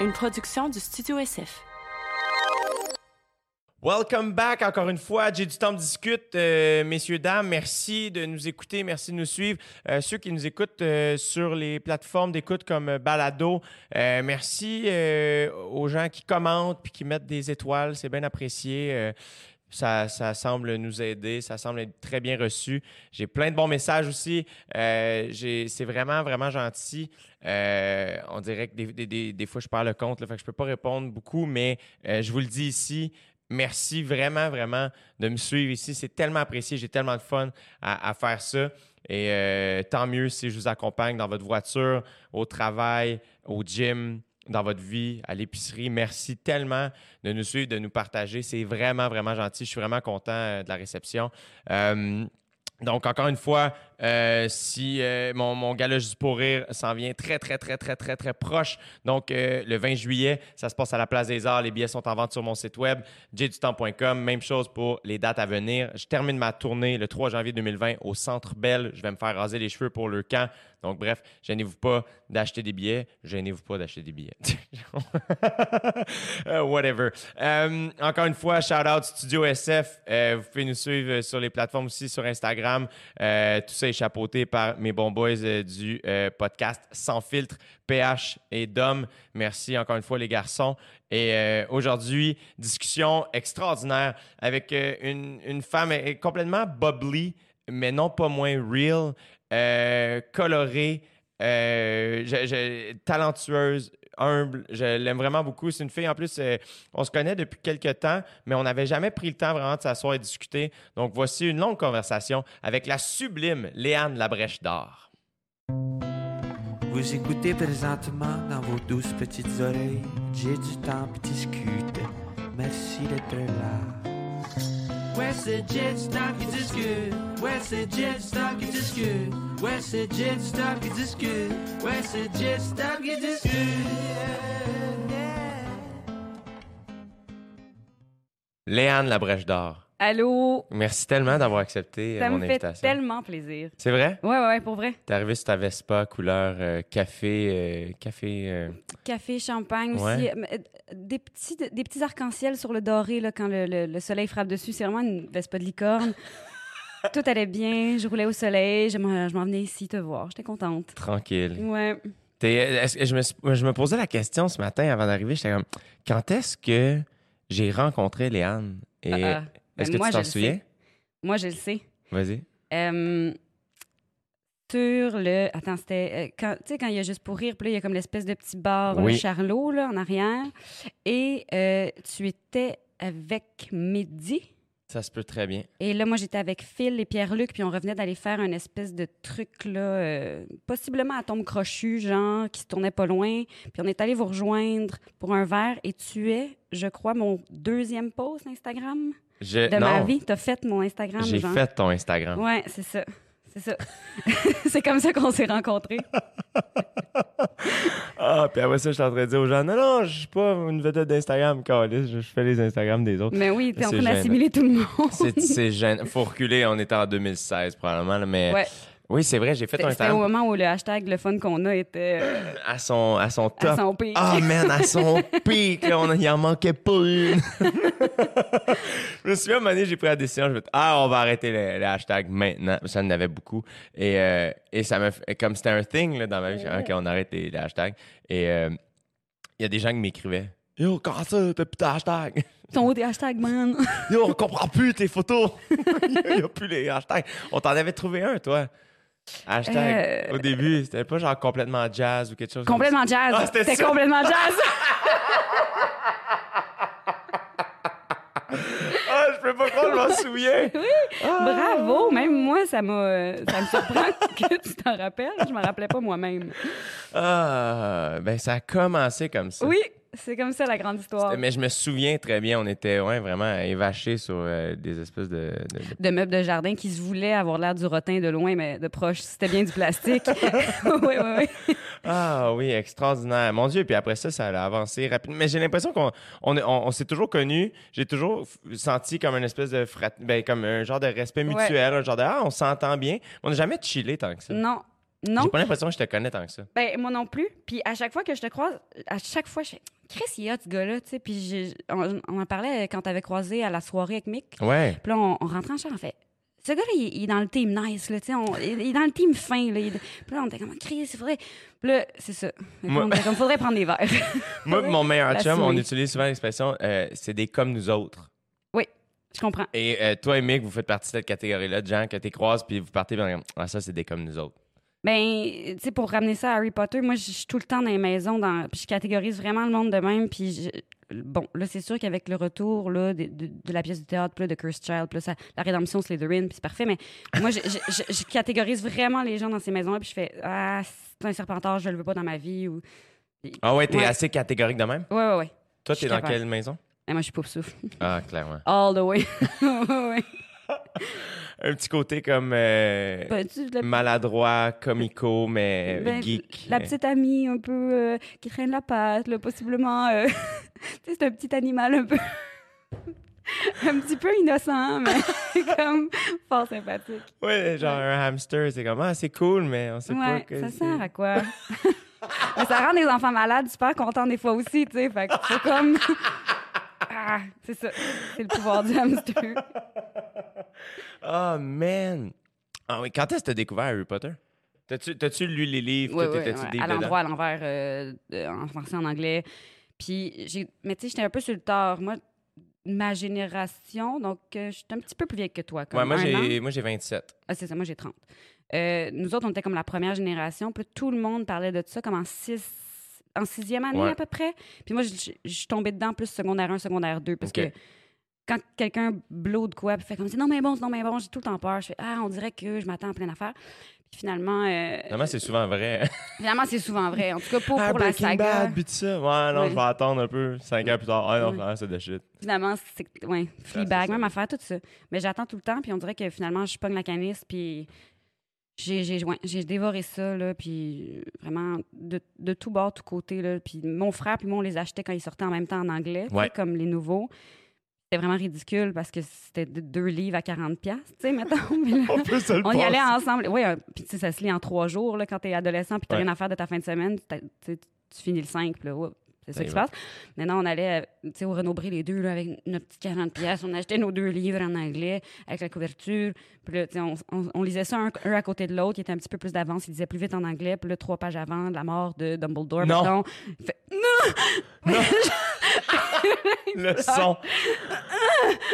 une production du Studio SF. Welcome back encore une fois. J'ai du temps de discute. Euh, messieurs, dames, merci de nous écouter, merci de nous suivre. Euh, ceux qui nous écoutent euh, sur les plateformes d'écoute comme Balado, merci aux gens qui commentent puis qui mettent des étoiles. C'est bien apprécié. Ça, ça, semble nous aider, ça semble être très bien reçu. J'ai plein de bons messages aussi. c'est vraiment, vraiment gentil. on dirait que des, fois, je parle le compte, fait que je peux pas répondre beaucoup, mais je vous le dis ici, Merci vraiment, vraiment de me suivre ici. C'est tellement apprécié. J'ai tellement de fun à, faire ça. Et euh, tant mieux si je vous accompagne dans votre voiture, au travail, au gym, dans votre vie, à l'épicerie. Merci tellement de nous suivre, de nous partager. C'est vraiment, vraiment gentil. Je suis vraiment content euh, de la réception. Euh, donc, encore une fois, euh, si euh, mon, mon juste pour rire s'en vient très, très, très, très, très, très proche. Donc, euh, le 20 juillet, ça se passe à la Place des Arts. Les billets sont en vente sur mon site web, jdutemps.com. Même chose pour les dates à venir. Je termine ma tournée le 3 janvier 2020 au Centre Bell. Je vais me faire raser les cheveux pour le camp. Donc, bref, gênez-vous pas d'acheter des billets. Gênez-vous pas d'acheter des billets. whatever. encore une fois, shout out Studio SF. vous pouvez nous suivre sur les plateformes aussi, sur Instagram. tout ça chapeauté par mes bons boys euh, du euh, podcast Sans filtre, PH et Dom. Merci encore une fois, les garçons. Et euh, aujourd'hui, discussion extraordinaire avec une, une, femme complètement bubbly, mais non pas moins real, colorée. talentueuse, Je l'aime vraiment beaucoup. C'est une fille, en plus, euh, on se connaît depuis quelques temps, mais on n'avait jamais pris le temps vraiment de s'asseoir et discuter. Donc, voici une longue conversation avec la sublime Léane Labrèche d'Or. Vous écoutez présentement dans vos douces petites oreilles. J'ai du temps. Merci d'être là. Ouais, c'est Jet Jet Jet Jet d'Or. Allô? Merci tellement d'avoir accepté euh, mon invitation. Ça me fait tellement plaisir. C'est vrai? Ouais, ouais, pour vrai. T'es arrivé sur ta Vespa couleur euh, café, euh, café... Café, champagne aussi. Des petits, des petits arcs-en-ciel sur le doré là, quand le, soleil frappe dessus. C'est vraiment une Vespa de licorne. Tout allait bien. Je roulais au soleil. Je m'en venais ici te voir. J'étais contente. Tranquille. Ouais. je, me, je me posais la question ce matin avant d'arriver. J'étais comme, quand est-ce que j'ai rencontré Léane? Et ah, ah. Est-ce ben, que tu t'en souviens? Moi, je le sais. Vas-y. Euh, sur le. Attends, c'était. Euh, quand, tu sais, quand il y a juste pour rire, puis là, il y a comme l'espèce de petit bar oui. Charlot, là, en arrière. Et euh, tu étais avec Mehdi? Ça se peut très bien. Et là, moi, j'étais avec Phil et Pierre-Luc, puis on revenait d'aller faire un espèce de truc, là, possiblement à tombe crochu, genre, qui se tournait pas loin. Puis on est allé vous rejoindre pour un verre, et tu es, je crois, mon deuxième post Instagram de ma vie. Tu as fait mon Instagram. J'ai fait ton Instagram. Ouais, c'est ça. C'est ça. c'est comme ça qu'on s'est rencontrés. ah, puis après ça, je suis en train de dire aux gens, non, non, je suis pas une vedette d'Instagram, je fais les Instagrams des autres. Mais oui, t'es en train d'assimiler tout le monde. c'est gênant. Faut reculer, on était en 2016 probablement, mais... Ouais. Oui, c'est vrai, j'ai fait un C'était au moment où le hashtag le fun qu'on a était euh, à son à son top. À son pic. Ah man, à son pic, on il en manquait pas une. je me souviens à un moment donné, j'ai pris la décision, je me ah, on va arrêter le, hashtag maintenant, ça en avait beaucoup et euh, et ça me comme c'était un thing là, dans ma vie, OK, on arrête les, hashtags et euh, il y a des gens qui m'écrivaient Yo, comment ça, t'as plus de hashtags? Ils sont où tes hashtags, man? Yo, on comprend plus tes photos. Il n'y a plus les hashtags. On t'en avait trouvé un, toi. Hashtag. Euh, au début, c'était pas genre complètement jazz ou quelque chose Complètement jazz. Ah, c'était complètement jazz. ah, je peux pas croire, je m'en souviens. Oui. Ah. Bravo. Même moi, ça m'a, ça me surprend que tu t'en rappelles. Je me rappelais pas moi-même. Ah, ben ça a commencé comme ça. Oui, c'est comme ça la grande histoire. Mais je me souviens très bien, on était ouais, vraiment évachés sur euh, des espèces de, de, meubles de jardin qui se voulaient avoir l'air du rotin de loin, mais de proche, c'était bien du plastique. oui, oui, oui. Ah oui, extraordinaire. Mon Dieu, puis après ça, ça a avancé rapidement. Mais j'ai l'impression qu'on on, on, s'est toujours connus. J'ai toujours senti comme une espèce de frat... ben, comme un genre de respect mutuel, un genre de ah, on s'entend bien. On n'a jamais chillé tant que ça. Non, Non. J'ai pas l'impression que je te connais tant que ça. Ben, moi non plus. Puis à chaque fois que je te croise, à chaque fois, je fais Chris, il est hot, ce gars-là, tu sais. Puis on, on en parlait quand t'avais croisé à la soirée avec Mick. Ouais. Puis là, on, on rentrait en chambre, on fait ce gars-là, il, il est dans le team nice, là, tu sais. on- Il, il est dans le team fin, là. Il- puis là, on était comme Chris, c'est vrai. Puis là, c'est ça. Moi- était comme, faudrait prendre des verres. Moi, mon meilleur chum, on utilise souvent l'expression euh, c'est des comme nous autres. je comprends. Et euh, toi et Mick, vous faites partie de cette catégorie-là de gens que tu croises puis vous partez bien ah ça c'est des comme nous autres. Ben, tu sais, pour ramener ça à Harry Potter, moi, je suis tout le temps dans les maisons, dans, puis je catégorise vraiment le monde de même. Puis, bon, là, c'est sûr qu'avec le retour là, de, de- de la pièce du théâtre, là, de Cursed Child, ça- la rédemption Slytherin, puis c'est parfait. Mais moi, je, je- je- je catégorise vraiment les gens dans ces maisons-là, puis je fais Ah, c'est un serpentard, je le veux pas dans ma vie. Ou... Ah ouais, t'es Ouais. assez catégorique de même? Ouais, ouais, ouais. Toi, t'es dans capable. quelle maison? Et moi, je suis pouf souffle. Ah clairement. All the way. Ouais, ouais. Un petit côté comme euh, Ben, tu- la, maladroit, comico mais ben, geek. la petite amie un peu euh, qui traîne la patte, là, possiblement. euh, tu sais, c'est un petit animal un peu. un petit peu innocent, mais comme fort sympathique. Ouais, genre un hamster, c'est comme ah c'est cool mais on sait pas Ouais, que ça c'est- sert à quoi? mais ça rend les enfants malades super contents des fois aussi, tu sais. Fait que faut comme. ah, c'est ça. C'est le pouvoir du hamster. Oh man. Ah oui, quand est-ce que t'as découvert Harry Potter? T'as-tu lu les livres? Était-tu ouais. deep À l'endroit, à l'envers, euh, en français, en anglais. Puis, j'ai... mais tu sais, j'étais un peu sur le tard. Moi, ma génération, donc euh, j'étais un petit peu plus vieille que toi. Comme Ouais, moi j'ai moi j'ai 27. Ah, c'est ça, moi j'ai 30. Euh, nous autres, on était comme la première génération. Puis tout le monde parlait de ça comme en, six, en sixième année Ouais. à peu près. Puis moi, je je- je suis tombée dedans plus secondaire 1, secondaire 2. Parce que quand quelqu'un blow de quoi, puis fait comme c'est non, mais bon, c'est non, mais bon, j'ai tout le temps peur. Je fais ah, on dirait que je m'attends à plein d'affaires. Puis finalement, euh, Finalement, c'est souvent vrai. finalement c'est souvent vrai. En tout cas, pour, ah, pour la saga. Bad, puis tout ça. Ouais, non, Ouais. je vais attendre un peu. Cinq ans plus tard. Ah non, Ouais. c'est de shit. Finalement, c'est ouais, c'est Fleabag, ça. même affaire, tout ça. Mais j'attends tout le temps, puis on dirait que finalement, je pogne la canisse, puis j'ai j'ai ouais, j'ai dévoré ça, là, puis vraiment de, de tout bord, tout côté, là. Puis mon frère, puis moi, on les achetait quand ils sortaient en même temps en anglais, Ouais. comme les nouveaux. C'était vraiment ridicule parce que c'était de- deux livres à 40$, tu sais, mettons. Là, On peut se le on y allait ensemble. Oui, puis tu sais, ça se lit en trois jours, là, quand t'es adolescent, puis t'as Ouais. rien à faire de ta fin de semaine, tu finis le 5, puis là, c'est ça Ça qui se passe. Maintenant, on allait euh, tu sais, au Renaud-Bré, les deux, là, avec notre petite 40 pièces. On achetait nos deux livres en anglais avec la couverture. Puis là, on, on- on lisait ça un, un à côté de l'autre. Il était un petit peu plus d'avance. Il lisait plus vite en anglais. Puis là, trois pages avant, de la mort de Dumbledore. Non. mettons. Fait, Le son.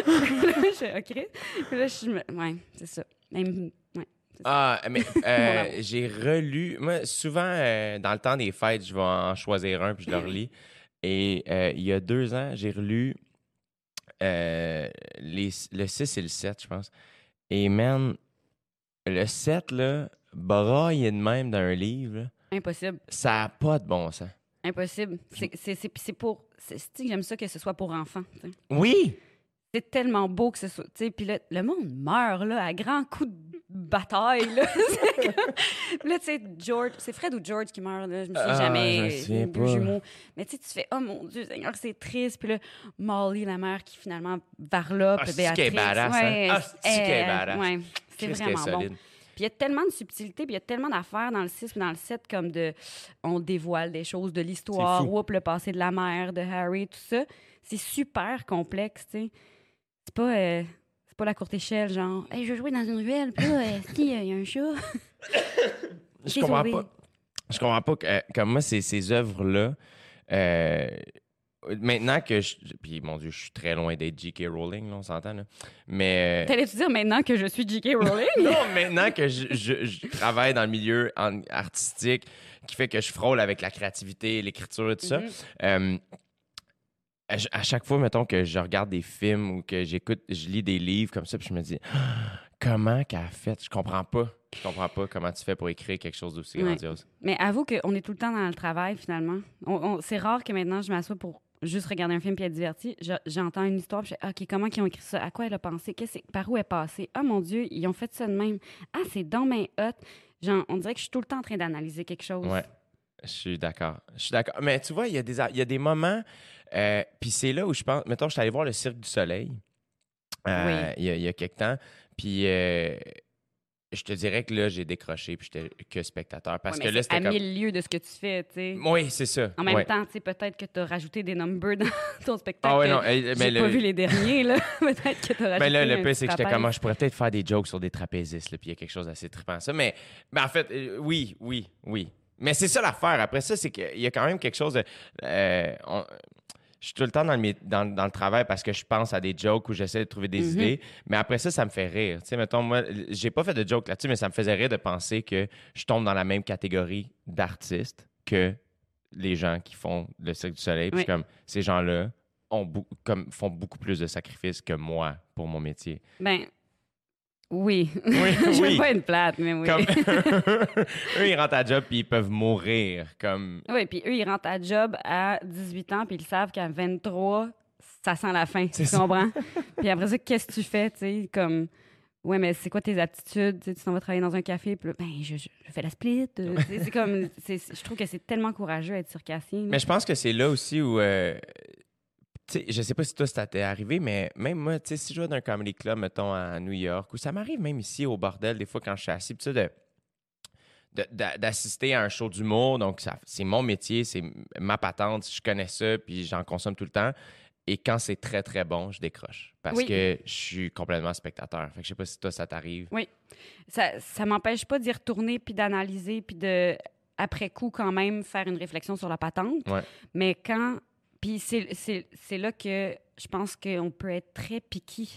Là, je OK. Puis là, je me... Ouais, c'est ça. Même-. Ah, mais euh, j'ai relu. Moi, souvent, euh, dans le temps des fêtes, je vais en choisir un puis je le relis. Et euh, il y a deux ans, j'ai relu les, le 6 et le 7, je pense. Et man, le 7, là, braillé de même dans un livre, là, Impossible. ça n'a pas de bon sens. Impossible. C'est- C'est c'est- c'est pour... c'est- c'est- J'aime ça que ce soit pour enfants. tu sais? Oui! C'est tellement beau que ce soit. tu sais, Puis là, le monde meurt là, à grands coups de bataille. Là, là tu sais, George, c'est Fred ou George qui meurt. Là, je me souviens Ah, jamais. les deux jumeaux. Mais tu sais, tu fais, oh mon Dieu, Seigneur, c'est triste. Puis là, Molly, la mère qui finalement varlope Ah, Béatrice. badass, hein? Ah, ouais, c'est vraiment bon. Puis il y a tellement de subtilité, puis il y a tellement d'affaires dans le 6 puis dans le 7, comme de. On dévoile des choses de l'histoire, oups, le passé de la mère, de Harry, tout ça. C'est super complexe, tu sais. C'est pas. euh, c'est pas la courte échelle, genre, hey, je jouer dans une ruelle, puis là, euh, si, il y a un chat. Je comprends sauvé. pas. Je comprends pas que, euh, comme moi, ces, ces œuvres-là. euh, maintenant que je. Puis, mon Dieu, je suis très loin d'être J.K. Rowling, là, on s'entend, là. Mais. euh, T'allais-tu dire maintenant que je suis J.K. Rowling? non, maintenant que je, je- je travaille dans le milieu en- artistique, qui fait que je frôle avec la créativité, l'écriture et tout ça, Mhm. euh, à, ch- à chaque fois, mettons, que je regarde des films ou que j'écoute, je lis des livres comme ça, puis je me dis, Ah, comment qu'elle a fait? Je comprends pas. Je comprends pas comment tu fais pour écrire quelque chose d'aussi Ouais. grandiose. Mais avoue qu'on est tout le temps dans le travail, finalement. C'est rare que maintenant, je m'assois pour juste regarder un film puis être divertie. Je- J'entends une histoire, puis je OK, comment ils ont écrit ça? À quoi elle a pensé? Par où elle est passée? Ah, mon Dieu, ils ont fait ça de même. Ah, c'est dans mes hot. Genre, on dirait que je suis tout le temps en train d'analyser quelque chose. Ouais. Je suis d'accord. Je suis d'accord. Mais tu vois, il y, a des il y a des moments, euh, puis c'est là où je pense. Mettons, je suis allé voir le Cirque du Soleil euh, Oui. il, y a, il y a quelque temps, puis euh, je te dirais que là, j'ai décroché puis j'étais que spectateur. Parce Ouais, que mais là, c'était à comme. mille lieues de ce que tu fais, tu sais. Oui, c'est ça. En même Ouais. temps, tu sais, peut-être que tu as rajouté des numbers dans ton spectacle. Ah que non. J'ai mais pas le- vu les derniers, là. peut-être que tu as rajouté Ben là, le petit c'est que j'étais comme, Ah, je pourrais peut-être faire des jokes sur des trapézistes, là, puis il y a quelque chose d'assez trippant, ça. Mais, mais en fait, oui, oui, oui. Mais c'est ça l'affaire. Après ça, c'est qu'il y a quand même quelque chose de. euh, on- je suis tout le temps dans le, dans, dans le travail parce que je pense à des jokes où j'essaie de trouver des Mhm. idées. Mais après ça, ça me fait rire. Tu sais, mettons, moi, j'ai pas fait de joke là-dessus, mais ça me faisait rire de penser que je tombe dans la même catégorie d'artistes que les gens qui font le Cirque du Soleil. Puis Oui. comme, ces gens-là ont bou- comme, font beaucoup plus de sacrifices que moi pour mon métier. Ben, oui. Oui, je oui. veux pas une plate, mais oui. Comme eux, ils rentrent à job puis ils peuvent mourir. Comme Oui, puis eux, ils rentrent à job à 18 ans, puis ils savent qu'à 23, ça sent la fin. Tu ça. comprends? puis après ça, qu'est-ce que tu fais, tu sais? Comme, ouais, mais c'est quoi tes aptitudes? Tu sais, tu t'en vas travailler dans un café, puis ben, je, je- je fais la split. euh, c'est comme, je trouve que c'est tellement courageux d'être circassien. Mais je pense que c'est là aussi où. euh, sais, je sais pas si toi, ça t'est arrivé, mais même moi, tu sais, si je vais dans un comedy club, mettons, à New York, ou ça m'arrive même ici au bordel, des fois, quand je suis assis, tu sais, de de- d'a- d'assister à un show d'humour. Donc, ça- c'est mon métier, c'est ma patente, je connais ça, puis j'en consomme tout le temps. Et quand c'est très, très bon, je décroche. Parce Oui. que je suis complètement spectateur. Fait que je sais pas si toi, ça t'arrive. ça, ça m'empêche pas d'y retourner, puis d'analyser, puis de, après coup, quand même, faire une réflexion sur la patente. Ouais. Mais quand. Puis c'est- là que je pense qu'on peut être très piqué.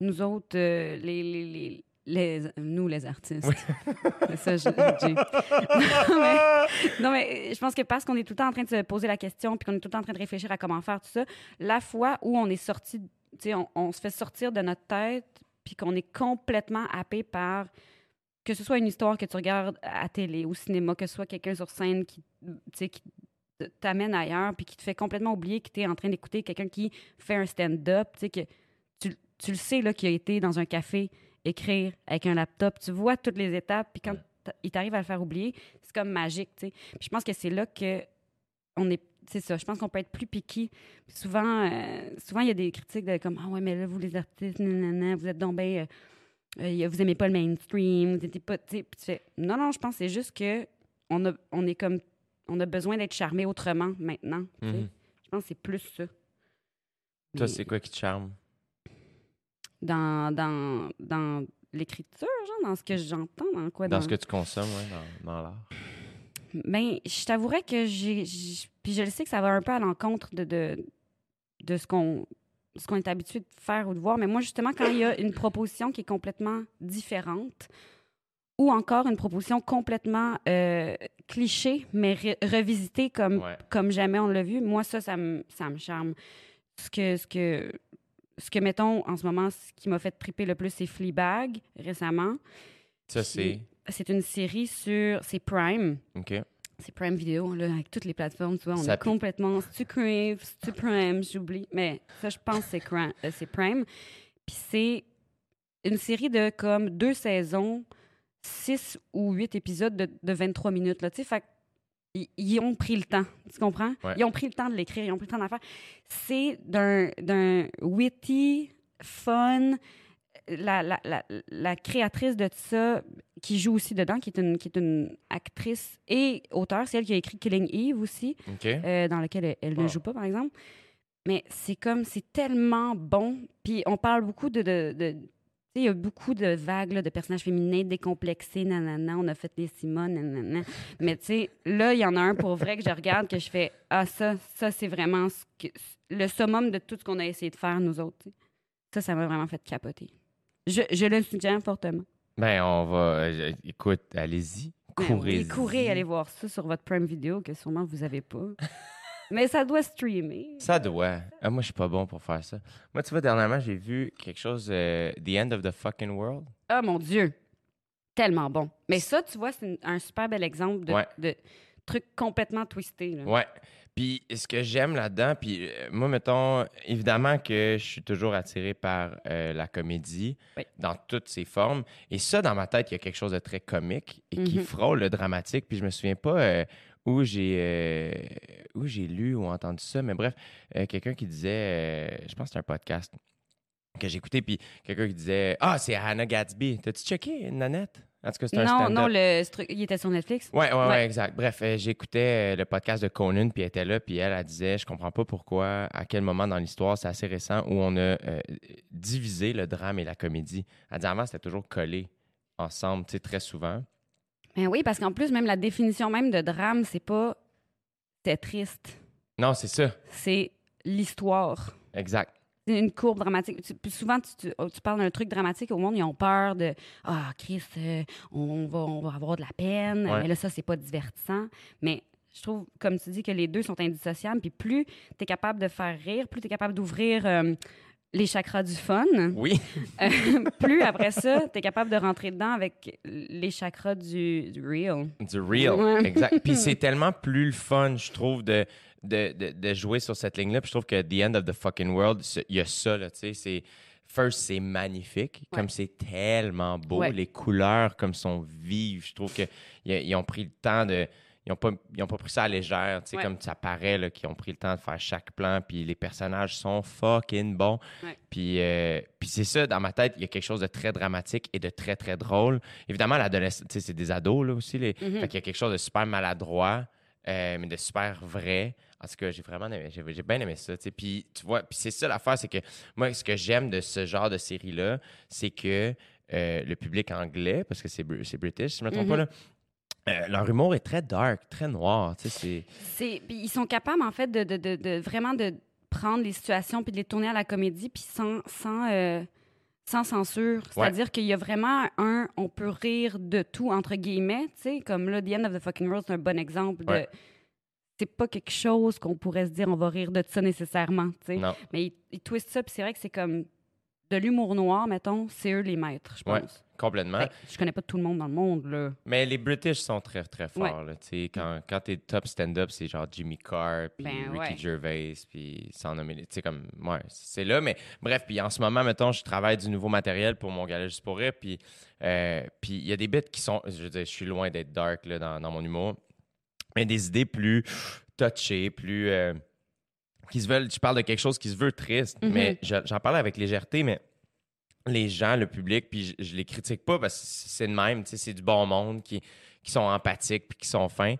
Nous autres, euh, les, les, les, les- Nous, les artistes. C'est ça, je non, mais, non, mais je pense que parce qu'on est tout le temps en train de se poser la question, puis qu'on est tout le temps en train de réfléchir à comment faire tout ça, la fois où on est sorti, tu sais, on, on se fait sortir de notre tête, puis qu'on est complètement happé par que ce soit une histoire que tu regardes à télé, au cinéma, que ce soit quelqu'un sur scène qui, tu sais, qui t'amène ailleurs, puis qui te fait complètement oublier que tu es en train d'écouter quelqu'un qui fait un stand-up, tu sais, que tu, tu le sais, là, qui a été dans un café écrire avec un laptop, tu vois toutes les étapes, puis quand il t'arrive à le faire oublier, c'est comme magique, tu sais. Puis je pense que c'est là que on est c'est ça, je pense qu'on peut être plus piqué. Souvent, euh, souvent il y a des critiques de comme ah ouais mais là vous les artistes, nanana, vous êtes donc euh, euh, vous aimez pas le mainstream, vous étiez pas, tu sais, puis tu fais non non, je pense que c'est juste que on a on est comme on a besoin d'être charmé autrement maintenant. Mhm. Je pense que c'est plus ça. Toi, Mais c'est quoi qui te charme? dans dans dans l'écriture, genre dans ce que j'entends, dans quoi Dans ce que tu consommes, ouais, dans, dans l'art. Ben, je t'avouerais que j'ai. j'ai- Puis je le sais que ça va un peu à l'encontre de, de, de ce qu'on ce qu'on est habitué de faire ou de voir. Mais moi, justement, quand il y a une proposition qui est complètement différente, ou encore une proposition complètement euh, cliché, mais re- revisitée comme, Ouais. comme jamais on l'a vu, moi, ça, ça me, ça me charme. Ce que, ce que, ce que, mettons, en ce moment, ce qui m'a fait triper le plus, c'est Fleabag, récemment. Ça, c'est. C'est une série sur... C'est Prime. OK. C'est Prime Video, là, avec toutes les plateformes, tu vois, on Ça est complètement... C'est-tu Crave, c'est-tu Prime, j'oublie. Mais ça, je pense c'est euh, c'est Prime. Puis c'est une série de comme deux saisons, six ou huit épisodes de, de 23 minutes, là, fait ils, ils ont pris le temps, tu comprends? Ouais. Ils ont pris le temps de l'écrire, ils ont pris le temps d'en faire. C'est d'un witty, fun... La, la, la, la créatrice de ça, qui joue aussi dedans, qui est une, qui est une actrice et auteure, c'est elle qui a écrit Killing Eve aussi, euh, dans lequel elle, elle ne joue pas, par exemple. Mais c'est comme, c'est tellement bon. Puis on parle beaucoup de. Il y a beaucoup de vagues là, de personnages féminins décomplexés, nanana, on a fait des Simone, nanana. Mais tu sais, là, il y en a un pour vrai que je regarde, que je fais Ah, ça, ça, c'est vraiment ce que- le summum de tout ce qu'on a essayé de faire, nous autres. Ça, ça m'a vraiment fait capoter. Je, je le suggère fortement. Ben, on va. euh, écoute, allez-y. Ben Courez. courez, allez voir ça sur votre Prime Video que sûrement vous avez pas. Mais ça doit streamer. Ça doit. Ah, moi, je suis pas bon pour faire ça. Moi, tu vois, dernièrement, j'ai vu quelque chose, euh, The End of the Fucking World. Ah mon Dieu! Tellement bon. Mais ça, tu vois, c'est un super bel exemple de, Ouais. de truc complètement twisté. là. Ouais. Puis ce que j'aime là-dedans, puis euh, moi, mettons, évidemment que je suis toujours attiré par euh, la comédie Oui. dans toutes ses formes. Et ça, dans ma tête, il y a quelque chose de très comique et qui Mhm. frôle le dramatique. Puis je me souviens pas euh, où j'ai euh, où j'ai lu ou entendu ça, mais bref, euh, quelqu'un qui disait, euh, je pense que c'est un podcast, que j'ai écouté, puis quelqu'un qui disait Ah, c'est Hannah Gatsby. T'as-tu checké, Nanette En tout cas, c'est un Non, non, le, il était sur Netflix. Ouais, ouais, ouais, Ouais. exact. Bref, euh, j'écoutais euh, le podcast de Conan, puis elle était là, puis elle, elle disait Je comprends pas pourquoi, à quel moment dans l'histoire, c'est assez récent, où on a euh, divisé le drame et la comédie. Elle dit avant, c'était toujours collé ensemble, tu sais, très souvent. Mais oui, parce qu'en plus, même la définition même de drame, c'est pas c'est triste. Non, c'est ça. C'est l'histoire. Exact. C'est une courbe dramatique. Tu- souvent, tu, tu- oh, tu parles d'un truc dramatique au monde, ils ont peur de Ah, Chris, euh, on, va, on va avoir de la peine. Ouais. Mais là, ça, c'est pas divertissant. Mais je trouve, comme tu dis, que les deux sont indissociables. Puis plus tu es capable de faire rire, plus tu es capable d'ouvrir euh, les chakras du fun, Oui. euh, plus après ça, tu es capable de rentrer dedans avec les chakras du, du real. Du real. Ouais. Exact. Puis c'est tellement plus le fun, je trouve, de, de, de, de jouer sur cette ligne-là. Puis je trouve que The End of the Fucking World, il y a ça, là, tu sais. C'est. First, c'est magnifique, Ouais. comme c'est tellement beau. Ouais. Les couleurs, comme sont vives. Je trouve qu'ils ils ont pris le temps de. Ils n'ont pas, pas pris ça à légère, tu sais, Ouais. comme ça paraît, là, qu'ils ont pris le temps de faire chaque plan, puis les personnages sont fucking bons. Ouais. Puis, euh, puis c'est ça, dans ma tête, il y a quelque chose de très dramatique et de très, très drôle. Évidemment, l'adolescence, tu sais, c'est des ados, là, aussi. Les... Fait qu'il y a quelque chose de super maladroit, euh, mais de super vrai. En tout cas, j'ai vraiment aimé, j'ai, bien aimé ça, tu sais. Puis, tu vois, puis c'est ça l'affaire, c'est que moi, ce que j'aime de ce genre de série-là, c'est que euh, le public anglais, parce que c'est british, si je ne me trompe Mhm. pas, là, euh, leur humour est très dark, très noir, c'est... Ils sont capables, en fait, de, de, de, de vraiment de prendre les situations puis de les tourner à la comédie, puis sans, sans, euh, sans censure. C'est-à-dire qu'il y a vraiment un on peut rire de tout, entre guillemets, comme là, The End of the Fucking World, c'est un bon exemple de. Ouais. C'est pas quelque chose qu'on pourrait se dire on va rire de ça nécessairement. Mais ils, ils twistent ça, puis c'est vrai que c'est comme de l'humour noir, mettons, c'est eux les maîtres, je Ouais. Complètement. Fait que je connais pas tout le monde dans le monde, là. Mais les British sont très, très forts. Ouais. là, tu sais, quand quand t'es top stand-up, c'est genre Jimmy Carr, puis Ben, Ricky ouais. Gervais, puis sans nommer Tu comme, ouais, c'est là. Mais bref, puis en ce moment, mettons, je travaille du nouveau matériel pour mon gala juste pour rire. Puis euh, puis il y a des bits qui sont. Je veux dire, je suis loin d'être dark là, dans, dans mon humour. Mais des idées plus touchées, plus. euh, qui se veulent. Je parle de quelque chose qui se veut triste, Mhm. mais je- j'en parle avec légèreté, mais les gens, le public, puis je, je les critique pas parce que c'est de même, tu sais, c'est du bon monde qui, qui sont empathiques puis qui sont fins.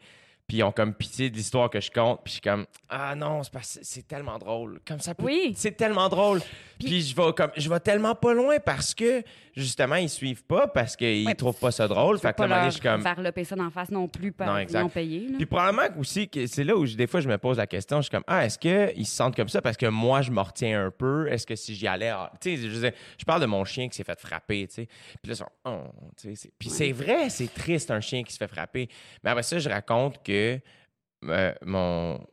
Puis ils ont comme pitié de l'histoire que je compte, puis je suis comme ah non, c'est parce que c'est tellement drôle. Comme ça peut- Oui. c'est tellement drôle. Puis- Puis, je vais comme je vais tellement pas loin parce que justement ils suivent pas parce qu'ils Ouais, trouvent pas ça drôle. Fait que pas là, je suis comme varloper ça d'en face non plus, par Non, exact. ont payé, là. puis probablement aussi, que c'est là où je- des fois je me pose la question, je suis comme ah est-ce qu'ils se sentent comme ça parce que moi je me retiens un peu, est-ce que si j'y allais, ah, tu sais, je, parle de mon chien qui s'est fait frapper, tu sais, puis là ils sont oh, tu sais, c'est- puis c'est vrai, c'est triste un chien qui se fait frapper, mais après ça je raconte que euh, mon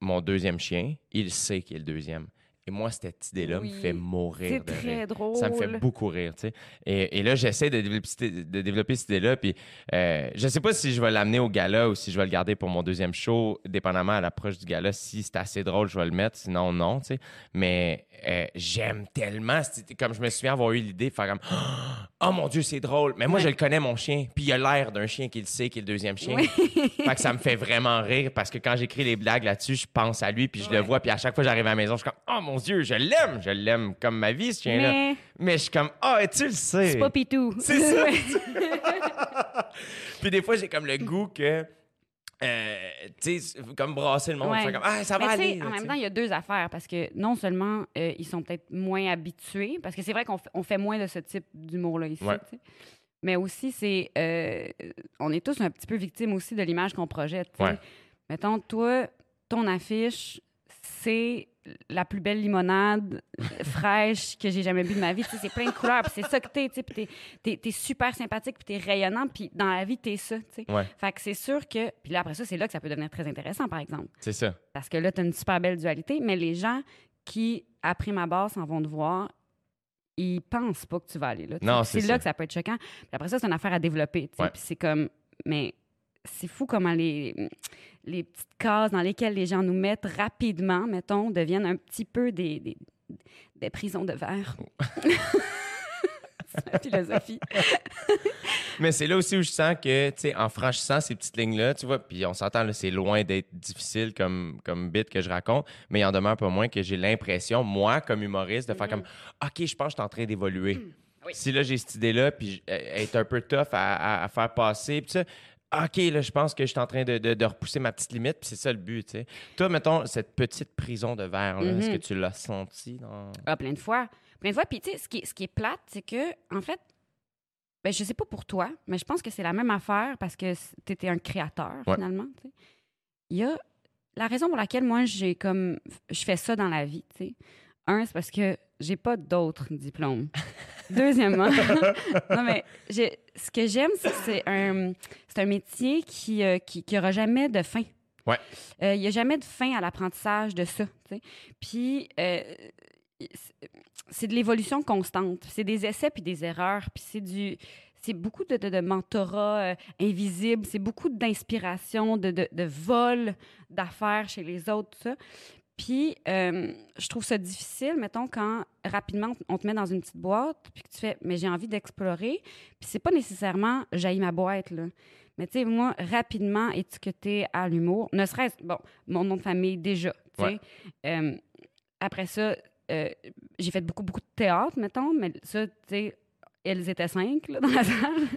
mon deuxième chien, il sait qu'il est le deuxième. Et moi, cette idée-là me fait mourir C'est de rire. très drôle. Ça me fait beaucoup rire, tu sais. Et, et là, j'essaie de développer, cette- de développer cette idée-là. Puis, euh, je sais pas si je vais l'amener au gala ou si je vais le garder pour mon deuxième show, dépendamment à l'approche du gala. Si c'est assez drôle, je vais le mettre. Sinon, non, tu sais. Mais euh, j'aime tellement. Comme je me souviens avoir eu l'idée de faire comme Oh mon Dieu, c'est drôle. Mais moi, Ouais. je le connais, mon chien. Puis, il a l'air d'un chien qui le sait, qui est le deuxième chien. Oui. fait que ça me fait vraiment rire parce que quand j'écris les blagues là-dessus, je pense à lui, puis je le Ouais. vois. Puis, à chaque fois que j'arrive à la maison, je suis comme Oh mon Dieu, je l'aime. Je l'aime comme ma vie, ce chien-là. Mais Mais je suis comme, ah, et tu le sais. c'est pas Pitou. C'est ça. Puis des fois, j'ai comme le goût que, euh, tu sais, comme brasser le monde. Ouais. Comme, ah, ça va aller. là, en même temps, il y a deux affaires parce que non seulement euh, ils sont peut-être moins habitués, parce que c'est vrai qu'on fait, on fait moins de ce type d'humour-là ici, Ouais. mais aussi, c'est euh, on est tous un petit peu victimes aussi de l'image qu'on projette. Ouais. Mettons, toi, ton affiche, c'est la plus belle limonade fraîche que j'ai jamais bu de ma vie. C'est plein de couleurs, puis c'est ça que t'es, tu puis t'es, t'es- t'es super sympathique, puis t'es rayonnant, puis dans la vie, t'es ça, tu sais. Ouais. Fait que c'est sûr que... Puis là, après ça, c'est là que ça peut devenir très intéressant, par exemple. C'est ça. Parce que là, tu as une super belle dualité, mais les gens qui, après ma base, s'en vont te voir, ils pensent pas que tu vas aller là. Non, c'est là que ça peut être choquant. Puis après ça, c'est une affaire à développer. tu sais. Ouais. Puis c'est comme. Mais c'est fou comment les, les petites cases dans lesquelles les gens nous mettent rapidement, mettons, deviennent un petit peu des, des, des prisons de verre. la philosophie. Mais c'est là aussi où je sens que, tu sais, en franchissant ces petites lignes-là, tu vois, puis on s'entend, là, c'est loin d'être difficile comme, comme bit que je raconte, mais il en demeure pas moins que j'ai l'impression, moi, comme humoriste, de faire comme, OK, je pense que je suis en train d'évoluer. Oui. Si là, j'ai cette idée-là, puis euh, être un peu tough à, à- à faire passer, puis ça, OK, là, je pense que je suis en train de, de- de repousser ma petite limite, puis c'est ça le but, tu sais. Toi, mettons, cette petite prison de verre, là, est-ce Mhm. que tu l'as senti dans... Ah, plein de fois. Plein de fois. Puis, tu sais, ce qui, est- ce qui est plate, c'est que, en fait, ben, je sais pas pour toi, mais je pense que c'est la même affaire parce que tu étais un créateur, Ouais. finalement. tu sais. Il y a la raison pour laquelle moi, j'ai comme. Je fais ça dans la vie, tu sais. Un, c'est parce que j'ai pas d'autres diplômes. Deuxièmement, non, mais ce que j'aime, c'est un, c'est un métier qui, euh, qui, qui aura jamais de fin. Ouais. Euh, Il n'y a jamais de fin à l'apprentissage de ça. Puis, euh, c'est- c'est de l'évolution constante. C'est des essais puis des erreurs. Puis c'est du. C'est beaucoup de, de, de mentorat euh, invisible. C'est beaucoup d'inspiration, de, de, de vol d'affaires chez les autres, tout ça. Puis, euh, je trouve ça difficile, mettons, quand rapidement on te met dans une petite boîte, puis que tu fais, mais j'ai envie d'explorer. Puis, c'est pas nécessairement j'aille ma boîte, là. Mais tu sais, moi, rapidement étiqueté à l'humour, ne serait-ce, bon, mon nom de famille déjà, tu sais. Ouais. Euh, après ça, euh, j'ai fait beaucoup, beaucoup de théâtre, mettons, mais ça, tu sais, elles étaient cinq là, dans la salle.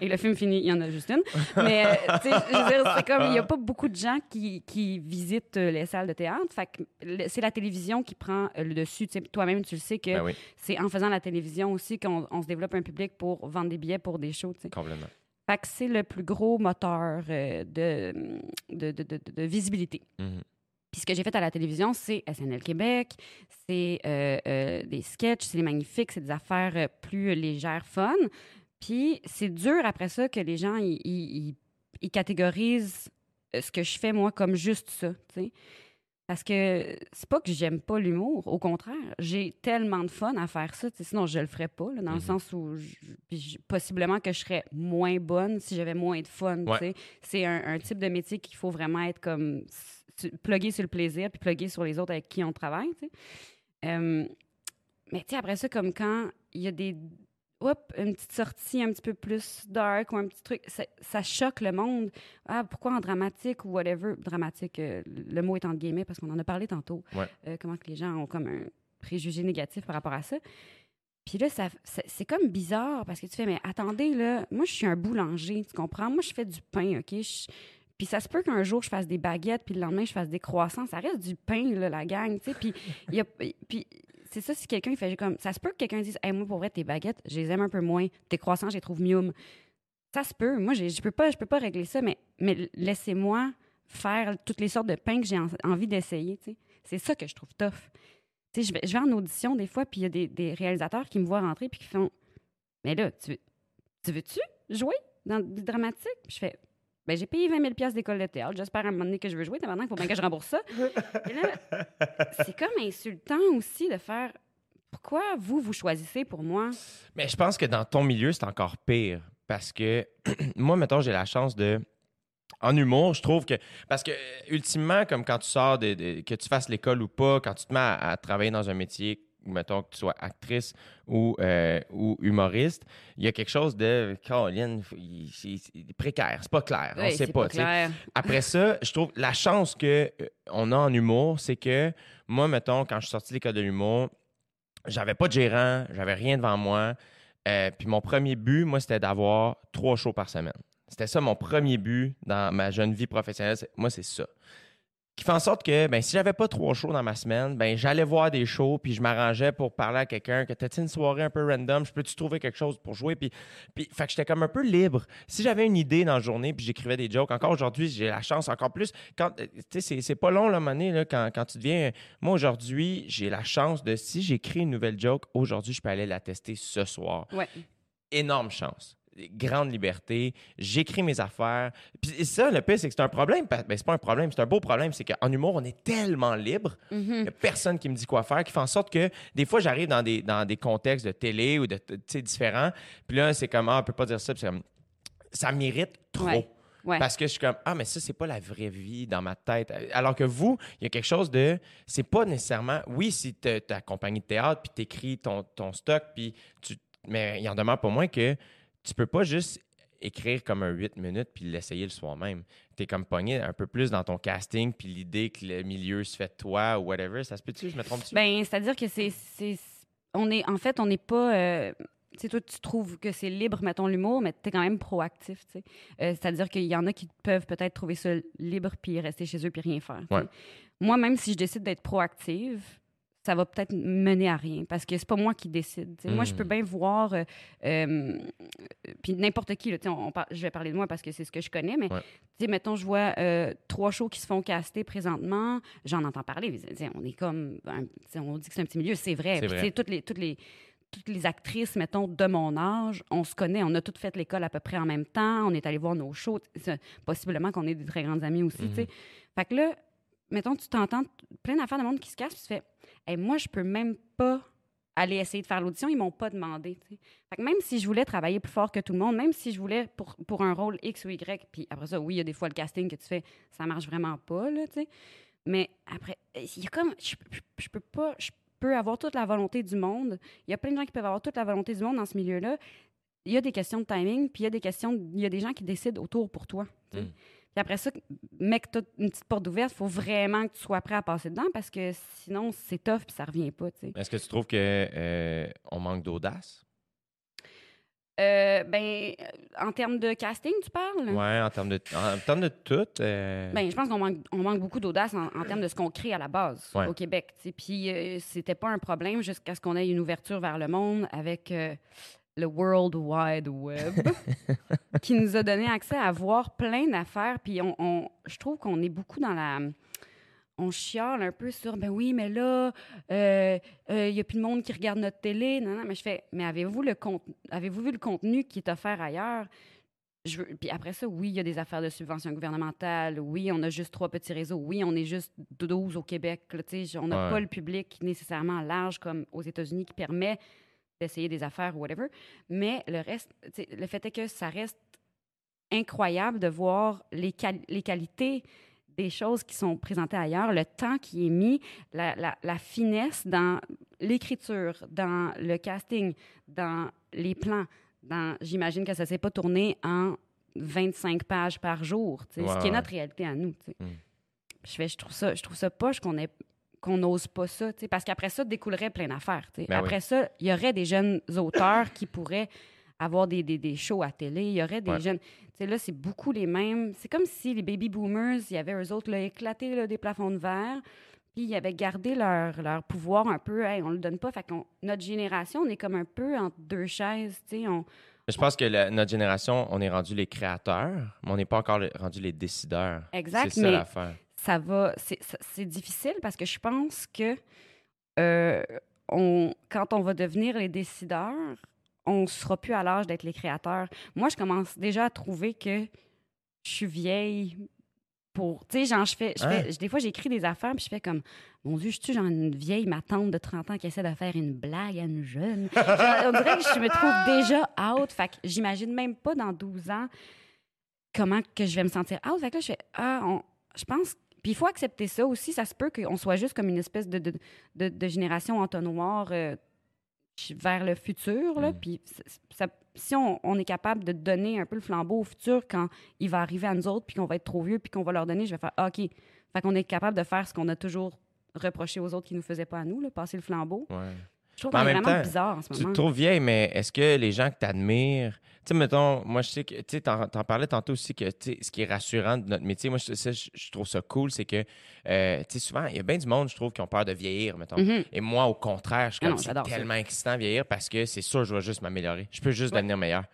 Et le film fini, il y en a juste une. Mais, euh, tu sais, je veux dire, c'est comme, il n'y a pas beaucoup de gens qui, qui visitent euh, les salles de théâtre. Fait que c'est la télévision qui prend euh, le dessus. Toi-même, tu le sais que Ben oui, c'est en faisant la télévision aussi qu'on on se développe un public pour vendre des billets pour des shows, tu sais. complètement. Fait que c'est le plus gros moteur de, de, de, de- visibilité. Mhm. Puis ce que j'ai fait à la télévision, c'est SNL Québec, c'est euh, euh, des sketchs, c'est les magnifiques, c'est des affaires euh, plus légères, fun. Puis c'est dur après ça que les gens ils- catégorisent ce que je fais moi comme juste ça, tu sais. Parce que c'est pas que j'aime pas l'humour, au contraire, j'ai tellement de fun à faire ça, sinon je le ferais pas, là, dans le Mhm. sens où je- possiblement que je serais moins bonne si j'avais moins de fun, Ouais. C'est un, un type de métier qu'il faut vraiment être comme plugger sur le plaisir puis plugger sur les autres avec qui on travaille, tu sais. Euh, mais tu sais, après ça, comme quand il y a des... Hop, une petite sortie un petit peu plus dark ou un petit truc, ça, ça choque le monde. Ah, pourquoi en dramatique ou whatever? Dramatique, euh, le mot est entre guillemets parce qu'on en a parlé tantôt. Ouais. Euh, comment que les gens ont comme un préjugé négatif par rapport à ça. Puis là, ça, ça- c'est comme bizarre parce que tu fais, mais attendez, là, moi, je suis un boulanger, tu comprends? Moi, je fais du pain, OK? Je- puis ça se peut qu'un jour, je fasse des baguettes, puis le lendemain, je fasse des croissants. Ça reste du pain, la gang, tu sais. Puis, puis c'est ça, si quelqu'un fait comme... Ça se peut que quelqu'un dise, hey, moi, pour vrai, tes baguettes, je les aime un peu moins. Tes croissants, je les trouve mieux. Ça se peut. Moi, je peux pas, je peux pas régler ça, mais, mais laissez-moi faire toutes les sortes de pains que j'ai en- envie d'essayer, tu sais. C'est ça que je trouve tough. Tu sais, je vais, je vais en audition des fois, puis il y a des, réalisateurs qui me voient rentrer, puis qui font Mais là, tu, tu veux-tu jouer dans du dramatique je fais Ben, j'ai payé 20 000 pièces d'école de théâtre. J'espère à un moment donné que je veux jouer. Maintenant, il faut bien que je rembourse ça. Et là, c'est comme insultant aussi de faire Pourquoi vous, vous choisissez pour moi Mais je pense que dans ton milieu, c'est encore pire. Parce que moi, mettons, j'ai la chance de. En humour, je trouve que. Parce que, ultimement, comme quand tu sors, de, de- que tu fasses l'école ou pas, quand tu te mets à, à travailler dans un métier, mettons que tu sois actrice ou, euh, ou humoriste, il y a quelque chose de. Caroline, c'est précaire, c'est pas clair. on sait pas. clair. Après ça, je trouve la chance que euh, on a en humour, c'est que moi, mettons, quand je suis sorti de l'école de l'humour, j'avais pas de gérant, j'avais rien devant moi. Euh, puis mon premier but, moi, c'était d'avoir trois shows par semaine. C'était ça mon premier but dans ma jeune vie professionnelle. Moi, c'est ça. Qui fait en sorte que ben, si j'avais pas trois shows dans ma semaine, ben j'allais voir des shows, puis je m'arrangeais pour parler à quelqu'un que t'as-tu une soirée un peu random, je peux-tu trouver quelque chose pour jouer? Puis, puis fait que j'étais comme un peu libre. Si j'avais une idée dans la journée, puis j'écrivais des jokes, encore aujourd'hui, j'ai la chance encore plus. Quand, euh, tu sais, c'est, c'est pas long, là, monnaie, là, quand, quand tu deviens. Moi, aujourd'hui, j'ai la chance de, si j'écris une nouvelle joke, aujourd'hui, je peux aller la tester ce soir Ouais. énorme chance. Grande liberté, j'écris mes affaires. Puis ça, le pire, c'est que c'est un problème. Ben, c'est pas un problème, c'est un beau problème. C'est qu'en humour, on est tellement libre. Il Mhm. n'y a personne qui me dit quoi faire, qui fait en sorte que des fois, j'arrive dans des, dans des contextes de télé ou de, tu sais, différents. Puis là, c'est comme, ah, on peut pas dire ça. Puis comme, ça m'irrite trop. Ouais. Ouais. Parce que je suis comme, ah, mais ça, c'est pas la vraie vie dans ma tête. Alors que vous, il y a quelque chose de. C'est pas nécessairement. Oui, si tu ta compagnie de théâtre, puis tu écris ton, ton stock, puis tu mais il en demeure pas moins que tu peux pas juste écrire comme un 8 minutes puis l'essayer le soir même. Tu es comme pogné un peu plus dans ton casting puis l'idée que le milieu se fait de toi ou whatever. Ça se peut-tu? Je me trompe-tu? Ben, c'est-à-dire que c'est. On est, en fait, on n'est pas. euh, tu sais, toi, tu trouves que c'est libre, mettons, l'humour, mais tu es quand même proactif, tu sais. Euh, c'est-à-dire qu'il y en a qui peuvent peut-être trouver ça libre puis rester chez eux puis rien faire. Ouais. Moi, même si je décide d'être proactive, ça va peut-être mener à rien parce que c'est pas moi qui décide. Moi, je peux Mm. bien voir, euh, euh, puis n'importe qui, là, on, on par- je vais parler de moi parce que c'est ce que je connais, mais Ouais. mettons, je vois euh, trois shows qui se font caster présentement, j'en entends parler. On est comme, on dit que c'est un petit milieu, c'est vrai. Toutes les, toutes les toutes les actrices, mettons, de mon âge, on se connaît, on a toutes fait l'école à peu près en même temps, on est allé voir nos shows, possiblement qu'on est des très grandes amies aussi, tu sais. Fait que là, mettons, tu t'entends plein d'affaires de monde qui se casse, puis tu fais, Hey, moi, je peux même pas aller essayer de faire l'audition, ils m'ont pas demandé, même si je voulais travailler plus fort que tout le monde, même si je voulais pour, pour un rôle X ou Y, puis après ça, oui, il y a des fois le casting que tu fais, ça marche vraiment pas, là. Mais après, il y a comme, je, peux pas, je peux avoir toute la volonté du monde. Il y a plein de gens qui peuvent avoir toute la volonté du monde dans ce milieu-là. Il y a des questions de timing, puis il y a des questions, il y a des gens qui décident autour pour toi. tu sais. Mm. Puis après ça, mec, tu une petite porte ouverte, il faut vraiment que tu sois prêt à passer dedans parce que sinon, c'est tough puis ça revient pas. Est-ce que tu trouves que euh, on manque d'audace? Euh, ben, euh, en termes de casting, tu parles? Ouais, en termes de, en termes de tout. euh, Ben, je pense qu'on manque, on manque beaucoup d'audace en, en termes de ce qu'on crée à la base Ouais. au Québec. Puis euh, c'était pas un problème jusqu'à ce qu'on ait une ouverture vers le monde avec le World Wide Web qui nous a donné accès à voir plein d'affaires. Puis on, on- je trouve qu'on est beaucoup dans la... On chiale un peu sur, ben oui, mais là, il n'y a plus de monde qui regarde notre télé. Non, non, mais je fais, mais avez-vous le avez-vous vu le contenu qui est offert ailleurs? Je veux- Puis après ça, oui, il y a des affaires de subventions gouvernementales. Oui, on a juste trois petits réseaux. Oui, on est juste 12 au Québec. là, on n'a Ouais. pas le public nécessairement large comme aux États-Unis qui permet d'essayer des affaires ou whatever. Mais le reste, le fait est que ça reste incroyable de voir les, quali- les qualités des choses qui sont présentées ailleurs, le temps qui est mis, la, la- la finesse dans l'écriture, dans le casting, dans les plans. Dans, j'imagine que ça ne s'est pas tourné en 25 pages par jour, ce qui est notre réalité à nous. Mm. Je, fais, je, trouve ça, je trouve ça poche qu'on ait qu'on n'ose pas ça, parce qu'après ça, découlerait plein d'affaires. Ben oui. Après ça, il y aurait des jeunes auteurs qui pourraient avoir des, des, des shows à télé. Il y aurait des Ouais. jeunes... Tu sais, là, c'est beaucoup les mêmes. C'est comme si les baby boomers, il y avait eux autres, là, éclaté là, des plafonds de verre, puis ils avaient gardé leur, leur pouvoir un peu. Hey, on le donne pas. Fait qu'on, notre génération, on est comme un peu entre deux chaises. On, Je pense que la- notre génération, on est rendu les créateurs, mais on n'est pas encore rendu les décideurs. Exact, C'est ça l'affaire. Ça va. C'est, difficile parce que je pense que euh, on, quand on va devenir les décideurs, on sera plus à l'âge d'être les créateurs. Moi, je commence déjà à trouver que je suis vieille pour. Tu sais, genre, je fais. Je Hein? fais des fois, j'écris des affaires puis je fais comme. Mon Dieu, je suis genre une vieille, ma tante de 30 ans qui essaie de faire une blague à une jeune? On dirait que je me trouve déjà out. Fait que j'imagine même pas dans 12 ans comment que je vais me sentir out. Fait que là, je fais, ah, on- je pense. Puis il faut accepter ça aussi. Ça se peut qu'on soit juste comme une espèce de, de, de- de génération entonnoir euh, vers le futur. Là. Mm. Puis ça- si on, on est capable de donner un peu le flambeau au futur quand il va arriver à nous autres, puis qu'on va être trop vieux, puis qu'on va leur donner, je vais faire, ah, OK. Fait qu'on est capable de faire ce qu'on a toujours reproché aux autres qui ne nous faisaient pas à nous, là, passer le flambeau. Ouais. Je trouve Mais en qu'on est même vraiment temps, bizarre en ce Tu moment. te trouves vieille, mais est-ce que les gens que tu admires. Tu sais, mettons, moi, je sais que. Tu sais, t'en, t'en parlais tantôt aussi que, tu ce qui est rassurant de notre métier, moi, je, ça, je, je trouve ça cool, c'est que, euh, tu sais, souvent, il y a bien du monde, je trouve, qui ont peur de vieillir, mettons. Mhm. Et moi, au contraire, je suis Ah comme, c'est j'adore ça. tellement excitant de vieillir parce que c'est sûr, je vais juste m'améliorer. Je peux juste devenir meilleur.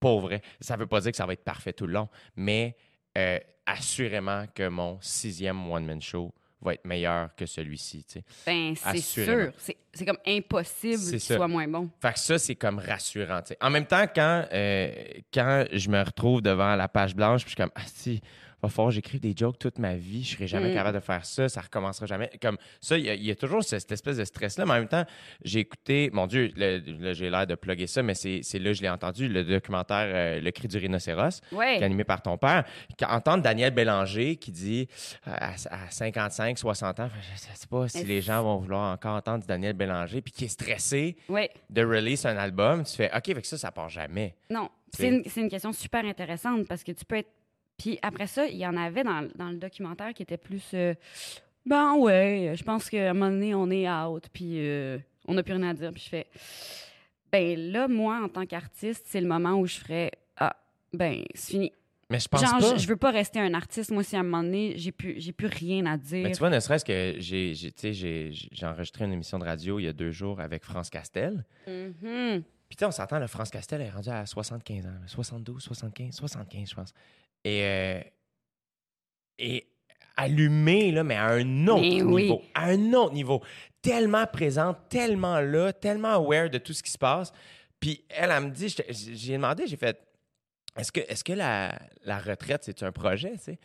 Pour vrai. Ça veut pas dire que ça va être parfait tout le long, mais euh, assurément que mon sixième one-man show va être meilleur que celui-ci. Ben, c'est sûr. C'est, comme impossible qu'il soit moins bon. Fait que ça, c'est comme rassurant. En même temps, quand, euh, quand je me retrouve devant la page blanche, puis je suis comme, ah si, va falloir que j'écrive des jokes toute ma vie, je serai jamais Mm. capable de faire ça, ça recommencera jamais. Comme ça, il y, a- il y a toujours ce- cette espèce de stress-là, mais en même temps, j'ai écouté, mon Dieu, le- là, j'ai l'air de plugger ça, mais c'est là que je l'ai entendu, le documentaire euh, Le cri du rhinocéros, Ouais. qui est animé par ton père. Entendre Daniel Bélanger qui dit euh, à, à 55, 60 ans, je sais pas si les gens vont vouloir encore entendre Daniel Bélanger, puis qui est stressé Ouais. de release un album, tu fais OK, avec ça, ça part jamais. Non, C'est- c'est une, c'est une question super intéressante parce que tu peux être. Puis après ça, il y en avait dans, dans le documentaire qui était plus. euh, ben ouais, je pense qu'à un moment donné, on est out, puis euh, on n'a plus rien à dire. Puis je fais. Ben là, moi, en tant qu'artiste, c'est le moment où je ferais. Ah, ben, c'est fini. Mais je pense Genre, pas. je, je veux pas rester un artiste. Moi, si à un moment donné, j'ai plus, j'ai plus rien à dire. Mais tu vois, ne serait-ce que j'ai, j'ai, j'ai, j'ai enregistré une émission de radio il y a deux jours avec France Castel. Mhm. Puis tu sais, on s'entend, le France Castel est rendu à 75 ans, 72, 75, 75, je pense. Et, euh, et allumé, là, mais à un autre Mais oui. niveau. À un autre niveau. Tellement présente, tellement là, tellement aware de tout ce qui se passe. Puis elle, elle me dit, j'ai demandé, j'ai fait, est-ce que, est-ce que la, la retraite, c'est un projet, tu sais?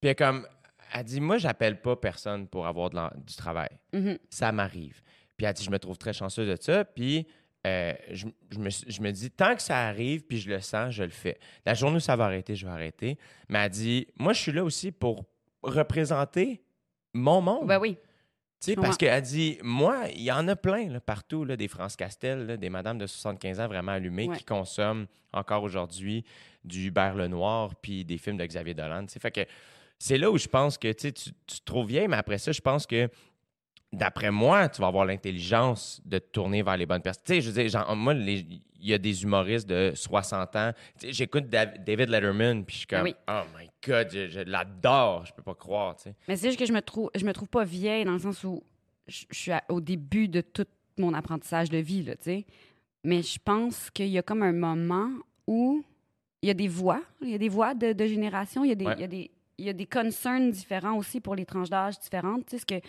Puis elle, est comme, elle dit, moi, j'appelle pas personne pour avoir de du travail Mhm. ça m'arrive. Puis elle dit, je me trouve très chanceux de ça. Puis euh, je, je me, je me dis, tant que ça arrive, puis je le sens, je le fais. La journée où ça va arrêter, je vais arrêter. Mais elle dit, moi, je suis là aussi pour représenter mon monde. Ben oui. Tu sais, parce qu'elle dit, moi, il y en a plein là, partout, là, des France Castel, là, des madames de 75 ans vraiment allumées Ouais. qui consomment encore aujourd'hui du Hubert Lenoir puis des films de Xavier Dolan. Fait que c'est là où je pense que tu tu te trouves vieille, mais après ça, je pense que d'après moi, tu vas avoir l'intelligence de te tourner vers les bonnes personnes. Tu sais, je veux dire, genre, moi, il y a des humoristes de 60 ans. Tu sais, J'écoute Dav- David Letterman, puis je suis comme, oui. oh my God, je, je l'adore, je peux pas croire, tu sais. Mais c'est juste que je me trouve, je me trouve pas vieille dans le sens où je, je suis à- au début de tout mon apprentissage de vie, là, tu sais. Mais je pense qu'il y a comme un moment où il y a des voix, il y a des voix de, de génération, il y a des, Ouais. il y a des, il y a des concerns différents aussi pour les tranches d'âge différentes, tu sais, ce que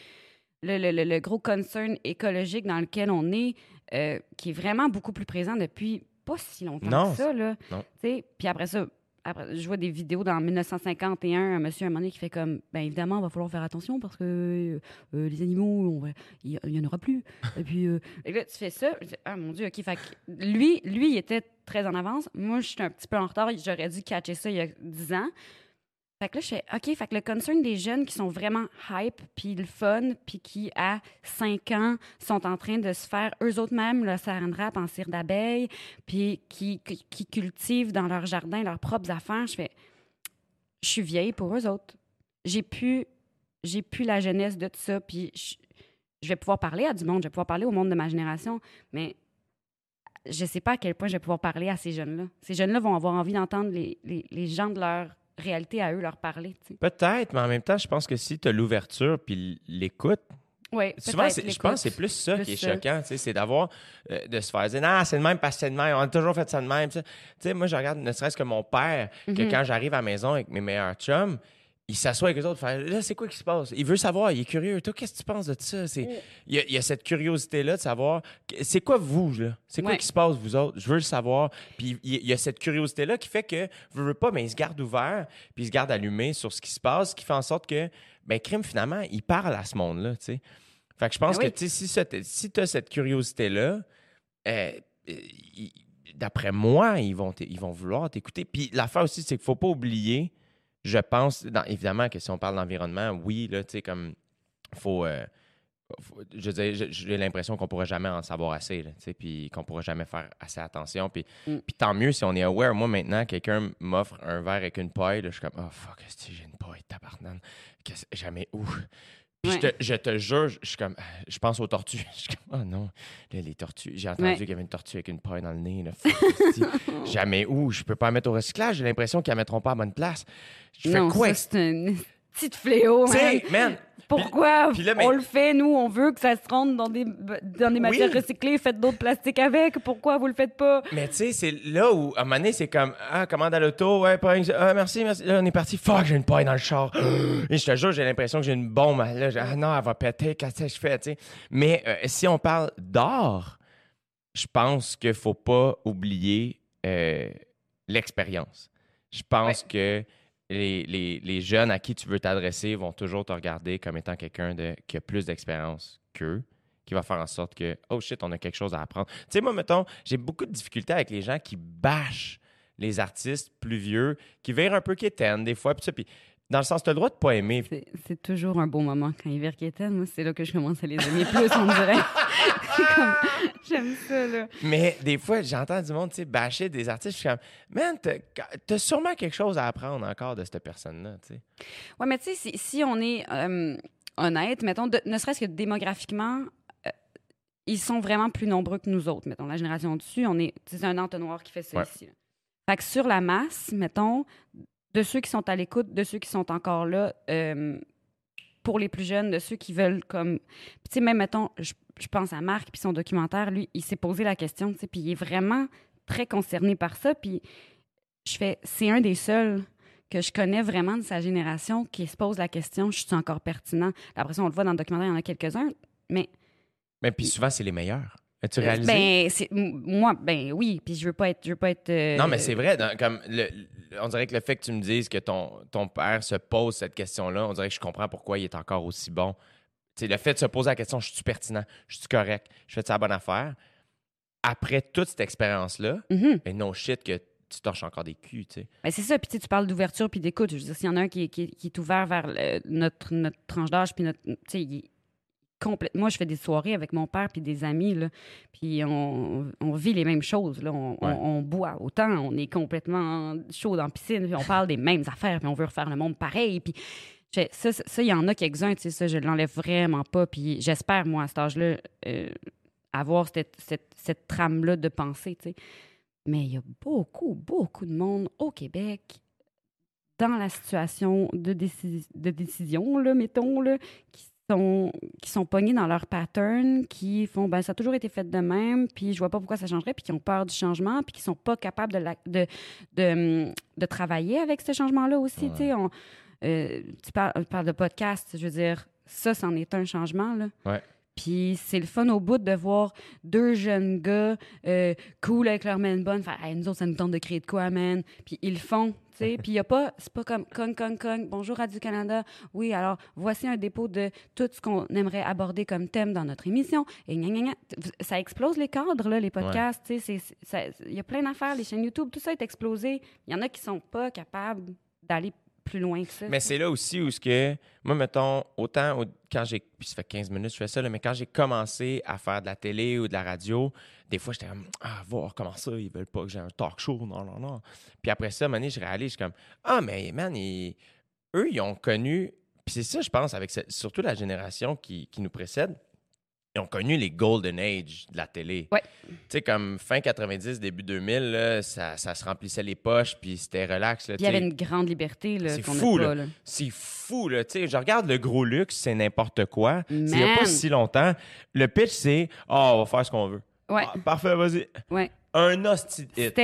le, le- le- le gros concern écologique dans lequel on est, euh, qui est vraiment beaucoup plus présent depuis pas si longtemps Non, que ça, là. puis après ça, après, je vois des vidéos dans 1951, un monsieur à un moment donné qui fait comme, ben évidemment, il va falloir faire attention parce que euh, euh, les animaux, il y, en aura plus. et puis, euh, et là, tu fais ça, je dis, ah mon Dieu, ok, fait que lui, lui, il était très en avance. Moi, je suis un petit peu en retard. J'aurais dû catcher ça il y a 10 ans. Fait que là, je fais, OK, fait que le concern des jeunes qui sont vraiment hype, puis le fun, puis qui, à 5 ans, sont en train de se faire eux autres mêmes le saran wrap en cire d'abeille, puis qui, qui, cultivent dans leur jardin leurs propres affaires, je fais, je suis vieille pour eux autres. J'ai plus, j'ai plus la jeunesse de tout ça, puis je, vais pouvoir parler à du monde, je vais pouvoir parler au monde de ma génération, mais je sais pas à quel point je vais pouvoir parler à ces jeunes-là. Ces jeunes-là vont avoir envie d'entendre les, les, les gens de leur réalité à eux leur parler. Peut-être, mais en même temps, je pense que si tu as l'ouverture puis l'écoute, Ouais, souvent, je pense que c'est plus ça Plus qui est ça. choquant, tu sais, c'est d'avoir, euh, de se faire dire, non, c'est le même parce que c'est le même, on a toujours fait ça de même. Tu sais. Tu sais, moi, je regarde ne serait-ce que mon père, que Mhm. quand j'arrive à la maison avec mes meilleurs chums, il s'assoit avec eux autres, fait, là, c'est quoi qui se passe? Il veut savoir, il est curieux. Toi, qu'est-ce que tu penses de ça? C'est, il, y a, il y a cette curiosité-là de savoir, c'est quoi vous, là? C'est quoi Ouais. qui se passe, vous autres? Je veux le savoir. Puis il y a- cette curiosité-là qui fait que, veux, veux pas, mais il se garde ouvert, puis il se garde allumé sur ce qui se passe, qui fait en sorte que, ben, crime, finalement, il parle à ce monde-là, tu sais. Fait que je pense Ben que, si, tu as cette curiosité-là, euh, euh, d'après moi, ils vont, ils vont vouloir t'écouter. Puis l'affaire aussi, c'est qu'il faut pas oublier, je pense, dans- évidemment que si on parle d'environnement, oui, là, tu sais, comme, faut... euh, faut- je veux dire, j'ai- l'impression qu'on pourrait jamais en savoir assez, là, tu sais, puis qu'on pourrait jamais faire assez attention. Puis, Mm. puis tant mieux si on est aware. Moi, maintenant, quelqu'un m'offre un verre avec une paille, là, je suis comme, oh fuck, est-ce que j'ai une paille, tabarnane? Jamais où? Puis je, te, je te jure, je suis comme, je pense aux tortues. Je suis comme, oh non, là, les tortues. J'ai entendu Ouais. qu'il y avait une tortue avec une paille dans le nez. Là. Jamais où? Je peux pas la mettre au recyclage. J'ai l'impression qu'ils la mettront pas à bonne place. Je fais non, quoi? c'est un petit fléau, Tu man. sais, man, Pourquoi puis là, mais- on le fait, nous? On veut que ça se rende dans des, dans des matières Oui. recyclées, faites d'autres plastiques avec. Pourquoi vous le faites pas? Mais tu sais, c'est là où, à un moment donné, c'est comme, ah, commande à l'auto, ouais, pas, ah, merci, merci. Là, on est parti. Fuck, j'ai une paille dans le char. Et je te jure, j'ai l'impression que j'ai une bombe. Là, ah non, elle va péter, qu'est-ce que je fais, tu sais. Mais euh, si on parle d'art, je pense qu'il faut pas oublier euh, l'expérience. Je pense que les, les- les jeunes à qui tu veux t'adresser vont toujours te regarder comme étant quelqu'un de, qui a plus d'expérience qu'eux, qui va faire en sorte que, oh shit, on a quelque chose à apprendre. Tu sais, moi, mettons, j'ai beaucoup de difficultés avec les gens qui bâchent les artistes plus vieux, qui virent un peu quétaines des fois, puis ça, puis dans le sens, tu as le droit de pas aimer. C'est- toujours un bon moment quand ils virent Kéten. Moi, c'est là que je commence à les aimer plus, on dirait. J'aime ça, là. Mais des fois, j'entends du monde, tu sais, bâcher des artistes, je suis comme, man, t'as sûrement quelque chose à apprendre encore de cette personne-là, tu sais. Ouais, mais tu sais, si, si on est euh, honnête, mettons, de- ne serait-ce que démographiquement, euh, ils sont vraiment plus nombreux que nous autres. Mettons, la génération dessus, on est, c'est un entonnoir qui fait ça Ouais. ici. là. Fait que sur la masse, mettons, de ceux qui sont à l'écoute, de ceux qui sont encore là, euh, pour les plus jeunes, de ceux qui veulent comme... Tu sais, même, mettons, je, je pense à Marc, puis son documentaire, lui, il s'est posé la question, tu sais, puis il est vraiment très concerné par ça, puis je fais, c'est un des seuls que je connais vraiment de sa génération qui se pose la question, je suis encore pertinent? Après ça, on le voit dans le documentaire, il y en a quelques-uns, mais Mais puis souvent, c'est les meilleurs. As-tu réalisé? ben, c'est, moi, ben oui, puis je veux pas être, je veux pas être. euh, Non, mais c'est vrai. dans- comme le- on dirait que le fait que tu me dises que ton, ton père se pose cette question-là, on dirait que je comprends pourquoi il est encore aussi bon. Le fait de se poser la question, je suis pertinent, je suis correct, je fais de la bonne affaire. Après toute cette expérience-là, Mhm. ben non shit que tu torches encore des culs, tu sais. Ben, c'est ça, puis tu parles d'ouverture puis d'écoute. Je veux dire, s'il y en a un qui, est- qui, est- qui est ouvert vers le- notre, notre tranche d'âge, puis notre. Tu sais, il est complète- Moi, je fais des soirées avec mon père puis des amis, là, puis on, on vit les mêmes choses. Là. On, on- Ouais. on boit autant, on est complètement chaud dans la piscine, puis on parle des mêmes affaires, puis on veut refaire le monde pareil. Puis ça, il y en a quelques-uns, tu sais, ça, je l'enlève vraiment pas. Puis j'espère, moi, à cet âge-là, euh, avoir cette, cette, cette trame-là de pensée, tu sais. Mais il y a beaucoup, beaucoup de monde au Québec dans la situation de, déci- de décision, là, mettons, là, qui sont, qui sont pognés dans leur pattern, qui font, ben ça a toujours été fait de même, puis je vois pas pourquoi ça changerait, puis qui ont peur du changement, puis qui sont pas capables de, la- de, de, hum, de travailler avec ce changement-là aussi. tu sais. On- euh, tu, parles, tu parles de podcast, je veux dire, ça, c'en est un changement, là. Ouais. Puis c'est le fun au bout de voir deux jeunes gars euh, cool avec leur main bonne faire Hey, nous autres ça nous tente de créer de quoi man puis ils le font tu sais puis il y a pas c'est pas comme cong cong cong bonjour Radio Canada oui alors voici un dépôt de tout ce qu'on aimerait aborder comme thème dans notre émission et gna, gna, gna. ça explose les cadres là les podcasts tu sais il y a plein d'affaires les chaînes YouTube tout ça est explosé il y en a qui sont pas capables d'aller plus loin que ça Mais c'est là aussi où ce que moi mettons autant au- quand j'ai puis ça fait 15 minutes que je fais ça là, mais quand j'ai commencé à faire de la télé ou de la radio, des fois j'étais comme ah voir comment ça ils veulent pas que j'ai un talk show non non non. Puis après ça, à un moment donné, je réalise je suis comme ah mais man ils- eux ils ont connu puis c'est ça je pense avec surtout la génération qui, qui nous précède ils ont connu les golden age de la télé. Ouais. Tu sais, comme fin 90, début 2000, là, ça, ça se remplissait les poches, puis c'était relax. là, il y avait une grande liberté C'est fou, là. C'est fou, là. Tu sais, je regarde le gros luxe, c'est n'importe quoi. C'est Il n'y a pas si longtemps. Le pitch, c'est Ah, on va faire ce qu'on veut. Ouais. Ah, parfait, vas-y. ouais Un hostie hit,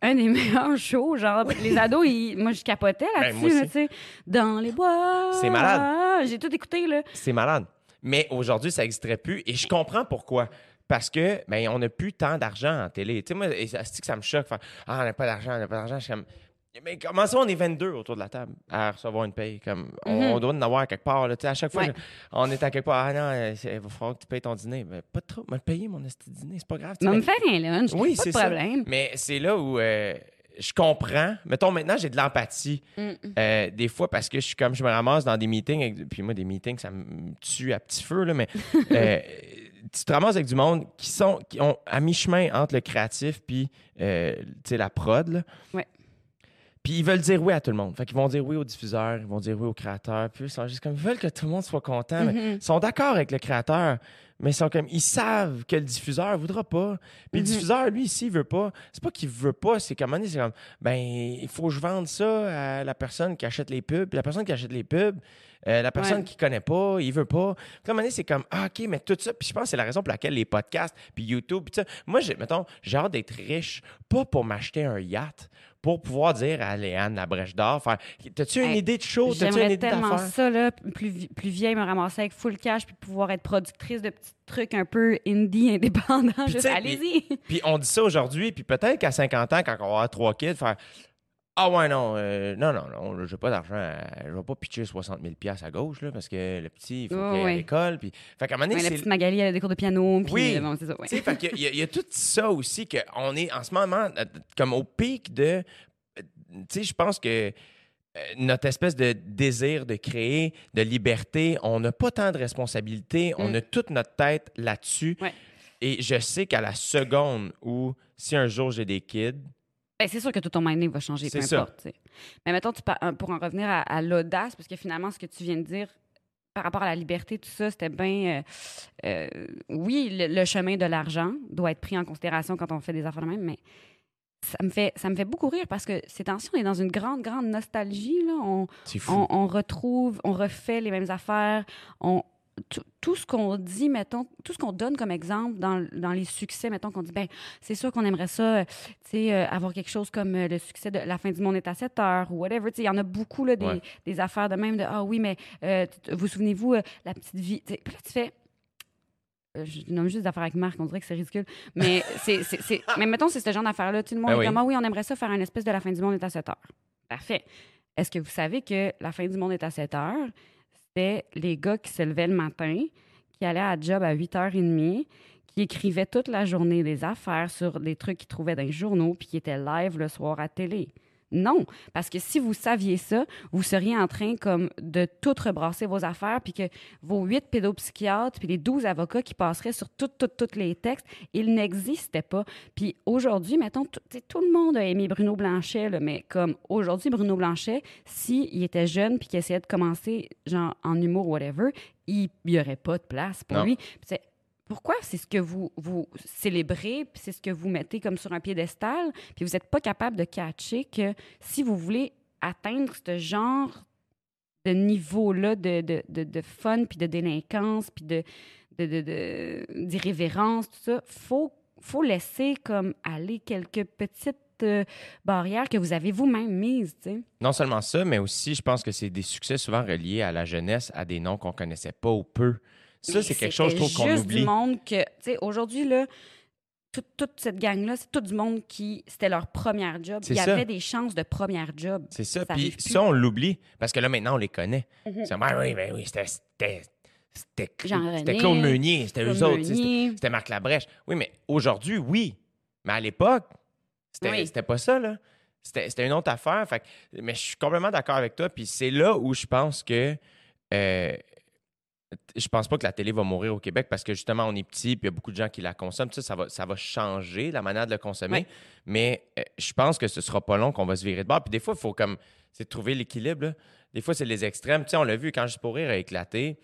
un des meilleurs shows. Genre, les ados, ils- moi, je capotais Ben, là-dessus, là, tu sais. Dans les bois. C'est malade. J'ai tout écouté, là. C'est malade. Mais aujourd'hui, ça n'existerait plus. Et je comprends pourquoi. Parce que, ben, on n'a plus tant d'argent en télé. Tu sais, moi, c'est que ça me choque. Ah, on n'a pas d'argent, on n'a pas d'argent. Comme, mais comment ça, on est 22 autour de la table à recevoir une paye? Comme, on, Mhm. on doit en avoir quelque part. Là, Tu sais, à chaque fois, Ouais. on est à quelque part. Ah non, euh, il va falloir que tu payes ton dîner. Mais pas de trop. Le payer, mon dîner. C'est pas grave. tu Mais mais- me faire un lunch. Oui, pas c'est ça. problème. Mais c'est là où euh, je comprends. Mettons, maintenant, j'ai de l'empathie. Mm. Euh, des fois, parce que je suis comme je me ramasse dans des meetings. avec- puis moi, des meetings, ça me tue à petit feu, là, mais euh, tu te ramasses avec du monde qui sont qui ont à mi-chemin entre le créatif puis euh, tu sais, la prod. là. Ouais. Puis ils veulent dire oui à tout le monde. Fait qu'ils vont dire oui aux diffuseurs, ils vont dire oui aux créateurs. Puis ils sont juste comme ils veulent que tout le monde soit content. mais Mhm. ils sont d'accord avec le créateur, mais ils sont comme ils savent que le diffuseur voudra pas. Puis le Mhm. diffuseur, lui, ici, il veut pas. C'est pas qu'il veut pas, c'est donné, c'est comme ben il faut que je vende ça à la personne qui achète les pubs. Puis la personne qui achète les pubs, euh, la personne Ouais. qui connaît pas, il veut pas. Puis à un moment donné, c'est comme ah, OK, mais tout ça. Puis je pense que c'est la raison pour laquelle les podcasts, puis YouTube, puis ça. Moi, j'ai, mettons, j'ai hâte d'être riche, pas pour m'acheter un yacht, pour pouvoir dire à Léane, la brèche d'or, faire T'as-tu une Hey, idée de show? T'as-tu une J'aimerais idée tellement ça, là, plus, plus vieille, me ramasser avec full cash, puis pouvoir être productrice de petits trucs un peu indie, indépendants. Allez-y. Puis on dit ça aujourd'hui, puis peut-être qu'à 50 ans, quand on va avoir trois kids, faire Ah ouais, non, euh, non, non, non, j'ai pas d'argent. à- Je vais pas pitcher 60 000 piastres à gauche, là, parce que le petit, il faut Ouais, qu'il aille à ouais. l'école. Puis... Fait qu'à un moment donné, Ouais, la c'est- petite Magali, elle a des cours de piano. Puis, Oui. euh, bon, c'est ça, ouais. Tu sais, fait qu'il y, a- il y a tout ça aussi qu'on est en ce moment euh, comme au pic de. euh, Tu sais, je pense que euh, notre espèce de désir de créer, de liberté, on n'a pas tant de responsabilités, on Mm. a toute notre tête là-dessus. Ouais. Et je sais qu'à la seconde où, si un jour j'ai des kids, Ben, c'est sûr que tout ton minding va changer, peu ça. importe. Mais mettons, tu euh, pour en revenir à, à l'audace, parce que finalement, ce que tu viens de dire par rapport à la liberté, tout ça, c'était bien. euh, euh, oui, le, le chemin de l'argent doit être pris en considération quand on fait des affaires de même, mais ça me fait, ça me fait beaucoup rire parce que ces temps-ci, on est dans une grande, grande nostalgie. Là. On, fou. on, on retrouve, on refait les mêmes affaires. On, tout, ce qu'on dit, mettons, tout ce qu'on donne comme exemple dans, dans les succès, mettons qu'on dit, ben c'est sûr qu'on aimerait ça, euh, tu sais, euh, avoir quelque chose comme euh, le succès de La fin du monde est à 7 heures ou whatever. Tu sais, il y en a beaucoup, là, des, Ouais. des affaires de même de, ah oui, mais euh, vous souvenez-vous, la petite vie. Tu sais, Puis là, tu fais. Je nomme juste des affaires avec Marc, on dirait que c'est ridicule. Mais, c'est, c'est, mais mettons, c'est ce genre d'affaires-là. Tout le monde Ben est oui. comme, ah oui, on aimerait ça faire une espèce de La fin du monde est à 7 heures. Parfait. Est-ce que vous savez que La fin du monde est à 7 heures? C'était les gars qui se levaient le matin, qui allaient à job à 8h30, qui écrivaient toute la journée des affaires sur des trucs qu'ils trouvaient dans les journaux, puis qui étaient live le soir à télé. Non, parce que si vous saviez ça, vous seriez en train comme de tout rebrasser vos affaires, puis que vos huit pédopsychiatres, puis les 12 avocats qui passeraient sur tout, tout, tous les textes, ils n'existaient pas. Puis aujourd'hui, mettons, tout, le monde a aimé Bruno Blanchet, là, mais comme aujourd'hui, Bruno Blanchet, s'il était jeune puis qu'il essayait de commencer genre en humour, whatever, il n'y aurait pas de place pour Non. lui. Puis pourquoi? C'est ce que vous, vous célébrez, puis c'est ce que vous mettez comme sur un piédestal, puis vous n'êtes pas capable de catcher que si vous voulez atteindre ce genre de niveau-là de, fun, puis de délinquance, puis de, d'irrévérence, tout ça, faut, faut laisser comme aller quelques petites euh, barrières que vous avez vous-même mises. Non seulement ça, mais aussi, je pense que c'est des succès souvent reliés à la jeunesse, à des noms qu'on connaissait pas ou peu. Ça, c'est quelque chose, je trouve, qu'on juste oublie. du monde que, tu sais, aujourd'hui, là, tout- toute cette gang-là, c'est tout du monde qui, c'était leur première job. Il y ça. avait des chances de première job. C'est ça. Ça Puis ça, on l'oublie. Parce que là, maintenant, on les connaît. Mhm. C'est ah, oui, ben oui, c'était. C'était Claude Meunier, c'était eux autres. C'était Marc Labrèche. Oui, mais aujourd'hui, oui. Mais à l'époque, c'était Oui. pas ça, là. C'était une autre affaire. Fait mais je suis complètement d'accord avec toi. Puis c'est là où je pense que. euh, je pense pas que la télé va mourir au Québec parce que justement, on est petit puis il y a beaucoup de gens qui la consomment. Ça, ça va, ça va changer la manière de le consommer. Ouais. Mais euh, je pense que ce sera pas long qu'on va se virer de bord. Puis des fois, il faut comme. C'est de trouver l'équilibre. Des fois, c'est les extrêmes. Tu sais, on l'a vu quand Juste pour rire a éclaté.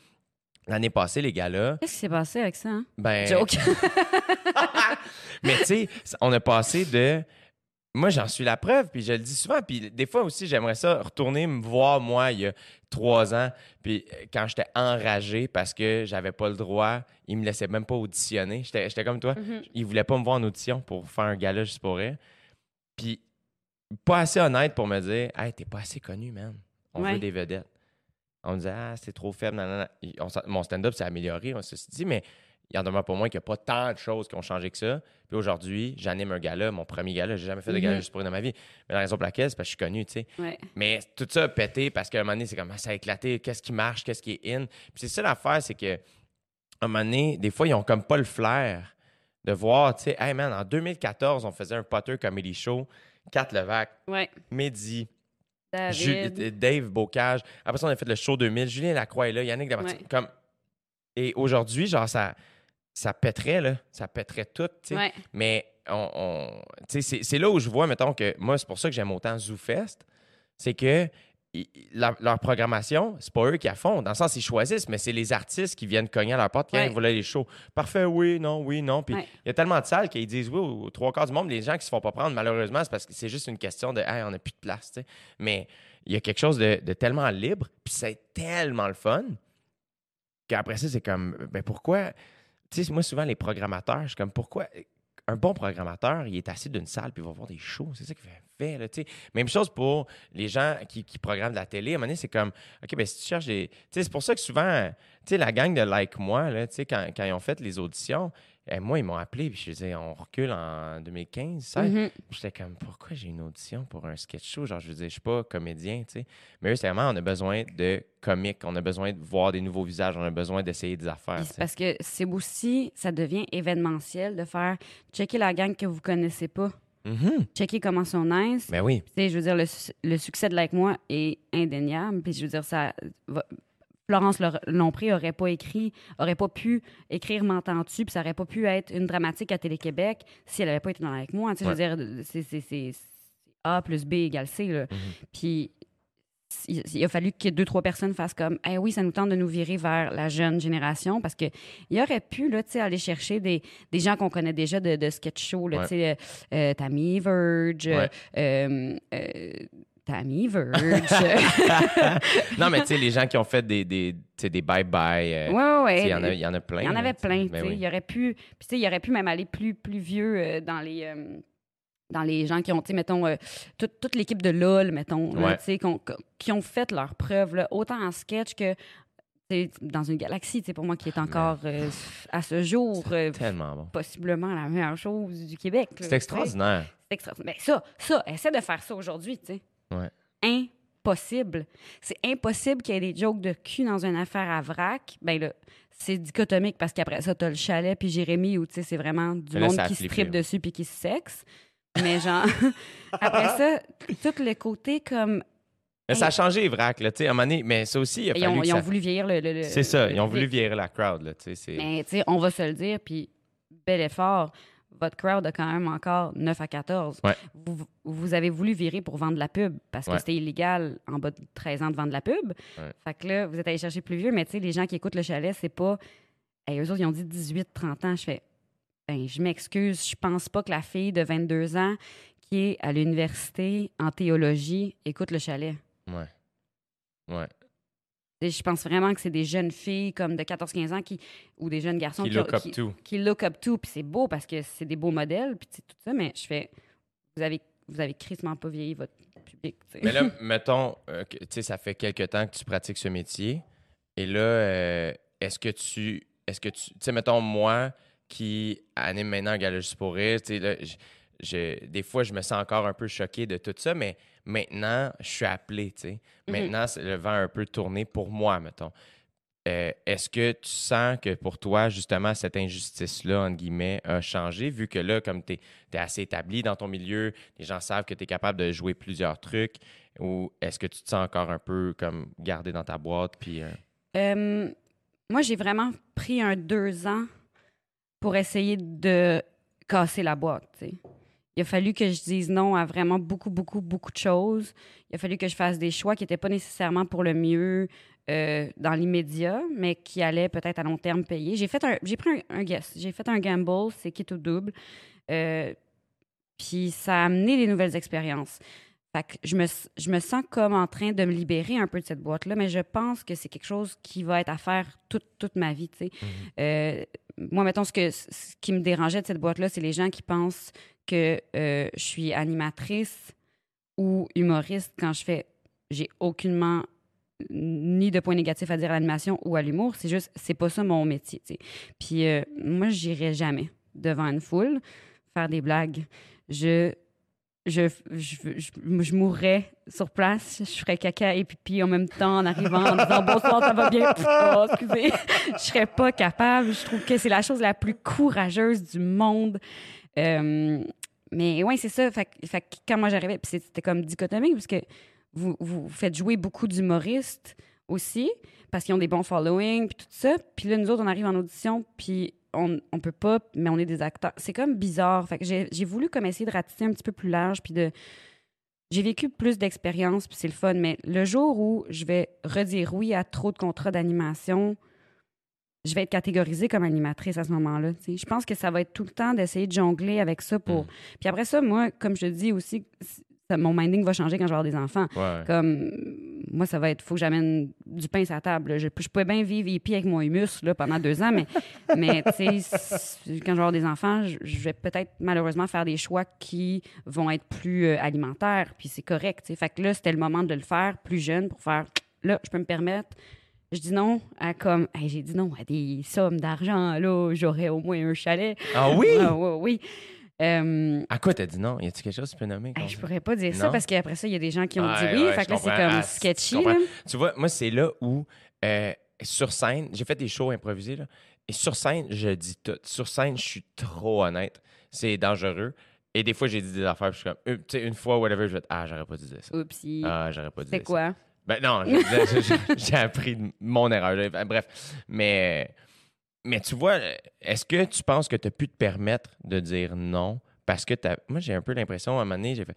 L'année passée, les gars-là, Qu'est-ce qui s'est passé avec ça? Hein? ben. Joke. Mais tu sais, on a passé de. Moi, j'en suis la preuve, puis je le dis souvent. Puis des fois aussi, j'aimerais ça retourner me voir, moi, il y a trois ans, puis euh, quand j'étais enragé parce que j'avais pas le droit, ils me laissaient même pas auditionner. J'étais comme toi. Mhm. Ils voulaient pas me voir en audition pour faire un gala juste pour rire. Puis pas assez honnête pour me dire Hey, t'es pas assez connu, man. On Ouais. veut des vedettes. On me disait Ah, c'est trop faible. nanana. Il- on s'en- mon stand-up s'est amélioré, on se dit, mais il en demeure pour moi qu'il n'y a pas tant de choses qui ont changé que ça. Puis aujourd'hui, j'anime un gala, mon premier gala. J'ai jamais fait de gala Mhm. juste pour une de ma vie. Mais la raison pour laquelle, c'est parce que je suis connu, tu sais. Ouais. Mais tout ça a pété parce qu'à un moment donné, c'est comme ah, ça a éclaté. Qu'est-ce qui marche? Qu'est-ce qui est in? Puis c'est ça l'affaire, c'est que à un moment donné, des fois, ils ont comme pas le flair de voir, tu sais, hey man, en 2014, on faisait un Potter Comedy Show, Kat Levac, Ouais. Mehdi, David. Ju- Dave Bocage. Après ça, on a fait le show 2000. Julien Lacroix est là, Yannick Damartine. Ouais. Comme... Et aujourd'hui, genre, ça, ça pèterait, là. Ça pèterait tout, tu sais. Ouais. Mais on, c'est, là où je vois, mettons, que moi, c'est pour ça que j'aime autant ZooFest. C'est que la- leur programmation, c'est pas eux qui la font. Dans le sens, ils choisissent, mais c'est les artistes qui viennent cogner à leur porte quand Ouais. ils voulaient les shows. Parfait, oui, non, oui, non. Puis il Ouais. y a tellement de salles qu'ils disent oui aux trois quarts du monde. Les gens qui se font pas prendre, malheureusement, c'est parce que c'est juste une question de hey, on n'a plus de place. tu sais. Mais il y a quelque chose de, de tellement libre, puis c'est tellement le fun qu'après ça, c'est comme ben pourquoi. Tu sais, moi, souvent, les programmateurs, je suis comme pourquoi. Un bon programmateur, il est assis d'une salle puis il va voir des shows. C'est ça qu'il fait. là. Même chose pour les gens qui, qui programment de la télé. À un moment donné, c'est comme, OK, ben si tu cherches des. C'est pour ça que souvent, la gang de Like Moi, là, quand, quand ils ont fait les auditions, Eh, moi, ils m'ont appelé, puis je disais, on recule en 2015, ça. Mhm. J'étais comme, pourquoi j'ai une audition pour un sketch show? Genre, je veux dire, je suis pas comédien, tu sais. Mais eux, c'est vraiment, on a besoin de comiques, on a besoin de voir des nouveaux visages, on a besoin d'essayer des affaires. Parce que c'est aussi, ça devient événementiel de faire checker la gang que vous connaissez pas, Mhm. checker comment sont nice. Ben oui. Tu sais, je veux dire, le, le succès de Like Moi est indéniable. Puis je veux dire, ça. va- Florence Lor- Lompré aurait pas écrit, aurait pas pu écrire M'entends-tu, puis ça aurait pas pu être une dramatique à Télé-Québec si elle avait pas été dans Like Moi. Tu sais, je veux dire, c'est- A plus B égale C, là. Mhm. Puis il, il a fallu que deux, trois personnes fassent comme Eh oui, ça nous tente de nous virer vers la jeune génération parce qu'il aurait pu là, aller chercher des, des gens qu'on connaît déjà de, de sketch show, là, Ouais. euh, euh, Tammy Verge, Ouais. euh, euh, Tammy Verge. non, mais tu sais, les gens qui ont fait des, des, bye-bye, euh, ouais, ouais, il y, en a- il y en a plein. Il y en avait plein, tu Ben oui. Il aurait pu, puis tu sais, il aurait pu même aller plus, plus vieux euh, dans les, euh, dans les gens qui ont, tu sais, mettons, euh, toute, toute l'équipe de LOL, mettons, là, Ouais. tu sais, qu'on- qui ont fait leurs preuves, là, autant en sketch que dans une galaxie, tu sais, pour moi, qui est encore, euh, à ce jour, euh, Tellement bon. possiblement la meilleure chose du Québec. C'est extraordinaire. C'est extraordinaire. Mais ça, ça, essaie de faire ça aujourd'hui, tu sais. Ouais. Impossible. C'est impossible qu'il y ait des jokes de cul dans une affaire à vrac. Ben là, c'est dichotomique parce qu'après ça, t'as le chalet puis Jérémy où, tu sais, c'est vraiment du là, monde qui se tripe dessus puis qui se sexe. Mais genre, après ça, tout le côté comme... Mais ça a changé, Vrac, là, tu sais, à un moment donné, mais ça aussi, il a Ils fallu ont, que ils ont ça- voulu vieillir le... le- le- C'est ça, le ils ont voulu virer la crowd, là, tu sais. Mais tu sais, on va se le dire, puis bel effort. Votre crowd a quand même encore 9 à 14. Ouais. Vous, vous avez voulu virer pour vendre de la pub parce que Ouais. c'était illégal en bas de 13 ans de vendre de la pub. Ouais. Fait que là, vous êtes allé chercher plus vieux, mais tu sais, les gens qui écoutent le chalet, c'est pas. Hey, eux autres, ils ont dit 18, 30 ans. Je fais. Ben, je m'excuse, je pense pas que la fille de 22 ans qui est à l'université en théologie écoute le chalet. Ouais. Ouais. Je pense vraiment que c'est des jeunes filles comme de 14-15 ans qui, ou des jeunes garçons Qui qui, look up qui- to. qui look up to, puis c'est beau parce que c'est des beaux modèles, puis tout ça, mais je fais, vous avez, vous avez crissement pas vieilli votre public. Mais là, mettons, euh, tu sais, ça fait quelque temps que tu pratiques ce métier. Et là, euh, est-ce que tu. Est-ce que tu. Tu sais, mettons, moi qui anime maintenant un gala juste pour rire, tu sais, je- des fois, je me sens encore un peu choqué de tout ça, mais maintenant, je suis appelé, tu sais. Mhm. Maintenant, le vent a un peu tourné pour moi, mettons. Euh, Est-ce que tu sens que pour toi, justement, cette injustice-là, entre guillemets, a changé, vu que là, comme tu es, assez établi dans ton milieu, les gens savent que tu es capable de jouer plusieurs trucs, ou est-ce que tu te sens encore un peu comme gardé dans ta boîte, puis... euh, Euh, moi, j'ai vraiment pris un deux ans pour essayer de casser la boîte, tu sais. Il a fallu que je dise non à vraiment beaucoup, beaucoup, beaucoup de choses. Il a fallu que je fasse des choix qui n'étaient pas nécessairement pour le mieux euh, dans l'immédiat, mais qui allaient peut-être à long terme payer. J'ai fait un, j'ai pris un, un guess. J'ai fait un gamble, c'est quitte ou double. Euh, puis ça a amené des nouvelles expériences. Fait que je me, je me sens comme en train de me libérer un peu de cette boîte-là, mais je pense que c'est quelque chose qui va être à faire toute, toute ma vie, tu sais. Euh, moi, mettons, ce, que, ce qui me dérangeait de cette boîte-là, c'est les gens qui pensent que euh, je suis animatrice ou humoriste quand je fais... J'ai aucunement ni de points négatifs à dire à l'animation ou à l'humour. C'est juste, c'est pas ça mon métier. Puis euh, moi, j'irai jamais devant une foule faire des blagues. Je je, je, je, je mourrais sur place, je ferais caca et pipi en même temps en arrivant en disant bonsoir, ça va bien? Oh, excusez, je serais pas capable. Je trouve que c'est la chose la plus courageuse du monde. Euh, mais ouais, c'est ça. Fait, fait quand moi j'arrivais, c'était comme dichotomique parce que vous, vous faites jouer beaucoup d'humoristes aussi parce qu'ils ont des bons followings puis tout ça. Puis là, nous autres, on arrive en audition puis on, on peut pas, mais on est des acteurs. C'est comme bizarre. Fait que j'ai j'ai voulu comme essayer de ratisser un petit peu plus large puis de... J'ai vécu plus d'expériences puis c'est le fun, mais le jour où je vais redire oui à trop de contrats d'animation, je vais être catégorisée comme animatrice à ce moment-là. Je pense que ça va être tout le temps d'essayer de jongler avec ça pour... Mm. Puis après ça, moi, comme je te dis aussi, ça- mon minding va changer quand je vais avoir des enfants. Ouais. Comme, moi, ça va être, faut que j'amène du pain sur la table. là. Je, je pouvais bien vivre hippie avec mon humus là, pendant deux ans, mais, mais tu sais, c- quand je vais avoir des enfants, je, je vais peut-être malheureusement faire des choix qui vont être plus euh, alimentaires, puis c'est correct. tu sais. Fait que là, c'était le moment de le faire plus jeune pour faire, là, je peux me permettre Je dis non à comme, Hey, j'ai dit non à des sommes d'argent, là, j'aurais au moins un chalet. Ah oui? Ah, oui. Euh, À quoi t'as dit non? Y a-tu quelque chose que tu peux nommer? hey, je ça? pourrais pas dire ça Non? parce qu'après ça, il y a des gens qui ont dit oui. ouais, fait que là, c'est comme Ah, sketchy. là. Tu vois, moi, c'est là où, euh, sur scène, j'ai fait des shows improvisés, là, et sur scène, je dis tout. Sur scène, je suis trop honnête. C'est dangereux. Et des fois, j'ai dit des affaires, puis je suis comme, euh, tu sais, une fois, whatever, je vais être, ah, j'aurais pas dû dire ça. Oupsie. Ah, j'aurais pas dû c'est dire ça. quoi? Ben non, j'ai appris mon erreur. Bref, mais, mais tu vois, est-ce que tu penses que tu as pu te permettre de dire non parce que t'as- moi j'ai un peu l'impression à un moment donné, j'ai fait,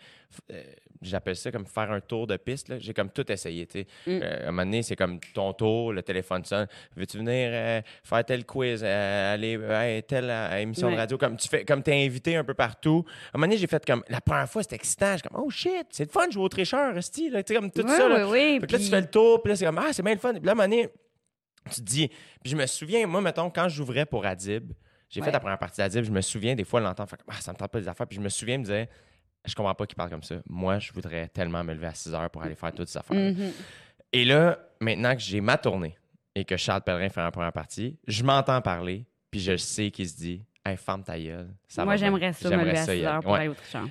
euh, j'appelle ça comme faire un tour de piste. là. J'ai comme tout essayé. tu sais. Mm. Euh, à un moment donné, c'est comme ton tour, le téléphone sonne. Veux-tu venir euh, faire tel quiz, euh, aller à telle émission de radio? Comme tu fais, comme t'es invité un peu partout. À un moment donné, j'ai fait comme la première fois, c'était excitant. J'ai comme oh shit, c'est le fun de jouer au tricheur, esti, là. Tu sais, comme tout ça. là. oui, oui. Que là, tu puis- fais le tour, puis là, c'est comme, ah, c'est bien le fun. Puis là, à un moment donné, tu te dis, puis je me souviens, moi, mettons, quand j'ouvrais pour Adib, j'ai fait la première partie d'Adib, je me souviens, des fois, l'entendre, comme, ah, ça me tente pas des affaires. Puis je me souviens me dire, je comprends pas qu'il parle comme ça. Moi, je voudrais tellement me lever à 6 heures pour aller faire toutes ces affaires. Mhm. Et là, maintenant que j'ai ma tournée et que Charles Pellerin fait la première partie, je m'entends parler, puis je sais qu'il se dit, hey, ferme ta gueule. Ça Moi, j'aimerais ça, me lever à ça y 6 aller. heures pour Ouais. aller au tricheur.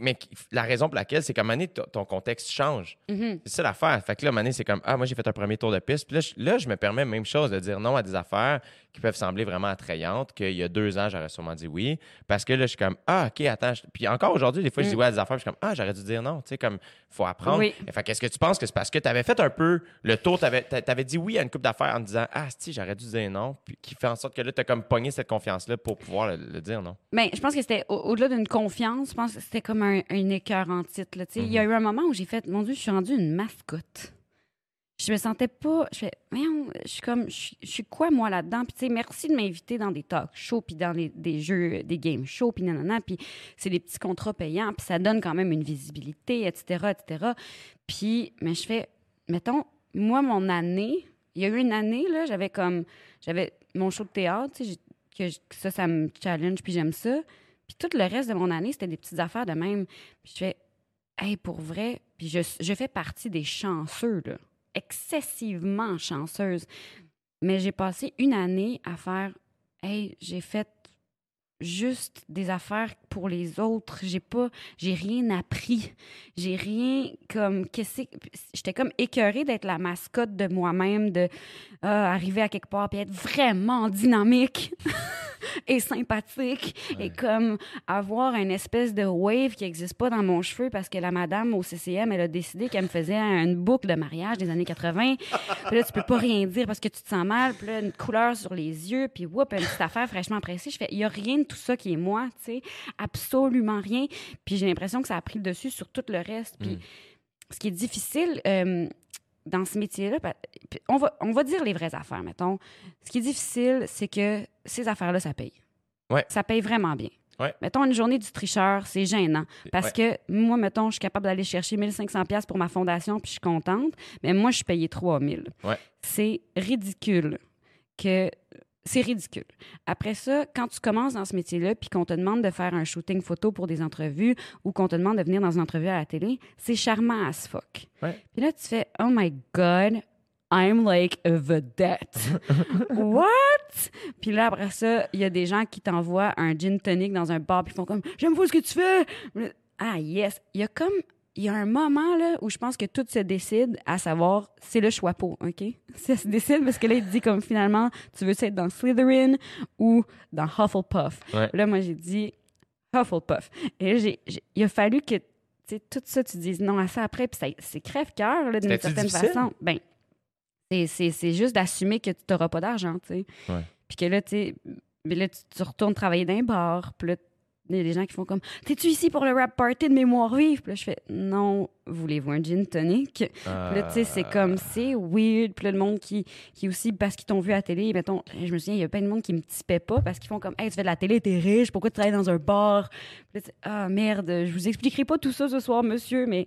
Mais la raison pour laquelle, c'est qu'à un moment donné, ton- contexte change. Mhm. C'est ça l'affaire. Fait que là, à un moment donné, c'est comme, ah, moi, j'ai fait un premier tour de piste. Puis là, je, là, je me permets même chose de dire non à des affaires qui peuvent sembler vraiment attrayantes, qu'il y a deux ans, j'aurais sûrement dit oui. Parce que là, je suis comme, ah, OK, attends. je- Puis encore aujourd'hui, des fois, je dis Mm. oui à des affaires, puis je suis comme, ah, j'aurais dû dire non. Tu sais, comme, faut apprendre. Oui. Fait que est-ce que tu penses que c'est parce que tu avais fait un peu le tour, tu avais, dit oui à une coupe d'affaires en disant, ah, si, j'aurais dû dire non, puis qui fait en sorte que là, tu as comme pogné cette confiance-là pour pouvoir le, le dire non? Ben, je pense que c'était au- au-delà d'une confiance, je pense que c'était comme un, un écœur en titre. là, tu sais. Il y a eu un moment où j'ai fait, mon Dieu, je suis rendue une mascotte. Je me sentais pas. Je fais, je suis comme, je suis- quoi moi là-dedans? Puis tu sais, merci de m'inviter dans des talk shows, puis dans des jeux, des game shows, puis nanana, puis c'est des petits contrats payants, puis ça donne quand même une visibilité, etc., etc. Puis, mais je fais, mettons, moi, mon année, il y a eu une année, là, j'avais comme, j'avais mon show de théâtre, tu sais, ça, ça me challenge, puis j'aime ça. Puis tout le reste de mon année, c'était des petites affaires de même. Puis je fais, hey, pour vrai, puis je, je fais partie des chanceux, là, excessivement chanceuse. Mais j'ai passé une année à faire, hey, j'ai fait juste des affaires pour les autres. J'ai pas, j'ai rien appris. J'ai rien comme, qu'est-ce que- j'étais comme écœurée d'être la mascotte de moi-même, de ah, arriver à quelque part puis être vraiment dynamique et sympathique et comme avoir une espèce de wave qui n'existe pas dans mon cheveu parce que la madame au CCM, elle a décidé qu'elle me faisait une boucle de mariage des années 80. Puis là, tu peux pas rien dire parce que tu te sens mal. Puis là, une couleur sur les yeux, puis whoop, une petite affaire fraîchement pressée. Je fais, il y a rien de tout ça qui est moi, tu sais. Absolument rien. Puis j'ai l'impression que ça a pris le dessus sur tout le reste. Puis Mm. ce qui est difficile euh, dans ce métier-là, puis on va, on va dire les vraies affaires, mettons. Ce qui est difficile, c'est que ces affaires-là, ça paye. Ouais. Ça paye vraiment bien. Ouais. Mettons une journée du tricheur, c'est gênant. Parce que moi, mettons, je suis capable d'aller chercher 1500 pièces pour ma fondation, puis je suis contente. Mais moi, je suis payée 3000. Ouais. C'est ridicule que c'est ridicule. Après ça, quand tu commences dans ce métier-là, puis qu'on te demande de faire un shooting photo pour des entrevues ou qu'on te demande de venir dans une entrevue à la télé, c'est charmant as fuck. Ouais. Puis là, tu fais Oh my God, I'm like a vedette. What? Puis là, après ça, il y a des gens qui t'envoient un gin tonic dans un bar, puis ils font comme J'aime pas ce que tu fais. Ah, yes. Il y a comme. Il y a un moment là où je pense que tout se décide à savoir c'est le choix pour, OK? Ça se décide parce que là, il te dit comme finalement, tu veux être dans Slytherin ou dans Hufflepuff? Ouais. Là, moi, j'ai dit Hufflepuff. Et là, j'ai- il a fallu que tu sais, tout ça, tu dises non à ça après, puis ça- c'est crève-cœur là, d'une certaine difficile? façon. Ben, c'est- juste d'assumer que tu n'auras pas d'argent, tu sais. Puis que là, tu mais là, tu, tu retournes travailler dans un bar, puis là, il y a des gens qui font comme T'es-tu ici pour le rap party de mémoire vive? Puis là, je fais Non, voulez-vous un gin tonic? Puis là, tu sais, c'est comme, c'est weird. Puis là, le monde qui, qui aussi, parce qu'ils t'ont vu à la télé, mettons, je me souviens, il y a plein de monde qui me tipait pas parce qu'ils font comme, hey, tu fais de la télé, t'es riche, pourquoi tu travailles dans un bar? Puis là, ah, merde, je vous expliquerai pas tout ça ce soir, monsieur, mais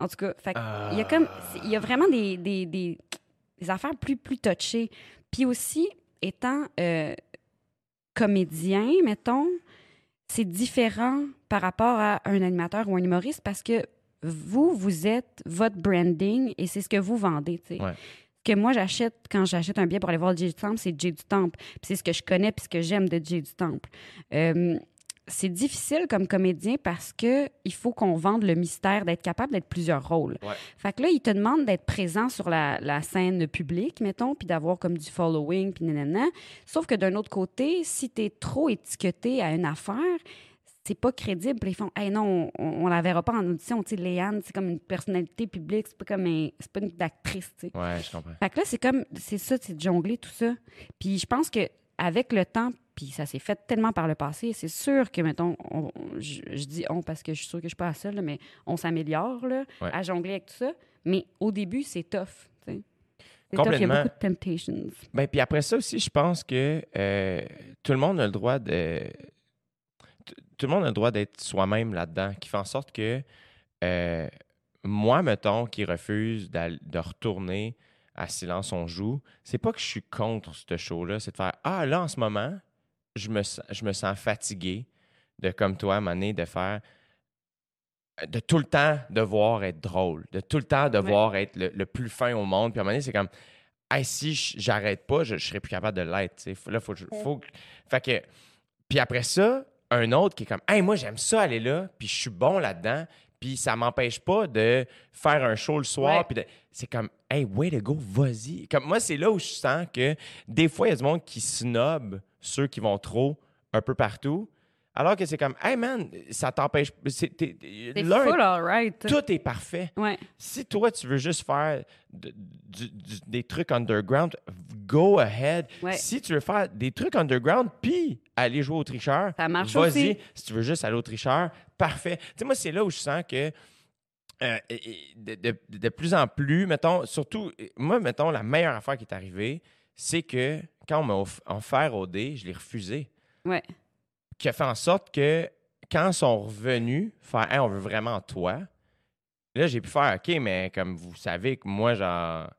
en tout cas, fait il y a comme, il y a vraiment des, des, des, des affaires plus, plus touchées. Puis aussi, étant euh, comédien, mettons, c'est différent par rapport à un animateur ou un humoriste parce que vous, vous êtes votre branding et c'est ce que vous vendez. Ouais. que moi j'achète quand j'achète un billet pour aller voir Jay du Temple, c'est Jay du Temple. C'est ce que je connais puis ce que j'aime de Jay du Temple. Euh, c'est difficile comme comédien parce que il faut qu'on vende le mystère d'être capable d'être plusieurs rôles. Ouais. Fait que là, il te demande d'être présent sur la, la scène publique, mettons, puis d'avoir comme du following, puis nanana. Sauf que d'un autre côté, si tu es trop étiqueté à une affaire, c'est pas crédible. Ils font, hey non, on, on la verra pas en audition. Tu sais, Léane, c'est comme une personnalité publique, c'est pas comme un- c'est pas une actrice, tu sais. Ouais, je comprends. Fait que là, c'est comme, c'est ça, c'est de jongler tout ça. Puis je pense que avec le temps, puis ça s'est fait tellement par le passé, c'est sûr que, mettons, on- je, je dis on parce que je suis sûre que je suis pas la seule, là, mais on s'améliore Ouais. à jongler avec tout ça. Mais au début, c'est tough. tough, il y a Complètement. beaucoup de temptations. Ben, puis après ça aussi, je pense que euh, tout le monde a le droit de. Tout le monde a le droit d'être soi-même là-dedans, qui fait en sorte que euh, moi, mettons, qui refuse de retourner à Silence on joue, c'est pas que je suis contre ce show-là, c'est de faire Ah, là, en ce moment, je me, sens- je me sens fatigué de, comme toi, Mané, de faire. de tout le temps devoir être drôle, de tout le temps devoir être le, le plus fin au monde. Puis à un moment donné, c'est comme Hey, si j'arrête pas, je, je serais plus capable de l'être. Là, faut, faut Fait que. Puis après ça, un autre qui est comme Hey, moi, j'aime ça aller là, puis je suis bon là-dedans, puis ça m'empêche pas de faire un show le soir. Ouais. Puis de- c'est comme Hey, way to go, vas-y. Comme moi, c'est là où je sens que des fois, il y a du monde qui snob ceux qui vont trop un peu partout. Alors que c'est comme, hey man, ça t'empêche. c'est- t'es- t'es- C'est l'un- full all right. tout est parfait. Ouais. Si toi, tu veux juste faire de- du- du- des trucs underground, go ahead. Ouais. Si tu veux faire des trucs underground, puis aller jouer au tricheur, Ça marche vas-y. aussi. Si tu veux juste aller au tricheur, parfait. Tu sais, moi, c'est là où je sens que euh, de, de- de plus en plus, mettons, surtout, moi, mettons, la meilleure affaire qui est arrivée, c'est que quand on m'a off- offert au dé, je l'ai refusé Ouais. qui a fait en sorte que quand ils sont revenus faire Hey, on veut vraiment toi, là j'ai pu faire OK, mais comme vous savez que moi, genre,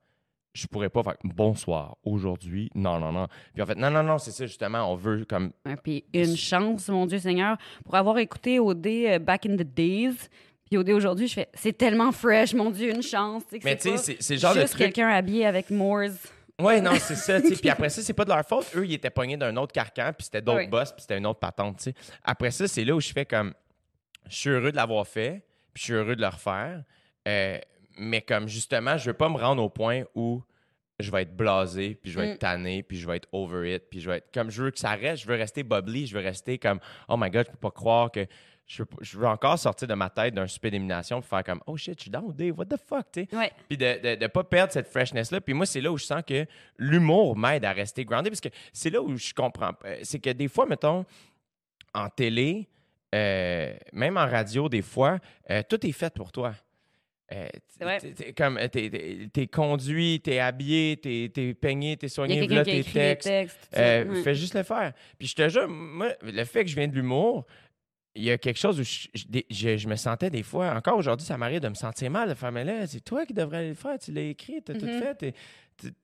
je pourrais pas faire bonsoir aujourd'hui. Non, non, non. Puis en fait, non, non, non, c'est ça justement, on veut comme. Ouais, Puis une chance, mon Dieu Seigneur, pour avoir écouté OD euh, back in the days. Puis OD aujourd'hui, je fais c'est tellement fresh, mon Dieu, une chance. que Mais tu sais, c'est- genre de juste truc- quelqu'un habillé avec Moores. Ouais, non, c'est ça. Puis après ça, c'est pas de leur faute. Eux, ils étaient pognés d'un autre carcan, puis c'était d'autres Oui. boss, puis c'était une autre patente, tu sais. Après ça, c'est là où je fais comme. Je suis heureux de l'avoir fait, puis je suis heureux de le refaire. Euh, mais comme justement, je veux pas me rendre au point où je vais être blasé, puis je vais Mm. être tanné, puis je vais être over it, puis je vais être comme je veux que ça reste, je veux rester bubbly, je veux rester comme oh my god, je peux pas croire que je veux, je veux encore sortir de ma tête d'un super d'élimination pour faire comme oh shit, je suis down, Dave, what the fuck, tu sais. Ouais. Puis de ne de, de pas perdre cette freshness-là. Puis moi, c'est là où je sens que l'humour m'aide à rester grounded. Parce que c'est là où je comprends. euh, C'est que des fois, mettons, en télé, euh, même en radio, des fois, euh, tout est fait pour toi. Euh, vrai. t'es- comme, t'es, conduit, t'es habillé, t'es, t'es peigné, t'es soigné, a tes textes. Euh. Fais juste le faire. Puis je te jure, moi, le fait que je viens de l'humour, il y a quelque chose où je, je- des- je- je me sentais des fois, encore aujourd'hui, ça m'arrive de me sentir mal, de faire, mais là, c'est toi qui devrais le faire, tu l'as écrit, tu as tout Mhm. fait, t'es-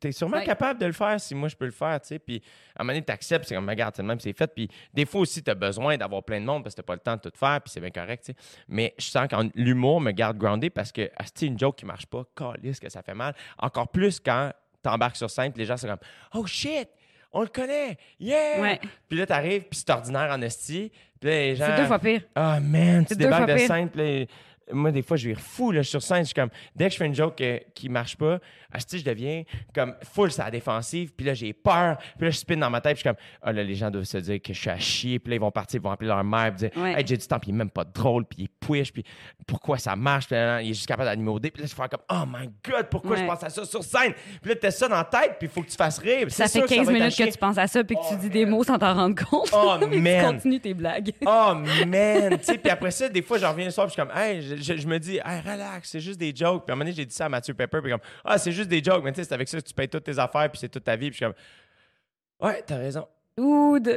tu es sûrement Ouais. capable de le faire si moi je peux le faire, tu sais. Puis à un moment donné, tu acceptes, c'est comme, regarde, c'est le même, c'est fait. Puis des fois aussi, tu as besoin d'avoir plein de monde parce que tu pas le temps de tout faire, puis c'est bien correct, tu sais. Mais je sens que l'humour me garde groundé parce que, c'est une joke qui marche pas, calisse que ça fait mal. Encore plus quand tu embarques sur scène, puis les gens sont comme, oh shit! On le connaît! Yeah! Ouais. Puis là, t'arrives, puis c'est ordinaire en esti. Gens. C'est deux fois pire. Ah, man, tu débarques de. Moi, des fois, je vais fou, là, je suis sur scène, je suis comme, dès que je fais une joke euh, qui marche pas, asti, je deviens comme full sur la défensive, puis là, j'ai peur, puis là, je spin dans ma tête, puis je suis comme, ah là, les gens doivent se dire que je suis à chier, puis là, ils vont partir, ils vont appeler leur mère, puis dire, Ouais. hey, j'ai du temps, puis il est même pas drôle, puis il est push, puis pourquoi ça marche, puis là, il est juste capable d'animer au dé, puis là, je fais comme, oh my god, pourquoi je pense à ça sur scène, puis là, t'as ça dans la tête, puis il faut que tu fasses rire, Ça fait sûr 15 ça va être à minutes que tu penses à ça puis que tu dis des mots sans t'en rendre compte. Oh, tu man. continues tes blagues. Oh man, tu sais, puis après ça, des fois, je reviens le soir, puis je suis comme, hey, je, me dis, hey, relax, c'est juste des jokes. Puis à un moment donné, j'ai dit ça à Mathieu Pepper, puis comme, ah, c'est juste des jokes, mais tu sais, c'est avec ça que tu payes toutes tes affaires, puis c'est toute ta vie, puis je suis comme, ouais, t'as raison.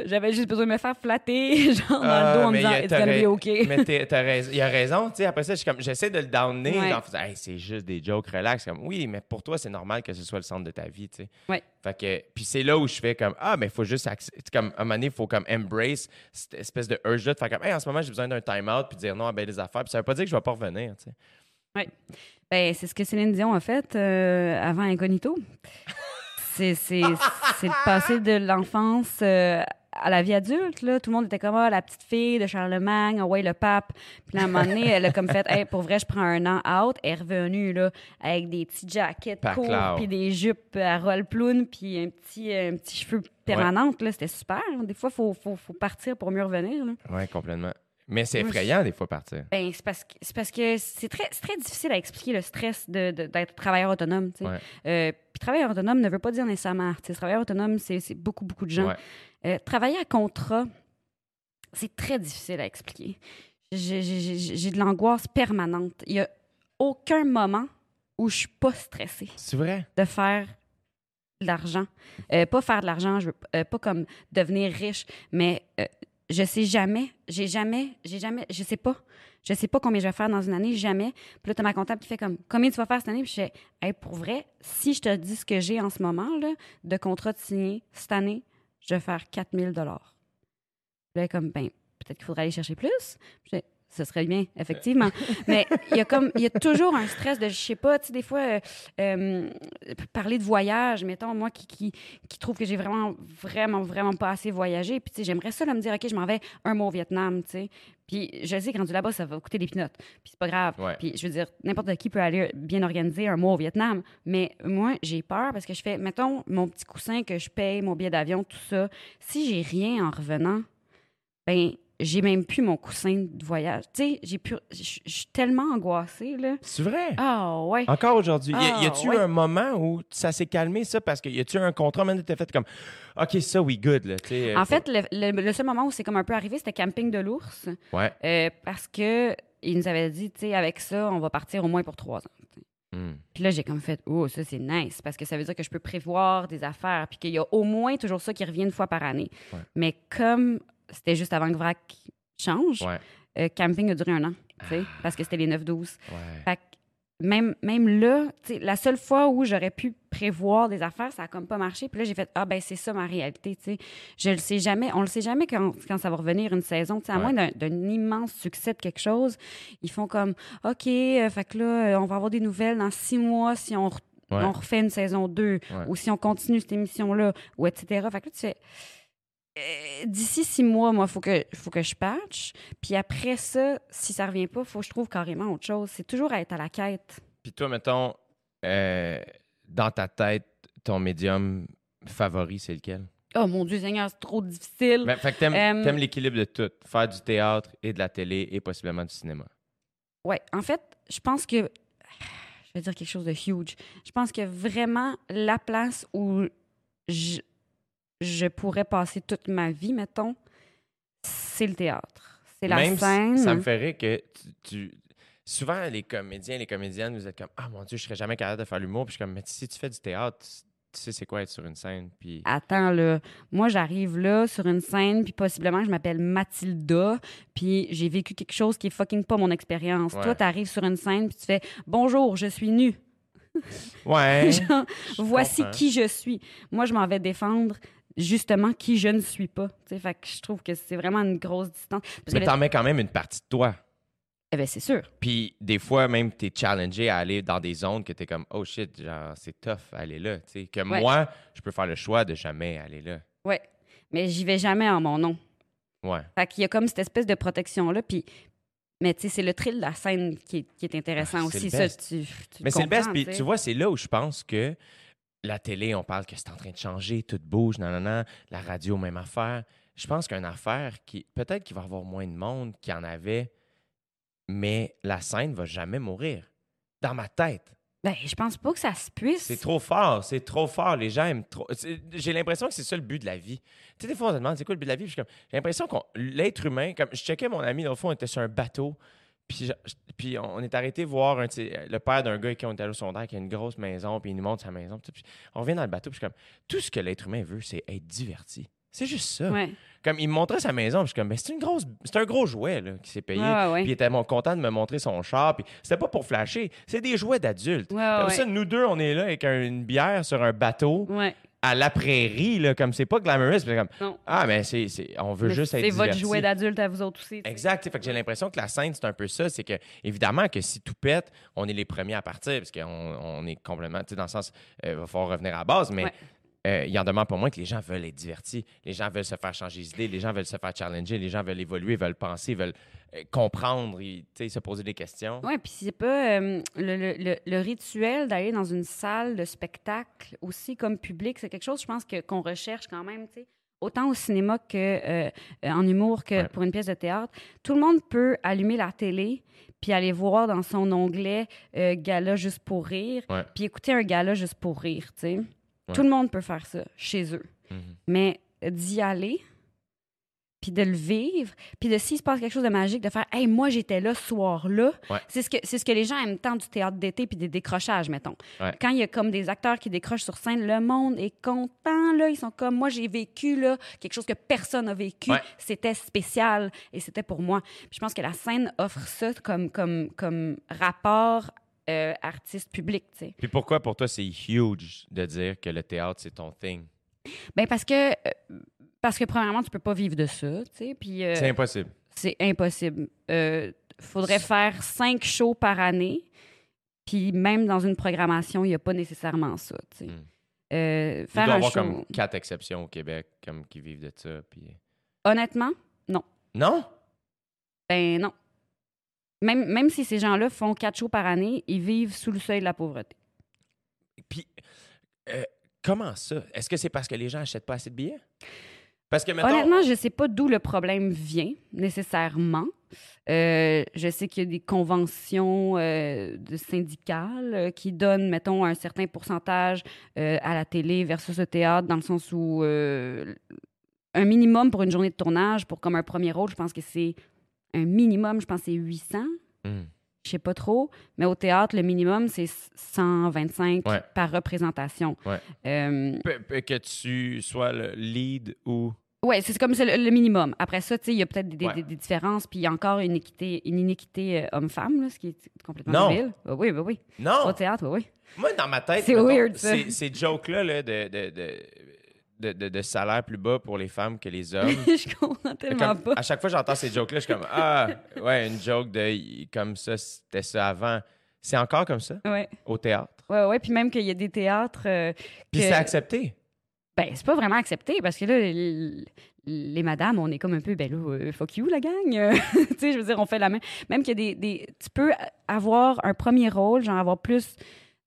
J'avais juste besoin de me faire flatter, genre dans Ah, le dos en me disant It's gonna be okay. Mais t'as raison, il a raison, tu sais, après ça, j'essaie de le downer, Ouais. en faisant, hey, c'est juste des jokes, relax. Comme, oui, mais pour toi, c'est normal que ce soit le centre de ta vie, tu sais. Ouais. Fait que, puis c'est là où je fais comme, ah, mais il faut juste, comme, à un moment donné, il faut comme embrace cette espèce de urge-là, de faire comme, hey, en ce moment, j'ai besoin d'un time-out, puis dire non à ben des affaires, puis ça veut pas dire que je vais pas revenir, tu sais. Ben, c'est ce que Céline Dion a fait euh, avant Incognito. C'est le passé de l'enfance euh, à la vie adulte. Là. Tout le monde était comme ah, la petite fille de Charlemagne, ah ouais, le pape. Puis à un moment donné, elle a comme fait Hey, pour vrai, je prends un an out. Elle est revenue là, avec des petits jackets clair. puis des jupes à roll ploune, puis un petit, un petit cheveu permanente. là. C'était super. Des fois, il faut, faut, faut partir pour mieux revenir. Oui, complètement. Mais c'est effrayant, des fois, partir. Ben, c'est parce que c'est parce que c'est très, très difficile à expliquer le stress de, de- d'être travailleur autonome. Euh, puis travailleur autonome ne veut pas dire nécessairement artiste. Travailleur autonome, c'est, beaucoup, beaucoup de gens. Ouais. Euh, travailler à contrat, c'est très difficile à expliquer. J'ai, de l'angoisse permanente. Il n'y a aucun moment où je suis pas stressée C'est vrai? de faire de l'argent. Euh, pas faire de l'argent, je veux euh, pas comme devenir riche, mais euh, je sais jamais, j'ai jamais, j'ai jamais, je sais pas. Je sais pas combien je vais faire dans une année, jamais. Puis là, t'as ma comptable qui fait comme combien tu vas faire cette année? Puis je fais, pour vrai, si je te dis ce que j'ai en ce moment, là, de contrat de signé, cette année, je vais faire 4000 dollars. Là, comme, ben, peut-être qu'il faudrait aller chercher plus. Je fais, ce serait bien, effectivement. Mais il y a comme, il y a toujours un stress de, je sais pas, tu sais, des fois, euh, euh, parler de voyage, mettons, moi qui, qui, qui trouve que j'ai vraiment, vraiment, vraiment pas assez voyagé. Puis, tu sais, j'aimerais ça, là, me dire, OK, je m'en vais un mois au Vietnam, tu sais. Puis, je sais que rendu là-bas, ça va coûter des pinottes. Puis, c'est pas grave. Ouais. Puis, je veux dire, n'importe qui peut aller bien organiser un mois au Vietnam. Mais moi, j'ai peur parce que je fais, mettons, mon petit coussin que je paye, mon billet d'avion, tout ça. Si j'ai rien en revenant, ben j'ai même plus mon coussin de voyage. Tu sais, j'ai plus... Je suis tellement angoissée, là. C'est vrai? Ah, ouais. Encore aujourd'hui. Ah, y a-tu ouais. un moment où ça s'est calmé, ça? Parce que y a-tu un contrat, maintenant, t'as fait comme, OK, ça, we good, là. sais, En faut- fait, le, le- le seul moment où c'est comme un peu arrivé, c'était camping de l'ours. Ouais. Euh, parce que il nous avait dit, tu sais, avec ça, on va partir au moins pour trois ans. Hmm. Puis là, j'ai comme fait, oh, ça, c'est nice, parce que ça veut dire que je peux prévoir des affaires, puis qu'il y a au moins toujours ça qui revient une fois par année. Ouais. Mais comme c'était juste avant que VRAC change, Ouais. euh, camping a duré un an, sais, parce que c'était les 9-12. Ouais. Même, même là, la seule fois où j'aurais pu prévoir des affaires, ça a comme pas marché. Puis là, j'ai fait Ah, ben c'est ça ma réalité. tu sais. Je le sais jamais. On le sait jamais quand, quand ça va revenir une saison. À Ouais. moins d'un, immense succès de quelque chose, ils font comme OK, euh, fait que là, euh, on va avoir des nouvelles dans six mois si on, Ouais. on refait une saison 2 Ouais. ou si on continue cette émission-là, ou etc. Fait que là, tu fais. Euh, D'ici six mois, moi, il faut que, faut que je patche. Puis après ça, si ça revient pas, il faut que je trouve carrément autre chose. C'est toujours à être à la quête. Puis toi, mettons, euh, dans ta tête, ton médium favori, c'est lequel? Oh mon Dieu Seigneur, c'est trop difficile. Ben, fait que t'aimes, Euh, t'aimes l'équilibre de tout. Faire du théâtre et de la télé et possiblement du cinéma. Ouais, en fait, je pense que je vais dire quelque chose de huge. Je pense que vraiment la place où je, je pourrais passer toute ma vie, mettons, c'est le théâtre. C'est la Même si scène. ça me ferait que tu, tu- Souvent, les comédiens, les comédiennes, vous êtes comme Ah mon Dieu, je serais jamais capable de faire l'humour. Puis je suis comme Mais si tu fais du théâtre, tu sais c'est quoi être sur une scène. Puis. Attends, là. Moi, j'arrive là sur une scène, puis possiblement, je m'appelle Mathilda, puis j'ai vécu quelque chose qui est fucking pas mon expérience. Ouais. Toi, t'arrives sur une scène, puis tu fais Bonjour, je suis nue. Ouais. Genre, voici comprends. qui je suis. Moi, je m'en vais défendre justement qui je ne suis pas. Tu fait que je trouve que c'est vraiment une grosse distance. Parce Mais t'en mets quand même une partie de toi. Eh ben, c'est sûr. Puis des fois, même, t'es challengé à aller dans des zones que t'es comme Oh shit, genre, c'est tough, aller là. tu sais. Que Ouais. moi, je peux faire le choix de jamais aller là. Ouais. Mais j'y vais jamais en mon nom. Ouais. Fait qu'il y a comme cette espèce de protection-là. Puis, mais tu sais, c'est le thrill de la scène qui est, qui est intéressant Ah, aussi. Ça, tu, tu Mais c'est le best. Puis tu tu vois, c'est là où je pense que la télé, on parle que c'est en train de changer, tout bouge, non, non, non. La radio, même affaire. Je pense qu'une affaire qui, peut-être qu'il va y avoir moins de monde qu'il y en avait, mais la scène va jamais mourir. Dans ma tête. Ben, je pense pas que ça se puisse. C'est trop fort, c'est trop fort. Les gens aiment trop. J'ai l'impression que c'est ça le but de la vie. Tu sais, des fois, on se demande c'est quoi le but de la vie? J'ai l'impression que l'être humain, comme je checkais mon ami, l'autre fois, on était sur un bateau. Puis, puis on est arrêté voir un, le père d'un gars avec qui on était allé au qui a une grosse maison, puis il nous montre sa maison. puis on revient dans le bateau, puis je suis comme, tout ce que l'être humain veut, c'est être diverti. C'est juste ça. Ouais. Comme il me montrait sa maison, puis je suis comme, mais c'est une grosse, c'est un gros jouet là, qui s'est payé. Ouais. Puis il était content de me montrer son char. Puis c'était pas pour flasher, c'est des jouets d'adultes. Ouais, Comme ça, nous deux, on est là avec un- une bière sur un bateau. À la prairie, là, comme c'est pas glamorous. c'est comme, Non. ah, mais c'est, c'est- on veut Mais juste être C'est votre jouet d'adulte à vous autres aussi. tu sais. Exact. Fait que j'ai l'impression que la scène, c'est un peu ça. C'est que, évidemment, que si tout pète, on est les premiers à partir, parce qu'on on est complètement, tu sais, dans le sens, il va falloir revenir à la base, mais Ouais. Euh, il en demande pas moins que les gens veulent être divertis. Les gens veulent se faire changer d'idée, les gens veulent se faire challenger, les gens veulent évoluer, veulent penser, veulent euh, comprendre, et, se poser des questions. Oui, puis c'est pas euh, le, le- le- rituel d'aller dans une salle de spectacle aussi comme public, c'est quelque chose, je pense, que, qu'on recherche quand même, tu sais. Autant au cinéma que euh, euh, en humour que Ouais. pour une pièce de théâtre. Tout le monde peut allumer la télé puis aller voir dans son onglet euh, Gala juste pour rire, puis écouter un gala juste pour rire, tu sais. Tout le monde peut faire ça chez eux. Mhm. Mais d'y aller, puis de le vivre, puis de s'il se passe quelque chose de magique, de faire Hey, moi, j'étais là ce soir-là. Ouais. C'est ce, que, c'est ce que les gens aiment tant du théâtre d'été puis des décrochages, mettons. Ouais. Quand il y a comme des acteurs qui décrochent sur scène, le monde est content, là. Ils sont comme Moi, j'ai vécu, là, quelque chose que personne n'a vécu. Ouais. C'était spécial et c'était pour moi. Puis je pense que la scène offre ça comme, comme, comme rapport euh, artiste-public, tu sais. Puis pourquoi pour toi c'est huge de dire que le théâtre c'est ton thing? Ben parce que, euh, parce que premièrement, tu peux pas vivre de ça, tu sais. Puis. euh, C'est impossible. C'est impossible. Euh, faudrait faire cinq shows par année. Puis même dans une programmation, il n'y a pas nécessairement ça. tu sais. Mm. Euh, Il faire doit y un avoir show. comme quatre exceptions au Québec comme qui vivent de ça. Puis... Honnêtement, non. Non? Ben non. Même, même si ces gens-là font quatre shows par année, ils vivent sous le seuil de la pauvreté. Puis, euh, comment ça? Est-ce que c'est parce que les gens achètent pas assez de billets? Parce que, mettons... Honnêtement, je ne sais pas d'où le problème vient nécessairement. Euh, je sais qu'il y a des conventions euh, de syndicales euh, qui donnent, mettons, un certain pourcentage à la télé versus le théâtre, dans le sens où un minimum pour une journée de tournage, pour comme un premier rôle, je pense que c'est un minimum, je pense que c'est 800. Hmm. Je sais pas trop, mais au théâtre, le minimum, c'est 125 Ouais. par représentation. Ouais. Euh, Pe- pe- que tu sois le lead ou... Oui, c'est comme le, le minimum. Après ça, tu sais, il y a peut-être des, des- Ouais. des- des différences, puis il y a encore une équité, une inéquité euh, homme-femme, ce qui est complètement débile. Bah oui, bah oui. Non! Au théâtre, oui, Moi, dans ma tête, C'est weird, ça. ces, ces jokes-là là, de, de, de, de, de- de salaire plus bas pour les femmes que les hommes... je comprends tellement Comme, pas. à chaque fois que j'entends ces jokes-là, je suis comme Ah, ouais, une joke de comme ça, c'était ça avant. C'est encore comme ça? Ouais, au théâtre? ouais, ouais. Puis même qu'il y a des théâtres. euh, Puis que- c'est accepté? Ben, c'est pas vraiment accepté parce que là, les madames, on est comme un peu, ben là, euh, fuck you, la gang. Tu sais, je veux dire, on fait la même. Même qu'il y a des, des. Tu peux avoir un premier rôle, genre avoir plus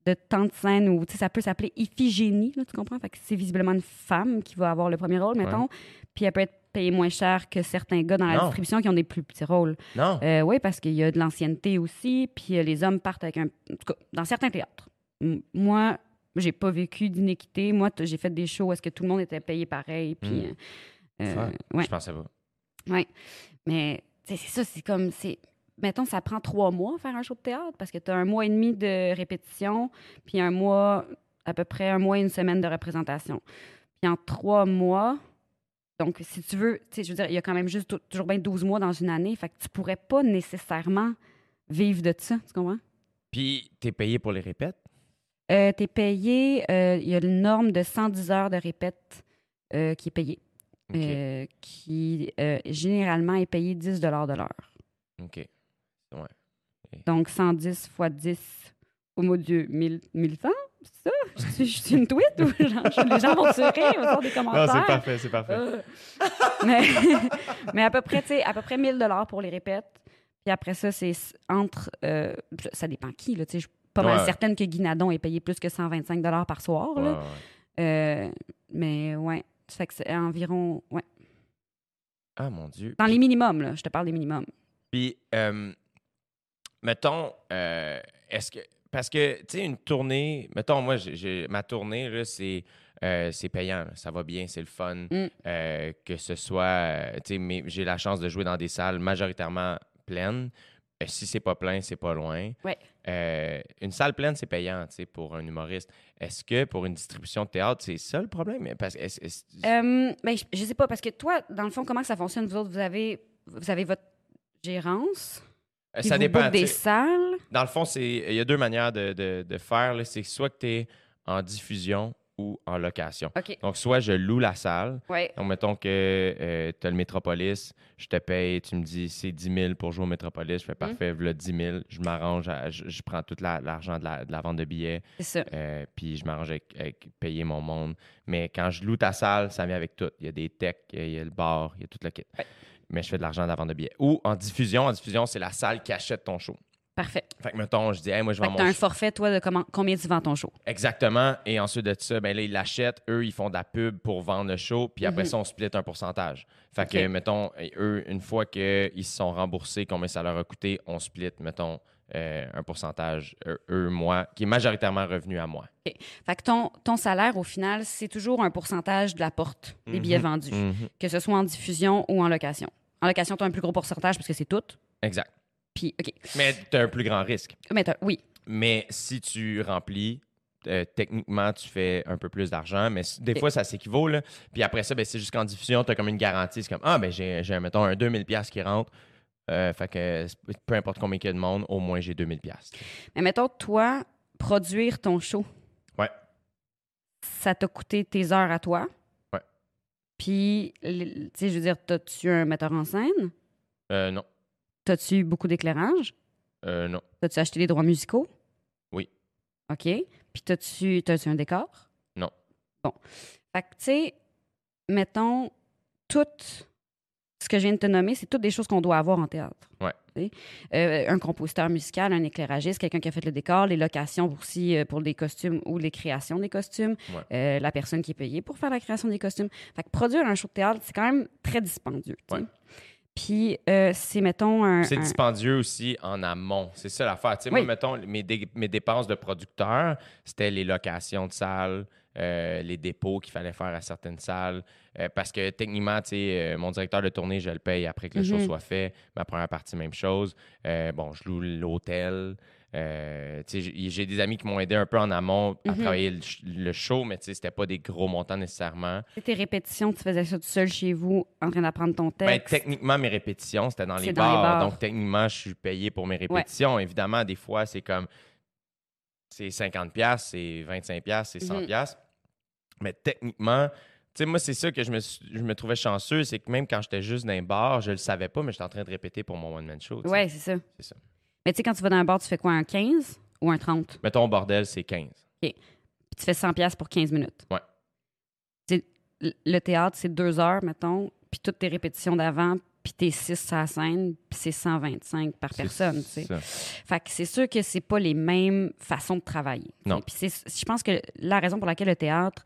de temps de scène sais, ça peut s'appeler Iphigénie, là, tu comprends? Fait que c'est visiblement une femme qui va avoir le premier rôle, mettons. Puis elle peut être payée moins cher que certains gars dans la Non. distribution qui ont des plus petits rôles. Non. Euh, oui, parce qu'il y a de l'ancienneté aussi, puis euh, les hommes partent avec un... En tout cas, dans certains théâtres. Moi, j'ai pas vécu d'inéquité. Moi, j'ai fait des shows où est-ce que tout le monde était payé pareil, puis... Mm. euh, ouais, Je pensais pas. ouais. Mais, c'est ça, c'est comme... c'est Mettons, ça prend trois mois faire un show de théâtre, parce que tu as un mois et demi de répétition, puis un mois, à peu près un mois et une semaine de représentation. Puis en trois mois... Donc, si tu veux, tu sais, je veux dire, il y a quand même juste tou- toujours bien 12 mois dans une année, fait que tu pourrais pas nécessairement vivre de ça, tu comprends? Puis t'es payé pour les répètes? Euh, tu es payé, euh, il y a une norme de 110 heures de répète euh, qui est payée, euh, qui généralement est payé 10 de l'heure. OK. Donc 110 fois 10, au mot Dieu, 1000, 1100, c'est ça? Je suis, une tweet ou genre, les gens vont se rire, ils vont faire des commentaires? parfait, c'est parfait. Euh. mais, mais à peu près, tu sais, à peu près 1000 dollars pour les répètes. Puis après ça, c'est entre, euh, ça dépend qui, là, tu sais, je suis pas mal certaine que Guinadon est payé plus que 125 dollars par soir, Ouais, là. ouais. Euh, mais ouais, ça fait que c'est environ, ouais, Ah, mon Dieu. dans les minimums, là, je te parle des minimums. Puis, euh, mettons, euh, est-ce que. Parce que, tu sais, une tournée. Mettons, moi, ma tournée, là, c'est. euh, c'est payant, ça va bien, c'est le fun. Mm. Euh, que ce soit. tu sais, j'ai la chance de jouer dans des salles majoritairement pleines. Si c'est pas plein, c'est pas loin. Ouais. Une salle pleine, c'est payant, tu sais, pour un humoriste. Est-ce que pour une distribution de théâtre, c'est ça le problème? Parce est-ce- Euh, ben, je, je sais pas, parce que toi, dans le fond, comment ça fonctionne, vous autres, vous avez, vous avez votre gérance, puis ça vous dépend. des salles? Dans le fond, il y a deux manières de, de- de faire. C'est soit que tu es en diffusion ou en location. Donc, soit je loue la salle. Ouais. Donc, mettons que tu as le Métropolis, je te paye, tu me dis c'est 10 000 pour jouer au Métropolis. Je fais parfait, voilà 10 000. Je m'arrange, je, je prends tout la- l'argent de la, de la vente de billets, C'est ça. euh, puis je m'arrange avec, avec payer mon monde. Mais quand je loue ta salle, ça vient avec tout. Il y a des techs, il y a le bar, il y a tout le kit. Ouais. Mais je fais de l'argent de la vente de billets. Ou en diffusion, en diffusion, c'est la salle qui achète ton show. Parfait. Fait que, mettons, je dis, hey, moi, je Fait vends mon un show. forfait, toi, de comment, combien tu vends ton show? Exactement. Et ensuite de ça, ben là, ils l'achètent. Eux, ils font de la pub pour vendre le show. Puis après Mhm. ça, on split un pourcentage. Fait que, mettons, et eux, une fois qu'ils se sont remboursés, combien ça leur a coûté, on split, mettons, euh, un pourcentage, eux, eux, moi, qui est majoritairement revenu à moi. Fait que ton, ton salaire, au final, c'est toujours un pourcentage de la porte des billets Mhm. vendus, Mhm. que ce soit en diffusion ou en location. En location, tu as un plus gros pourcentage parce que c'est tout. Exact. Puis, OK. Mais tu as un plus grand risque. Mais oui, Mais si tu remplis, euh, techniquement, tu fais un peu plus d'argent, mais des fois, ça s'équivaut. là. Puis après ça, ben, c'est jusqu'en diffusion, tu as comme une garantie. C'est comme, ah, ben j'ai, j'ai, mettons, un 2000$ piastres qui rentre. Euh, fait que c'est- peu importe combien il y a de monde, au moins j'ai 2000$. piastres. Mais mettons, toi, produire ton show, Ouais. ça t'a coûté tes heures à toi. Ouais. Puis, tu sais, je veux dire, t'as-tu un metteur en scène? Euh, non. T'as-tu beaucoup d'éclairage? Euh, non. T'as-tu acheté les droits musicaux? Oui. OK. Puis, t'as-tu t'as-tu un décor? Non. Bon. Fait que, tu sais, mettons, tout ce que je viens de te nommer, c'est toutes des choses qu'on doit avoir en théâtre. Ouais. Euh, un compositeur musical, un éclairagiste, quelqu'un qui a fait le décor, les locations aussi euh, pour des costumes ou les créations des costumes, Ouais. euh, la personne qui est payée pour faire la création des costumes. Fait que produire un show de théâtre, c'est quand même très dispendieux. Ouais. Puis, euh, c'est, mettons, un. C'est un- dispendieux aussi en amont. C'est ça l'affaire. Tu sais, Oui. Moi, mettons, mes, dé- mes dépenses de producteur, c'était les locations de salles, euh, les dépôts qu'il fallait faire à certaines salles. Euh, parce que techniquement, tu sais, euh, mon directeur de tournée, je le paye après que le show Mhm. soit fait. Ma première partie, même chose. Bon, je loue l'hôtel. J'ai des amis qui m'ont aidé un peu en amont à Mhm. travailler le, show, mais c'était pas des gros montants nécessairement. Tes répétitions, tu faisais ça tout seul chez vous, en train d'apprendre ton Ben, texte? techniquement, mes répétitions, c'était dans, les C'est dans les bars. Donc, techniquement, je suis payé pour mes répétitions. Évidemment, des fois, c'est comme. C'est 50$, piastres, c'est 25$, piastres, c'est 100$. Mhm. piastres. Mais techniquement, tu sais, moi, c'est ça que je me, je me trouvais chanceux, c'est que même quand j'étais juste dans un bar, je le savais pas, mais j'étais en train de répéter pour mon one-man show. Ouais, c'est ça. C'est ça. Mais tu sais, quand tu vas dans un bar, tu fais quoi, un 15 ou un 30? Mettons, bordel, c'est 15. Puis tu fais 100 pièces pour 15 minutes. Ouais. Le théâtre, c'est deux heures, mettons, puis toutes tes répétitions d'avant, puis tes 6 à la scène, puis c'est 125 par personne, tu sais. ça. Fait que c'est sûr que c'est pas les mêmes façons de travailler. Non. Puis je pense que la raison pour laquelle le théâtre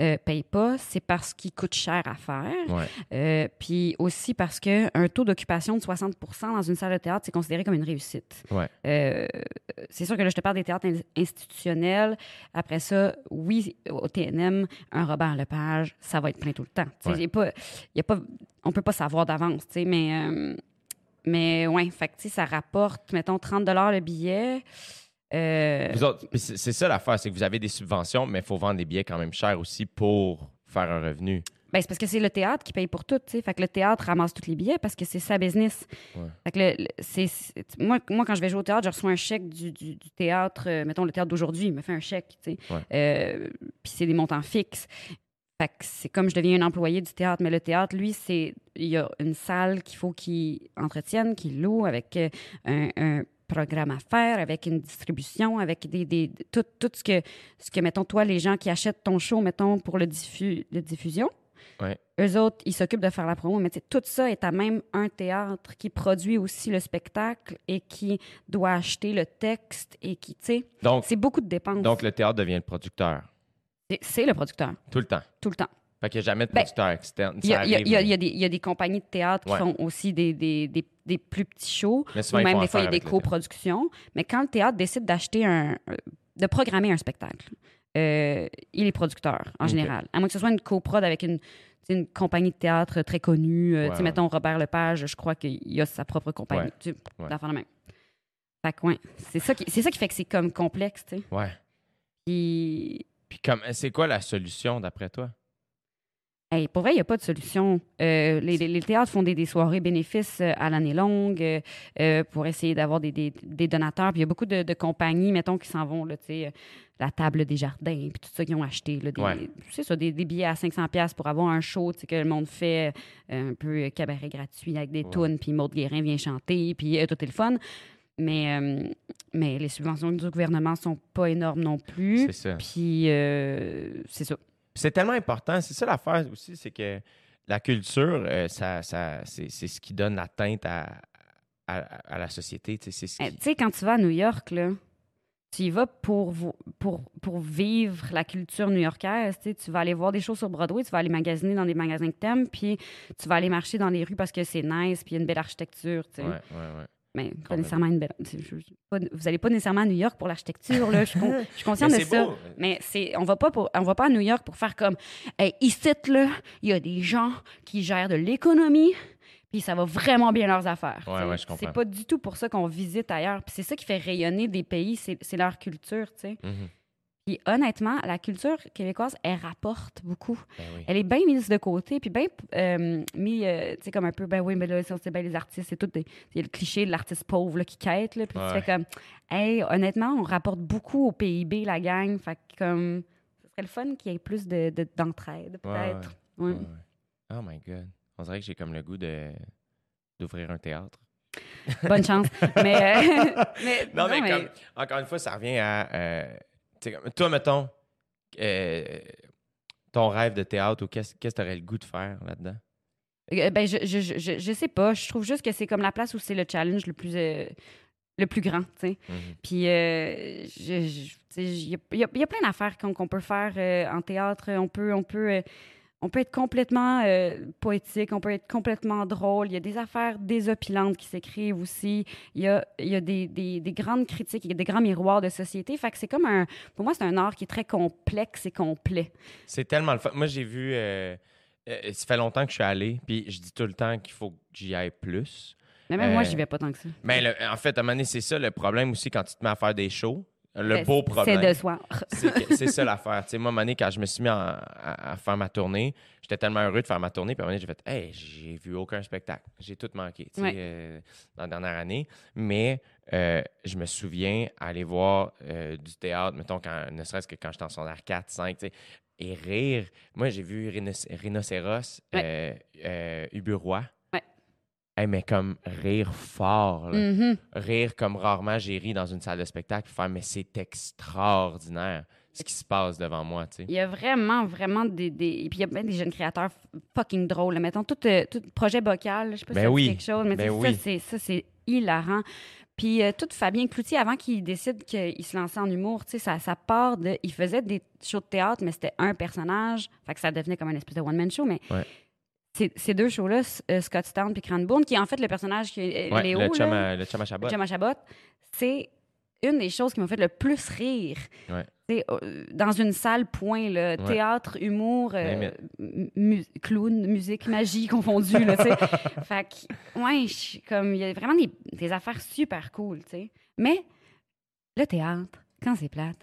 euh, paye pas, c'est parce qu'il coûte cher à faire. Ouais. Euh, puis aussi parce qu'un taux d'occupation de 60% dans une salle de théâtre, c'est considéré comme une réussite. Ouais. Euh, c'est sûr que là, je te parle des théâtres in- institutionnels. Après ça, oui, au TNM, un Robert Lepage, ça va être plein tout le temps. Ouais. y a pas, y a pas, on peut pas savoir d'avance, mais, euh, mais ouais, fait que, ça rapporte, mettons, 30 le billet. Euh, c'est ça l'affaire, c'est que vous avez des subventions, mais il faut vendre des billets quand même cher aussi pour faire un revenu. Ben, c'est parce que c'est le théâtre qui paye pour tout, tu sais. Fait que le théâtre ramasse tous les billets parce que c'est sa business. Ouais. Fait que le- le- c'est, c'est- moi, moi, quand je vais jouer au théâtre, je reçois un chèque du, du- du théâtre, euh, mettons le théâtre d'aujourd'hui, il me fait un chèque, tu sais. Ouais. Euh, Puis c'est des montants fixes. Fait que c'est comme je deviens un employé du théâtre, mais le théâtre, lui, c'est il y a une salle qu'il faut qu'il entretienne, qu'il loue avec un, un programme à faire, avec une distribution, avec des, des tout, tout ce que ce que mettons toi les gens qui achètent ton show mettons pour le diffu, le diffusion. Ouais. Eux autres, ils s'occupent de faire la promo, mais tu sais, tout ça est à même un théâtre qui produit aussi le spectacle et qui doit acheter le texte et qui, tu sais, Donc, c'est beaucoup de dépenses. donc, le théâtre devient le producteur c'est le producteur, tout le temps. tout le temps. Fait qu'il n'y a jamais de Ben, producteur externe. Il y, a, y y y des, il y a des compagnies de théâtre qui Ouais. font aussi des, des, des, des plus petits shows, Mais ou souvent, même des fois, il y a des coproductions. Mais quand le théâtre décide d'acheter un. euh, de programmer un spectacle, euh, il est producteur, en général. À moins que ce soit une coprod avec une, une compagnie de théâtre très connue. euh, tu sais, Ouais, mettons Robert Lepage, je crois qu'il a sa propre compagnie. Ouais. Tu même. Fait que, ouais, c'est ça, qui, c'est ça qui fait que c'est comme complexe, tu sais. Ouais. Puis, Puis comme, c'est quoi la solution d'après toi? Hey, pour vrai, il n'y a pas de solution. Euh, les, théâtres font des, des soirées bénéfices euh, à l'année longue euh, pour essayer d'avoir des, des- des donateurs. Puis il y a beaucoup de, de compagnies, mettons, qui s'en vont, là, la table des jardins, puis tout ça, qui ont acheté là, des, Ouais. c'est ça, des, billets à 500$ piastres pour avoir un show, que le monde fait euh, un peu cabaret gratuit avec des Ouais. tunes, puis Maud Guérin vient chanter, puis tout est le fun. Mais, euh, mais les subventions du gouvernement sont pas énormes non plus. C'est ça. Puis euh, c'est ça. C'est tellement important. C'est ça l'affaire aussi, c'est que la culture, euh, ça, ça, c'est ce qui donne la teinte à, à, à la société. tu sais, C'est ce Eh, qui... Tu sais, quand tu vas à New York, là, tu y vas pour, pour, pour vivre la culture new-yorkaise. Tu vas aller voir des choses sur Broadway, tu vas aller magasiner dans des magasins que t'aimes, puis tu vas aller marcher dans les rues parce que c'est nice, puis il y a une belle architecture. tu sais. Ouais, ouais, ouais. Mais pas nécessairement une belle. tu sais, je- je- pas- vous n'allez pas nécessairement à New York pour l'architecture, là. Je suis, con- je suis consciente Mais de ça. beau. Mais c'est, on va pas pour, on va pas à New York pour faire comme, hey, ici là, il y a des gens qui gèrent de l'économie, puis ça va vraiment bien leurs affaires. Ouais, ouais, je comprends. C'est pas du tout pour ça qu'on visite ailleurs. Puis c'est ça qui fait rayonner des pays, c'est, c'est leur culture, tu sais. Mhm. Puis honnêtement, la culture québécoise, elle rapporte beaucoup. Ben oui. Elle est bien mise de côté, puis bien euh, mis, euh, tu sais, comme un peu, ben oui, mais là, c'est bien les artistes, c'est tout. des- Il y a le cliché de l'artiste pauvre là, qui quête, là, puis Ouais. tu fais comme, hey, honnêtement, on rapporte beaucoup au PIB, la gang, fait que comme, ce serait le fun qu'il y ait plus de, de- d'entraide, Ouais, peut-être. Ouais. Ouais, ouais. Oh my God. On dirait que j'ai comme le goût de d'ouvrir un théâtre. Bonne chance. mais, euh, mais, Non, mais, comme, encore une fois, ça revient à. Toi, mettons, euh, ton rêve de théâtre ou qu'est-ce que tu aurais le goût de faire là-dedans? Euh, ben, je, je, je, je- sais pas. Je trouve juste que c'est comme la place où c'est le challenge le plus, euh, le plus grand, tu sais. Mhm. Puis, euh, il y, y a- il y a plein d'affaires qu'on peut faire en théâtre. On peut, on peut, on peut être complètement euh, poétique, on peut être complètement drôle. Il y a des affaires désopilantes qui s'écrivent aussi. Il y a, il y a des, des, des grandes critiques, il y a des grands miroirs de société. Fait que c'est comme un... Pour moi, c'est un art qui est très complexe et complet. C'est tellement le fun. Moi, j'ai vu. euh, euh, ça fait longtemps que je suis allé, puis je dis tout le temps qu'il faut que j'y aille plus. Mais même moi, Euh, j'y vais pas tant que ça. Mais le- en fait, à un moment donné, c'est ça le problème aussi quand tu te mets à faire des shows. Le Ben, beau C'est problème. de soi. C'est c'est ça l'affaire. Tu sais, moi, à un moment donné, quand je me suis mis en- à, à faire ma tournée, j'étais tellement heureux de faire ma tournée. Puis à un moment donné, j'ai fait Hey, j'ai vu aucun spectacle. J'ai tout manqué tu sais, Ouais. euh, dans la dernière année. Mais euh, je me souviens aller voir euh, du théâtre, mettons, quand, ne serait-ce que quand j'étais en secondaire 4, 5, tu sais, et rire. Moi, j'ai vu Rhinoc- Rhinocéros, euh, euh. Hey, mais comme rire fort. là Mhm. rire comme rarement j'ai ri dans une salle de spectacle, faire mais c'est extraordinaire ce qui se passe devant moi, tu sais. Il y a vraiment, vraiment des. puis il y a des jeunes créateurs fucking drôles. Mettons, tout, euh, tout projet bocal, je sais pas Ben si oui. quelque chose, mais Ben oui. ça, c'est, ça, c'est hilarant. Puis euh, tout Fabien Cloutier, avant qu'il décide qu'il se lançait en humour, tu sais, ça, ça part de. Il faisait des shows de théâtre, mais c'était un personnage. Fait que ça devenait comme un espèce de one-man show, mais. Ouais. Ces, ces deux shows-là, euh, Scottstown puis Cranbourne, qui est en fait le personnage qui est Ouais, Léo, le chum là, le chum à Chabot. Jim à Chabot, c'est une des choses qui m'a fait le plus rire. Ouais. Euh, Dans une salle, point, là, Ouais. théâtre, humour, euh, mu- clown, musique, magie confondue. Là, fait que, ouais, comme, il y a vraiment des, des affaires super cool. tu sais. Mais le théâtre, quand c'est plate,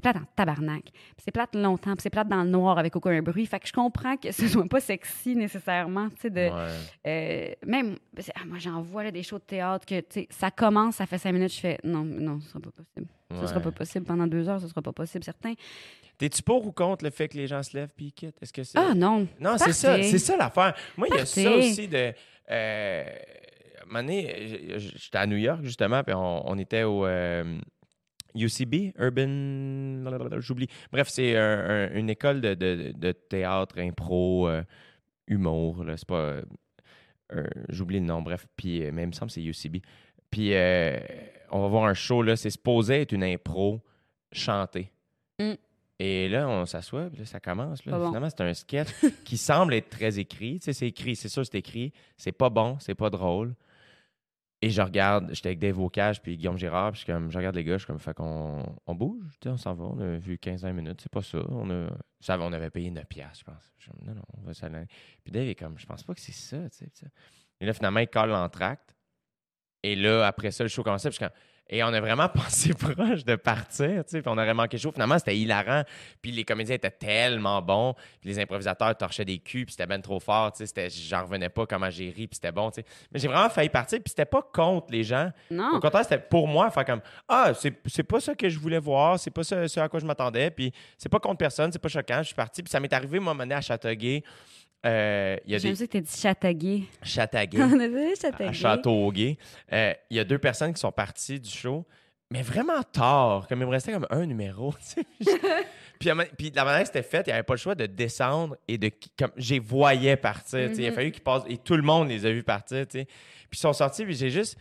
plate en tabarnak. C'est plate longtemps, c'est plate dans le noir avec aucun bruit. Fait que je comprends que ce soit pas sexy nécessairement, tu sais, de... Ouais. Euh, même, ah, moi, j'en vois là, des shows de théâtre que, tu sais, ça commence, ça fait cinq minutes, je fais non, non, ce sera pas possible. Ce sera Ouais. pas possible pendant deux heures, ce sera pas possible, certain. T'es-tu pour ou contre le fait que les gens se lèvent puis quittent? Est-ce que c'est. Ah non! non, c'est ça, c'est ça l'affaire. Moi, il y a ça aussi de. Euh, à un moment donné, j- j- j'étais à New York, justement, puis on, on était au. euh, UCB, Urban. J'oublie. Bref, c'est un- un- une école de, de- de théâtre, impro, euh, humour. C'est pas. euh, J'oublie le nom, bref. Puis, euh, mais il me semble que c'est UCB. Puis, on va voir un show, là. C'est supposé être une impro chantée. Mm. Et là, on s'assoit, là, ça commence. Là. Bon. Finalement, c'est un sketch qui semble être très écrit. Tu sais, c'est écrit, c'est sûr, c'est écrit. C'est pas bon, c'est pas drôle. Et je regarde, j'étais avec Dave Bocage puis Guillaume Girard, puis je, comme, je regarde les gars, je suis comme, fait qu'on on bouge, on s'en va, on a vu 15-20 minutes, c'est pas ça. On, a, ça, on avait payé 9 piastres, je pense. Je non, non, on va s'aller. Puis Dave est comme, je pense pas que c'est ça, tu sais. Et là, finalement, il colle l'entracte. Et là, après ça, le show commençait, puis je Et on a vraiment pensé proche de partir, tu sais, puis on aurait manqué chaud. Finalement, c'était hilarant. Puis les comédiens étaient tellement bons. Puis les improvisateurs torchaient des culs, puis c'était ben trop fort, tu sais. J'en revenais pas comment j'ai ri, puis c'était bon, tu sais. Mais j'ai vraiment failli partir, puis c'était pas contre les gens. Au Non. contraire, c'était pour moi, faire comme Ah, c'est pas ça que je voulais voir, c'est pas ça, ce à quoi je m'attendais, puis c'est pas contre personne, c'est pas choquant, je suis parti. Puis ça m'est arrivé, moi, mener à Châteauguay. Euh, Il y a J'aime des que t'as dit Châteauguay. Châteauguay On a dit Châteauguay. Euh, Il y a deux personnes qui sont parties du show, mais vraiment tard, comme il me restait comme un numéro. tu puis, puis la manière que c'était fait, il n'y avait pas le choix de descendre et de. Comme, j'ai voyais partir. tu. Il a Mhm. fallu qu'ils passent. Et tout le monde les a vus partir. tu. Puis ils sont sortis, puis j'ai juste.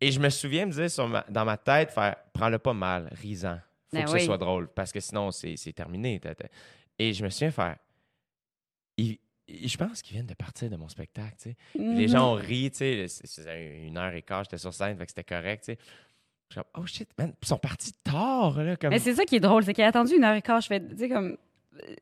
Et je me souviens me dire sur ma- dans ma tête, faire prends-le pas mal, risant. Faut Ben que oui. ce soit drôle, parce que sinon, c'est terminé. Et je me souviens faire. Je pense qu'ils viennent de partir de mon spectacle, tu sais. Les Mhm. gens ont ri, tu sais. une heure et quart, j'étais sur scène, fait que c'était correct, tu sais. Je suis comme, oh shit, man. Ils sont partis tard, là. Comme... Mais c'est ça qui est drôle, c'est qu'il a attendu une heure et quart. Je fais, tu sais, comme. euh,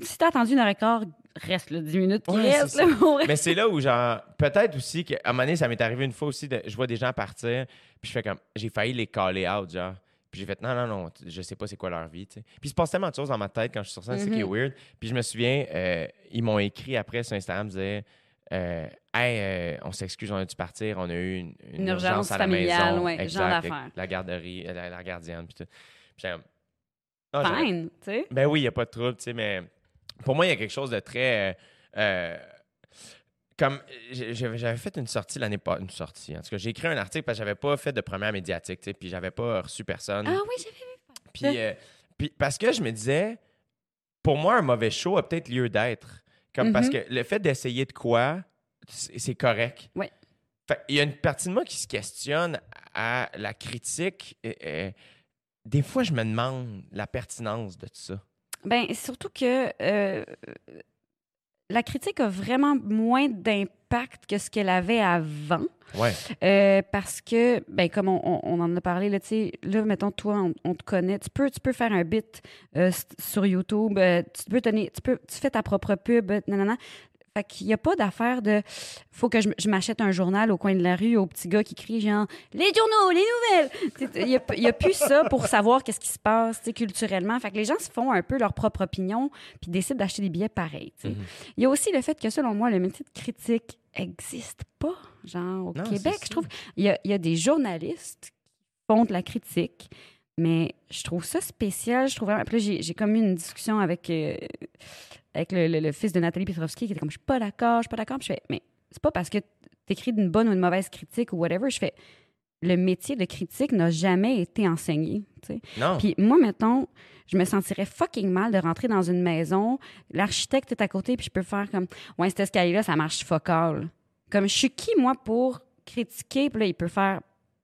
Si t'as attendu une heure et quart, reste là, 10 minutes, qui Ouais, reste c'est là. Mais c'est là où, genre, peut-être aussi qu'à un moment donné, ça m'est arrivé une fois aussi, de, je vois des gens partir, puis je fais comme, j'ai failli les caller out, genre. Puis j'ai fait, non, non, non, je sais pas c'est quoi leur vie. Puis il se passe tellement de choses dans ma tête quand je suis sur scène, c'est qui est Mhm. weird. Puis je me souviens, euh, ils m'ont écrit après sur Instagram, ils disaient, euh, hey, euh, on s'excuse, on a dû partir, on a eu une, Une urgence à la familiale, maison. ouais, genre exact. La garderie, euh, la, la gardienne, puis tout. Puis Ah, Fine, tu sais. ben oui, il n'y a pas de trouble, tu sais, mais pour moi, il y a quelque chose de très. euh, comme j'avais j'avais fait une sortie l'année pas une sortie. En tout cas, j'ai écrit un article parce que j'avais pas fait de première médiatique, tu sais, puis j'avais pas reçu personne. Ah oui, j'ai vu. Puis, euh, puis parce que je me disais, pour moi, un mauvais show a peut-être lieu d'être. Comme parce Mhm. que le fait d'essayer de quoi, c'est correct. Fait, il y a une partie de moi qui se questionne à la critique. des fois, je me demande la pertinence de tout ça. Ben, surtout que euh, la critique a vraiment moins d'impact que ce qu'elle avait avant. Ouais. Euh, parce que, ben, comme on, on- on en a parlé, là, tu sais, là, mettons, toi, on, on te connaît, tu peux, tu peux faire un bit euh, sur YouTube, euh, tu peux donner, tu peux, tu fais ta propre pub, nanana. Fait qu'il n'y a pas d'affaire de faut que je, m'achète un journal au coin de la rue au petit gars qui crie genre les journaux, les nouvelles. Il n'y a, il y a plus ça pour savoir qu'est-ce qui se passe culturellement. Fait que les gens se font un peu leur propre opinion puis décident d'acheter des billets pareils. Mhm. Il y a aussi le fait que selon moi, le métier de critique existe pas. Genre au Non, Québec, je trouve. Il y a, il y a des journalistes qui font de la critique, mais je trouve ça spécial. Je trouve j'ai, j'ai comme eu une discussion avec, euh, avec le, le- le fils de Nathalie Petrovski qui était comme Je suis pas d'accord, je suis pas d'accord. Puis je fais Mais c'est pas parce que tu écris d'une bonne ou une mauvaise critique ou whatever. Je fais Le métier de critique n'a jamais été enseigné. tu sais. Non. Puis moi, mettons, je me sentirais fucking mal de rentrer dans une maison, l'architecte est à côté, puis je peux faire comme Ouais, cet escalier-là, ça marche focal. Comme je suis qui, moi, pour critiquer, puis là, il peut faire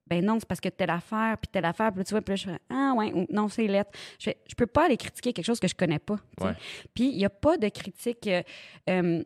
ben non, c'est parce que telle affaire, puis telle affaire, puis là, tu vois, puis là, je fais Ah ouais, ou non, c'est lettre. Je fais, je peux pas aller critiquer quelque chose que je connais pas. Puis il y a pas de critique. euh, euh,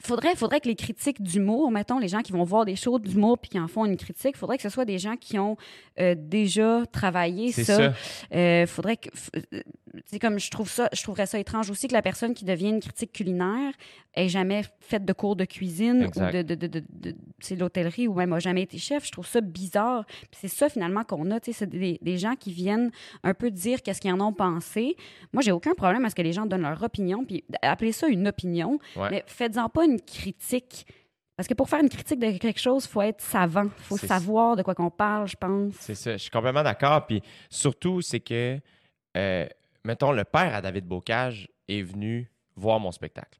faudrait, faudrait que les critiques d'humour, mettons, les gens qui vont voir des shows d'humour puis qui en font une critique, faudrait que ce soit des gens qui ont euh, déjà travaillé ça. ça. Euh, faudrait que. euh, C'est comme je trouve ça, je trouverais ça étrange aussi que la personne qui devient une critique culinaire ait jamais fait de cours de cuisine Exact. ou de, de, de, de, l'hôtellerie ou même a jamais été chef. Je trouve ça bizarre. Puis c'est ça finalement qu'on a, tu sais, c'est des, des gens qui viennent un peu dire qu'est-ce qu'ils en ont pensé. Moi, j'ai aucun problème à ce que les gens donnent leur opinion, puis appelez ça une opinion, Ouais. mais faites-en pas une critique. Parce que pour faire une critique de quelque chose, il faut être savant. Il faut savoir de quoi qu'on parle, je pense. C'est ça, je suis complètement d'accord. Puis surtout, c'est que, euh, mettons, le père à David Bocage est venu voir mon spectacle.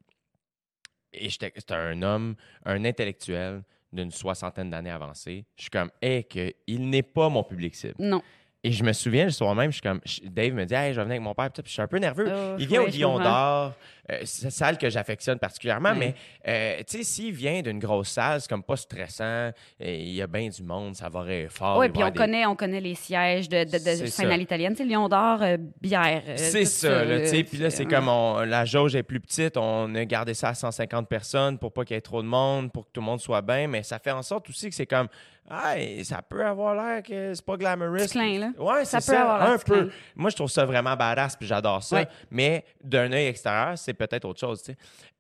Et c'était un homme, un intellectuel d'une soixantaine d'années avancées. Je suis comme, hé, que il n'est pas mon public cible. Non. Et je me souviens, le soir même, je suis comme, je- Dave me dit, hey, je vais venir avec mon père, puis je suis un peu nerveux. Oh, il vient au Lion d'Or, euh, c'est une salle que j'affectionne particulièrement, Ouais. mais euh, tu sais, s'il vient d'une grosse salle, c'est comme pas stressant, et il y a bien du monde, ça va fort. Oui, puis on des- connaît, on connaît les sièges de, de, à l'italienne. Tu sais, Lion d'or, euh, bière. euh, C'est ça, tu sais. euh, Puis là, c'est euh, comme on- la jauge est plus petite, on a gardé ça à 150 personnes pour pas qu'il y ait trop de monde, pour que tout le monde soit bien, mais ça fait en sorte aussi que c'est comme, ah, ça peut avoir l'air que c'est pas glamorous. Clin, là. Ouais, Ça peut ça, avoir un peu. clin. Moi, je trouve ça vraiment badass, puis j'adore ça. Ouais. Mais d'un œil extérieur, c'est peut-être autre chose, tu sais.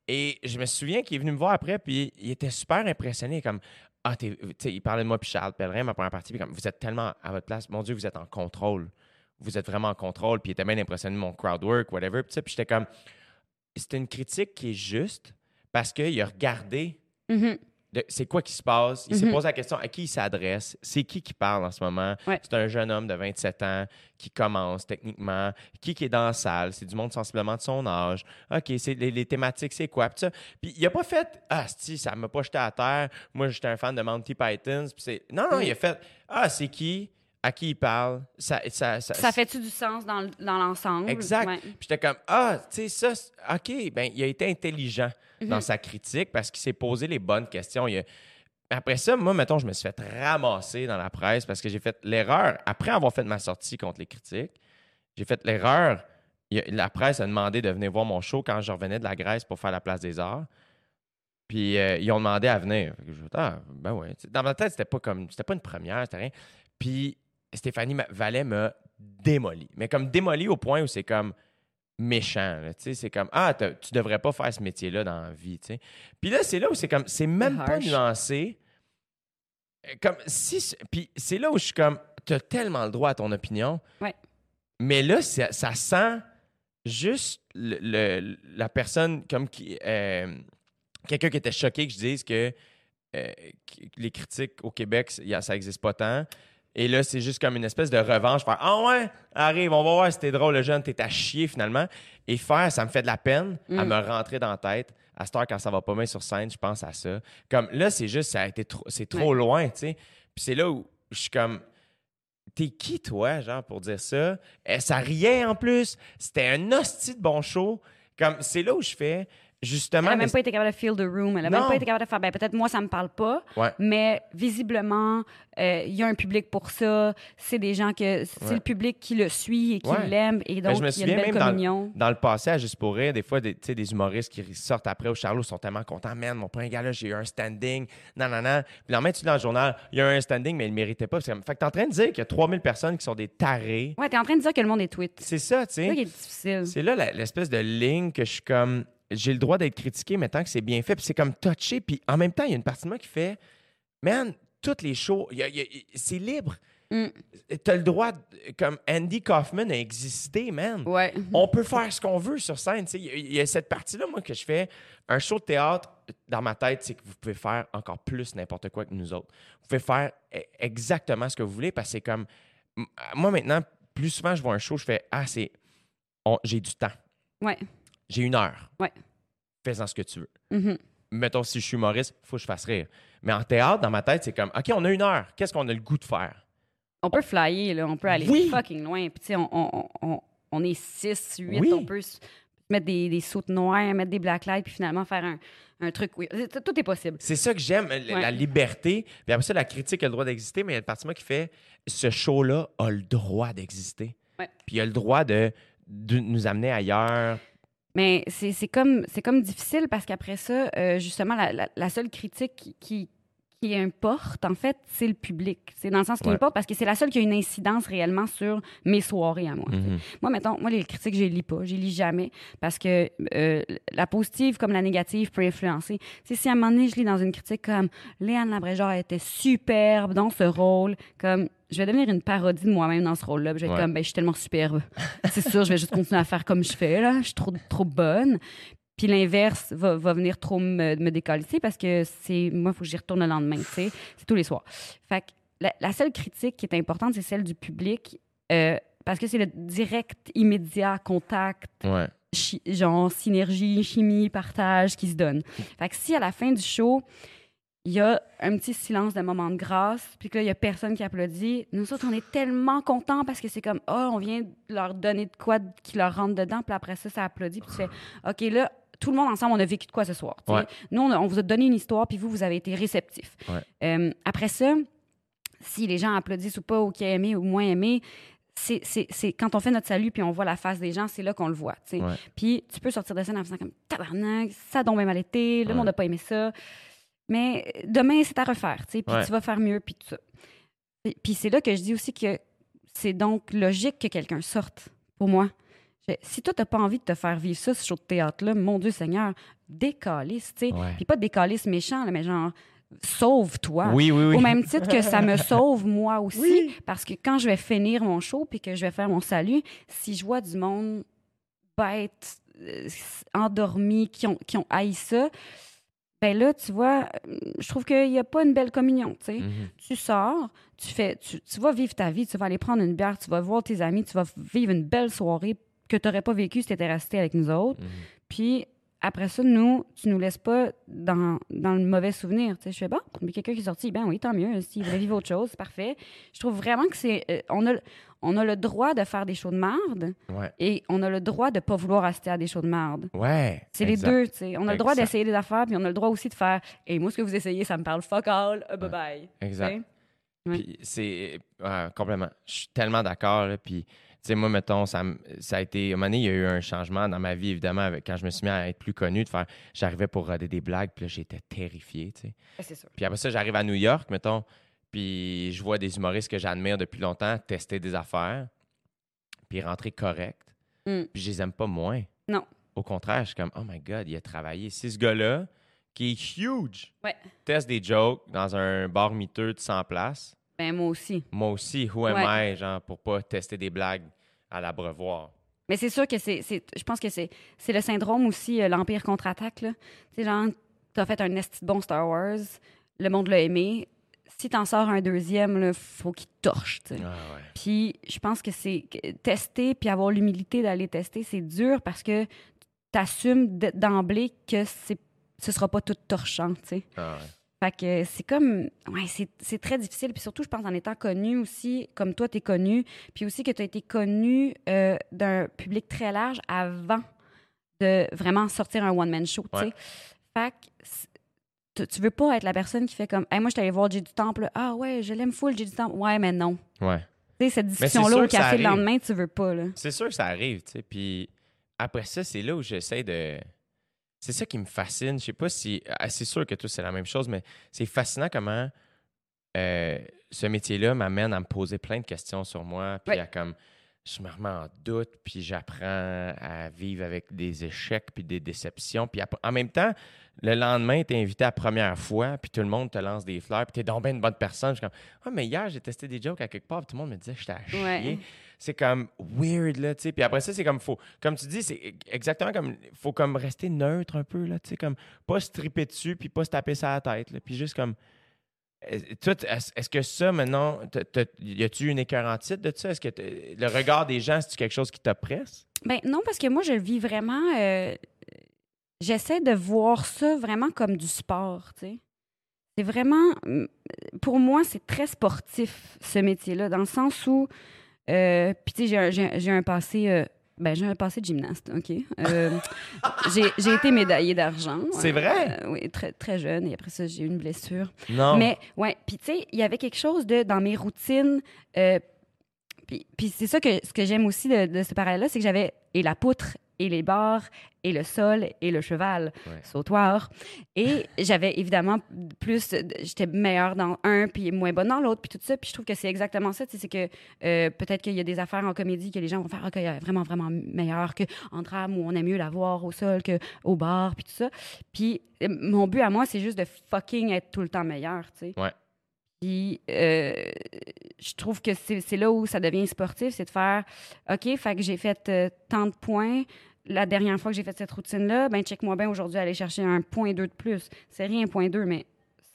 Et je me souviens qu'il est venu me voir après, puis il était super impressionné, comme, ah, t'es- tu sais, il parlait de moi puis Charles Pellerin, ma première partie, puis comme, vous êtes tellement à votre place, mon Dieu, vous êtes en contrôle. Vous êtes vraiment en contrôle, puis il était bien impressionné de mon crowd work, whatever. Puis j'étais comme, c'était une critique qui est juste parce qu'il a regardé Mhm. de- c'est quoi qui se passe? Il s'est Mhm. posé la question à qui il s'adresse, c'est qui qui parle en ce moment? Ouais. C'est un jeune homme de 27 ans qui commence techniquement, qui qui est dans la salle, c'est du monde sensiblement de son âge. OK, c'est les, les thématiques, c'est quoi? Puis, ça. Puis il a pas fait Ah, si, ça m'a pas jeté à terre. Moi, j'étais un fan de Monty Python. Puis. Non, non, Mm. il a fait Ah, c'est qui? À qui il parle? Ça, ça, ça, Ça fait-tu du sens dans, l'ensemble? Exact. Ouais. Puis j'étais comme, ah, tu sais, ça, OK, ben, il a été intelligent Mhm. dans sa critique parce qu'il s'est posé les bonnes questions. Il a- Après ça, moi, mettons, je me suis fait ramasser dans la presse parce que j'ai fait l'erreur, après avoir fait ma sortie contre les critiques, j'ai fait l'erreur. La presse a demandé de venir voir mon show quand je revenais de la Grèce pour faire la place des arts. Puis euh, ils ont demandé à venir. Je ah, ben ouais. Dans ma tête, c'était pas comme. C'était pas une première, c'était rien. Puis Stéphanie Vallet m'a démoli. Mais comme démoli au point où c'est comme méchant. là, tu sais, C'est comme Ah, tu devrais pas faire ce métier-là dans la vie. Puis là, c'est là où c'est comme. C'est même pas nuancé. Euh, Comme si. Puis c'est là où je suis comme. T'as tellement le droit à ton opinion. Ouais. Mais là, ça, ça sent juste le- le- la personne comme qui. euh, Quelqu'un qui était choqué que je dise que euh, les critiques au Québec, ça n'existe pas tant. Et là, c'est juste comme une espèce de revanche. Faire Ah ouais, arrive, on va voir si t'es drôle, le jeune, t'es à chier finalement. Et faire, ça me fait de la peine à Mm. me rentrer dans la tête. À cette heure, quand ça va pas bien sur scène, je pense à ça. Comme là, c'est juste, ça a été trop, c'est trop loin, tu sais. Puis c'est là où je suis comme. T'es qui, toi, genre, pour dire ça? Eh, ça riait en plus. C'était un hostie de bon show. Comme, c'est là où je fais, justement. Elle n'a même pas été capable de feel the room. Elle n'a même pas été capable de faire. Ben, peut-être moi, ça me parle pas. Ouais. Mais visiblement, euh, il y a un public pour ça. C'est des gens que. C'est Ouais. le public qui le suit et qui Ouais. l'aime. Et Ben, donc, je me il y a souviens une belle même dans, communion. dans le passé, à Juste pour rire, des fois, des, tu sais, des humoristes qui sortent après au Charlot sont tellement contents. Man, mon premier gars-là, j'ai eu un standing. Non, non, non. Puis le lendemain, tu dans le journal, il y a eu un standing, mais il ne méritait pas. Fait que t'es en train de dire qu'il y a 3000 personnes qui sont des tarés. Ouais, t'es en train de dire que le monde est tweet. C'est ça, tu C'est ça qui sais. est difficile. C'est là l'espèce de ligne que je suis comme. J'ai le droit d'être critiqué, mais tant que c'est bien fait. Puis c'est comme touché. Puis en même temps, il y a une partie de moi qui fait Man, toutes les shows, c'est libre. Mm. T'as le droit, comme Andy Kaufman a existé, man. Ouais. on peut faire ce qu'on veut sur scène. Il y y, a cette partie-là, moi, que je fais. Un show de théâtre, dans ma tête, c'est que vous pouvez faire encore plus n'importe quoi que nous autres. Vous pouvez faire e- exactement ce que vous voulez parce que c'est comme. Moi, maintenant, plus souvent, je vois un show, je fais Ah, c'est. on- J'ai du temps. Ouais. J'ai une heure. Ouais. Fais-en ce que tu veux. Mhm. Mettons, si je suis humoriste, il faut que je fasse rire. Mais en théâtre, dans ma tête, c'est comme OK, on a une heure. Qu'est-ce qu'on a le goût de faire? On peut flyer, là. On peut aller Oui. fucking loin. Puis, tu sais, on, on, on, on est 6, 8. Oui. On peut mettre des, des sautes noires, mettre des black lights, puis finalement faire un, un truc. Oui. Tout est possible. C'est ça que j'aime, la, Ouais. la liberté. Puis après ça, la critique a le droit d'exister, mais il y a une partie de moi qui fait ce show-là a le droit d'exister. Ouais. Puis il a le droit de, de nous amener ailleurs. Mais c'est comme, comme difficile parce qu'après ça, euh, justement, la, la- la seule critique qui, qui importe, en fait, c'est le public. C'est dans le sens qui Ouais. importe parce que c'est la seule qui a une incidence réellement sur mes soirées à moi. Mhm. Moi, mettons, moi, les critiques, je les lis pas. Je les lis jamais parce que euh, la positive comme la négative peut influencer. Tu sais, si à un moment donné, je lis dans une critique comme Léane Labrégard était superbe dans ce rôle, comme je vais devenir une parodie de moi-même dans ce rôle-là. puis Je vais être Ouais. comme, ben, je suis tellement superbe. C'est sûr, je vais juste continuer à faire comme je fais, là. Je suis trop, trop bonne. Puis l'inverse va, va venir trop me, me décalisser parce que c'est moi, il faut que j'y retourne le lendemain, tu sais. C'est tous les soirs. Fait que la, la seule critique qui est importante, c'est celle du public. euh, parce que c'est le direct, immédiat contact, Ouais. chi- genre synergie, chimie, partage qui se donne. Fait que si à la fin du show, il y a un petit silence d'un moment de grâce, puis que là, il y a personne qui applaudit, nous autres, on est tellement contents parce que c'est comme, oh, on vient leur donner de quoi qui leur rentre dedans, puis après ça, ça applaudit, puis tu fais, OK, là, tout le monde ensemble, on a vécu de quoi ce soir. Ouais. Nous, on, a- on vous a donné une histoire, puis vous, vous avez été réceptifs. Ouais. Euh, après ça, si les gens applaudissent ou pas, ou qui a aimé ou moins aimé, c'est, quand on fait notre salut puis on voit la face des gens, c'est là qu'on le voit. Ouais. Puis tu peux sortir de scène en faisant comme tabarnak, ça a donc bien mal été, le monde n'a pas aimé ça. Mais demain, c'est à refaire, puis tu vas faire mieux, puis tout ça. Puis c'est là que je dis aussi que c'est donc logique que quelqu'un sorte, pour moi. Si toi, t'as pas envie de te faire vivre ça, ce show de théâtre-là, mon Dieu Seigneur, décalisse, tu sais. Ouais. Puis pas décalisse méchant, là, mais genre, sauve-toi. Oui, oui, oui. Au même titre que ça me sauve moi aussi, parce que quand je vais finir mon show puis que je vais faire mon salut, si je vois du monde bête, euh, endormi, qui ont, qui ont haï ça, ben là, tu vois, je trouve qu'il n'y a pas une belle communion, tu sais. Mhm. Tu sors, tu fais, tu, tu vas vivre ta vie, tu vas aller prendre une bière, tu vas voir tes amis, tu vas vivre une belle soirée que tu n'aurais pas vécue si tu étais resté avec nous autres. Mhm. Puis après ça, nous, tu nous laisses pas dans, dans le mauvais souvenir. Tu sais, je fais bon, mais quelqu'un qui est sorti, ben oui, tant mieux. S'il voulait vivre autre chose, c'est parfait. Je trouve vraiment que c'est. euh, on, a, on a le droit de faire des shows de marde Ouais. et on a le droit de pas vouloir assister à des shows de marde. Ouais. C'est les deux, tu sais. On a le droit d'essayer des affaires, puis on a le droit aussi de faire Et moi, ce que vous essayez, ça me parle fuck all, uh, bye bye. Exact. Tu sais? Ouais. Puis c'est ouais, complètement. Je suis tellement d'accord. Puis, sais, moi, mettons, ça, ça a été. À un moment donné, il y a eu un changement dans ma vie, évidemment, avec, quand je me suis mis à être plus connu, de faire. J'arrivais pour roder des blagues, puis là, j'étais terrifié, tu sais. Ouais, C'est sûr. Puis après ça, j'arrive à New York, mettons, puis je vois des humoristes que j'admire depuis longtemps tester des affaires, puis rentrer correct. Mm. Puis je les aime pas moins. Non. Au contraire, je suis comme, oh my God, il a travaillé. Si ce gars-là, qui est huge, Ouais. teste des jokes dans un bar miteux de 100 places, Ben, moi aussi. moi aussi, who am Ouais. I, genre, pour pas tester des blagues à l'abreuvoir? Mais c'est sûr que c'est. Je pense que c'est c'est le syndrome aussi, euh, l'Empire contre-attaque. là. Tu sais, genre, t'as fait un esti bon Star Wars, le monde l'a aimé. Si t'en sors un deuxième, il faut qu'il torche. tu sais. Ah ouais. Puis je pense que c'est tester puis avoir l'humilité d'aller tester, c'est dur parce que t'assumes d'emblée que c'est ce sera pas tout torchant, tu sais. Ah ouais. Fait que c'est comme ouais, c'est c'est très difficile puis surtout je pense en étant connu aussi comme toi tu es connu, puis aussi que tu as été connu euh, d'un public très large avant de vraiment sortir un one man show, tu sais. Ouais. Fait que tu, veux pas être la personne qui fait comme hey, moi je suis allée voir Jay du Temple, ah ouais, je l'aime full Jay du Temple. Ouais, mais non. Ouais. Tu sais, cette discussion-là au café le lendemain, tu veux pas, là. C'est sûr que ça arrive, tu sais. Puis après ça, c'est là où j'essaie de. C'est ça qui me fascine. Je sais pas si. ah, C'est sûr que tout c'est la même chose, mais c'est fascinant comment euh, ce métier-là m'amène à me poser plein de questions sur moi. Puis Ouais. à comme. Je me remets en doute, puis j'apprends à vivre avec des échecs, puis des déceptions. Puis en même temps, le lendemain, tu es invité à la première fois, puis tout le monde te lance des fleurs, puis tu es donc bien une bonne personne. Je suis comme, ah, mais hier, j'ai testé des jokes à quelque part, puis tout le monde me disait j'étais à chier Ouais. C'est comme weird là tu sais puis après ça c'est comme faut comme tu dis c'est exactement comme faut comme rester neutre un peu là tu sais comme pas se triper dessus puis pas se taper ça à la tête là, puis juste comme euh, toi, est-ce que ça maintenant y a-tu une écœur en titre de ça? Est-ce que le regard des gens c'est quelque chose qui t'oppresse? Ben non, parce que moi, je le vis vraiment. euh, J'essaie de voir ça vraiment comme du sport, tu sais. C'est vraiment. Pour moi, c'est très sportif, ce métier-là, dans le sens où. Euh, Puis, tu sais, j'ai un- un- passé. euh, ben, j'ai un passé de gymnaste, OK? Euh, j'ai été médaillée d'argent. C'est vrai? euh, oui, très, très jeune. Et après ça, j'ai eu une blessure. non Mais, ouais, puis tu sais, il y avait quelque chose de, dans mes routines, euh, puis, puis c'est ça que, ce que j'aime aussi de, de ce parallèle-là, c'est que j'avais et la poutre, et les barres, et le sol, et le cheval, Ouais. sautoir. Et j'avais évidemment plus, j'étais meilleure dans un, puis moins bonne dans l'autre, puis tout ça. Puis je trouve que c'est exactement ça, tu sais, c'est que euh, peut-être qu'il y a des affaires en comédie que les gens vont faire, OK, elle est vraiment, vraiment meilleure qu'en drame, où on aime mieux la voir au sol qu'au bar, puis tout ça. Puis euh, mon but à moi, c'est juste de fucking être tout le temps meilleur, tu sais. Ouais. Puis euh, je trouve que c'est c'est là où ça devient sportif, c'est de faire OK, fait que j'ai fait euh, tant de points. La dernière fois que j'ai fait cette routine-là, ben check-moi bien aujourd'hui aller chercher un point 2 de plus. C'est rien, point 2, mais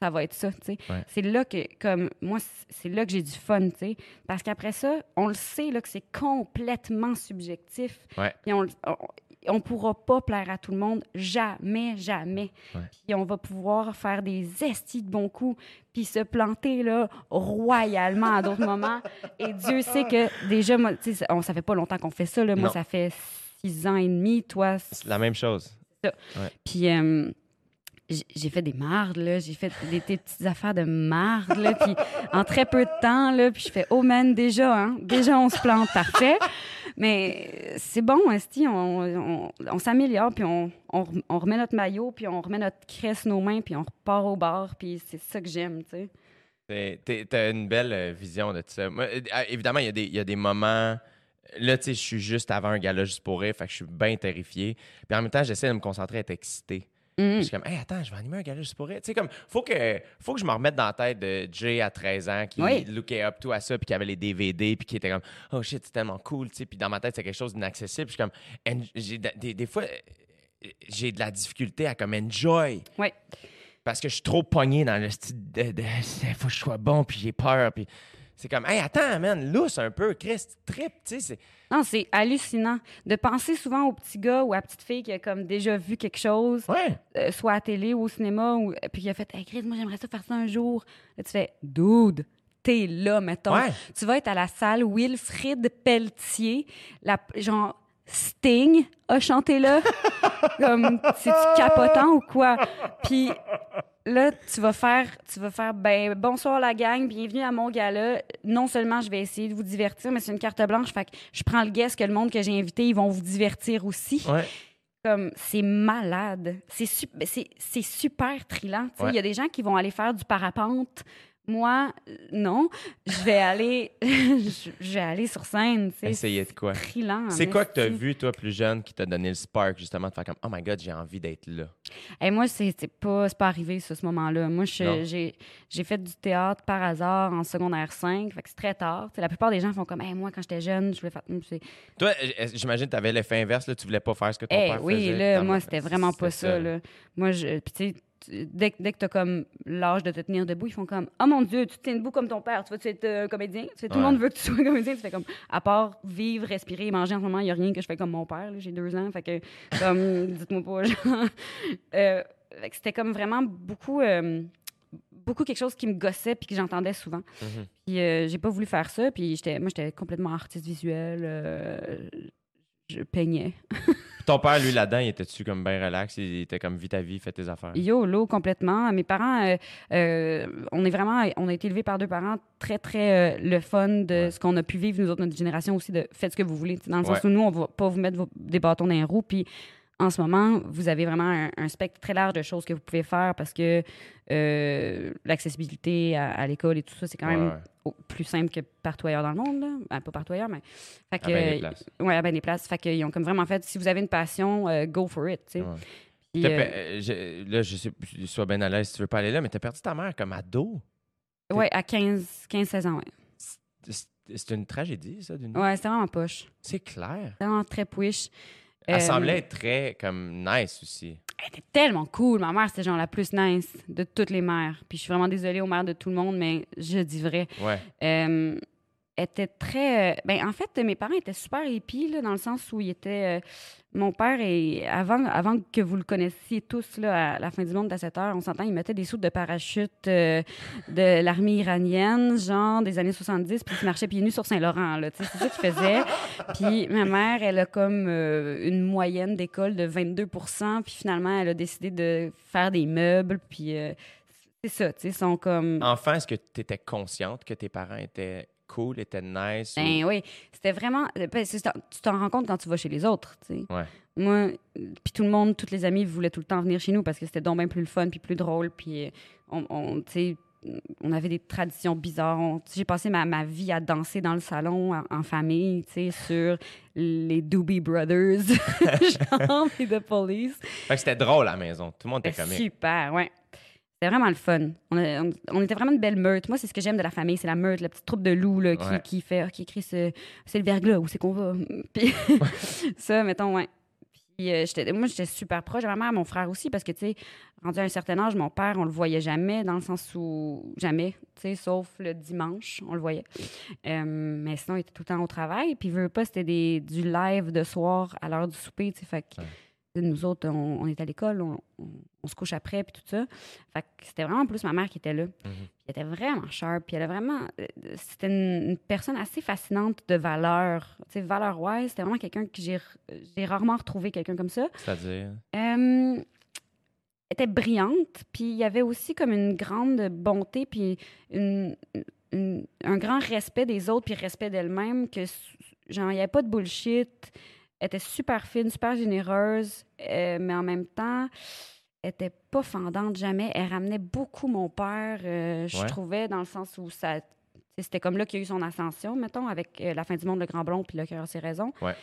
ça va être ça, tu sais. Ouais. C'est là que, comme, moi, c'est là que j'ai du fun, tu sais. Parce qu'après ça, on le sait, là, que c'est complètement subjectif. Ouais. Puis on, on pourra pas plaire à tout le monde, jamais, jamais. Ouais. Puis on va pouvoir faire des estis de bons coups, puis se planter, là, royalement à d'autres moments. Et Dieu sait que, déjà, moi, tu sais, ça fait pas longtemps qu'on fait ça, là. Moi, Non. ça fait six ans et demi, toi, c'est la même chose puis euh, j'ai fait des mardes, là. J'ai fait des, des petites affaires de marde, là. Puis en très peu de temps, là. Puis je fais, oh man, déjà, hein. Déjà, on se plante, parfait. Mais c'est bon, Esti. On, on, on s'améliore, puis on, on, rem- on remet notre maillot, puis on remet notre cresse nos mains, puis on repart au bar. Puis c'est ça que j'aime, tu sais. T'as une belle euh, vision de ça. Moi, euh, ah, évidemment, il y, y a des moments. Là, tu sais, je suis juste avant un gala juste pour rire, fait que je suis bien terrifié. Puis en même temps, j'essaie de me concentrer à être excité. Puis je suis comme, hey, attends, je vais animer un gala juste pour elle. Tu sais, comme, faut que, faut que je me remette dans la tête de Jay à 13 ans qui Oui. lookait up tout à ça, puis qui avait les DVD, puis qui était comme, oh shit, c'est tellement cool, tu sais. Puis dans ma tête, c'est quelque chose d'inaccessible. Puis je suis comme, j'ai de- des, des fois, j'ai de la difficulté à comme enjoy. Ouais. Parce que je suis trop pogné dans le style de, de, faut que je sois bon, puis j'ai peur, puis c'est comme, hey, attends, man, lousse un peu, Chris, trip, tu sais, c'est. Non, c'est hallucinant de penser souvent au petit gars ou à la petite fille qui a comme déjà vu quelque chose, Ouais. euh, soit à télé ou au cinéma, ou, puis qui a fait Hey, Chris, moi j'aimerais ça faire ça un jour. Là, tu fais Dude, t'es là, mettons. Ouais. Tu vas être à la salle Wilfrid Pelletier, la, genre Sting a chanté là. comme, c'est-tu capotant ou quoi? Puis là, tu vas faire, tu vas faire, ben, bonsoir la gang, bienvenue à mon gala. Non seulement je vais essayer de vous divertir, mais c'est une carte blanche, fait que je prends le guess que le monde que j'ai invité, ils vont vous divertir aussi. Ouais. Comme, c'est malade. C'est su- ben, c'est super trillant. Il Ouais. y a des gens qui vont aller faire du parapente. Moi, euh, non. Je vais aller, je je vais aller sur scène. tu sais. Essayer de quoi? C'est quoi que tu as vu, toi, plus jeune, qui t'a donné le spark, justement, de faire comme, oh my god, j'ai envie d'être là? Et moi, c'est pas, c'est pas arrivé, ça, ce moment-là. Moi, j'ai j'ai fait du théâtre par hasard en secondaire 5. Fait que c'est très tard. Tu sais, la plupart des gens font comme, Hey, moi, quand j'étais jeune, je voulais faire. C'est- Toi, j'imagine que tu avais l'effet inverse, là, tu voulais pas faire ce que ton Eh père oui, faisait. là, Dans- moi, c'était vraiment pas ça. Là. Moi, je. Puis, tu sais, tu- dès, que- dès que t'as comme l'âge de te tenir debout, ils font comme Oh mon Dieu, tu te tiens debout comme ton père, tu vas-tu être euh, comédien? Tu sais, tout le Ouais. monde veut que tu sois comédien. Tu fais comme, à part vivre, respirer, manger en ce moment, il n'y a rien que je fais comme mon père. J'ai deux ans, fait que, comme, dites-moi pas, genre. Euh, c'était comme vraiment beaucoup. euh, beaucoup quelque chose qui me gossait puis que j'entendais souvent. Mhm. Puis euh, j'ai pas voulu faire ça. Puis j'étais, moi, j'étais complètement artiste visuel. Je peignais. Ton père, lui, là-dedans, il était-tu comme bien relax? Il était comme, vis ta vie, fais tes affaires. YOLO complètement. Mes parents, euh, euh, on est vraiment, on a été élevés par deux parents très, très euh, le fun de Ouais. ce qu'on a pu vivre, nous autres, notre génération aussi, de faites ce que vous voulez. Dans le sens où nous, on va pas vous mettre vos- des bâtons dans les roues. Puis en ce moment, vous avez vraiment un, un spectre très large de choses que vous pouvez faire parce que euh, l'accessibilité à, à l'école et tout ça, c'est quand Ouais, même ouais. plus simple que partout ailleurs dans le monde. Là. Ben, pas partout ailleurs, mais. Fait que, À bien des places. ouais, à bien des places. Fait qu'ils ont comme vraiment fait, si vous avez une passion, euh, go for it. Ouais. Puis, euh, je- là, je sais, sois bien à l'aise si tu veux pas aller là, mais t'as perdu ta mère comme ado. ouais, à 15, 15 16 ans, ouais. C'est- C'est une tragédie, ça, d'une Ouais, c'était vraiment poche. C'est clair. C'était vraiment très push. Elle Euh, semblait être très, comme, nice aussi. Elle était tellement cool. Ma mère, c'était genre la plus nice de toutes les mères. Puis je suis vraiment désolée aux mères de tout le monde, mais je dis vrai. Ouais. Était très. euh, ben, en fait, mes parents étaient super épis, là, dans le sens où ils étaient. euh, mon père, est, avant, avant que vous le connaissiez tous, là, à la fin du monde à 7 heures, on s'entend, il mettait des sous de parachute euh, de l'armée iranienne, genre des années 70, puis il marchait pieds nus sur Saint-Laurent. là, C'est ça qu'il faisait. Puis ma mère, elle a comme une moyenne d'école de 22% puis finalement, elle a décidé de faire des meubles, puis c'est ça, tu sais, sont comme. Enfant, est-ce que tu étais consciente que tes parents étaient cool, étaient nice? ou- Ben oui, c'était vraiment. ben, c'est- tu t'en rends compte quand tu vas chez les autres, tu sais. Ouais. Moi, puis tout le monde, toutes les amies voulaient tout le temps venir chez nous parce que c'était donc bien plus le fun puis plus drôle. Puis euh, on, on, tu sais, on avait des traditions bizarres. J'ai passé ma, ma vie à danser dans le salon en, en famille, tu sais, sur les Doobie Brothers, genre, et The Police. Fait que c'était drôle à la maison. Tout le monde était C'était comique. super, ouais. C'était vraiment le fun. On, a- on- on était vraiment une belle meute. Moi, c'est ce que j'aime de la famille, c'est la meute, la petite troupe de loups là, qui, Ouais. qui fait OK, Chris, euh, c'est le verglas, où c'est qu'on va? Puis ça, mettons, ouais. Puis euh, moi, j'étais super proche de ma mère, mon frère aussi, parce que, tu sais, rendu à un certain âge, mon père, on le voyait jamais, dans le sens où, jamais, tu sais, sauf le dimanche, on le voyait. Euh, mais sinon, il était tout le temps au travail. Puis, veut pas, c'était des, du live de soir à l'heure du souper, tu sais, fait que nous autres, on, on est à l'école, on, on- on se couche après, puis tout ça. Fait que c'était vraiment plus ma mère qui était là. Puis elle était vraiment sharp, puis elle a vraiment... euh, C'était une, une personne assez fascinante de valeur. Tu sais, valeur-wise, c'était vraiment quelqu'un que j'ai rarement retrouvé quelqu'un comme ça. C'est-à-dire? Euh, elle était brillante, puis il y avait aussi comme une grande bonté, puis une, une- un grand respect des autres, puis respect d'elle-même, que genre, il n'y avait pas de bullshit. Elle était super fine, super généreuse, euh, mais en même temps, elle était pas fendante jamais. Elle ramenait beaucoup mon père, euh, je Ouais. trouvais, dans le sens où ça... C'était comme là qu'il y a eu son ascension, mettons, avec euh, La fin du monde, Le Grand Blond, puis Le cœur a ses raisons. Ouais.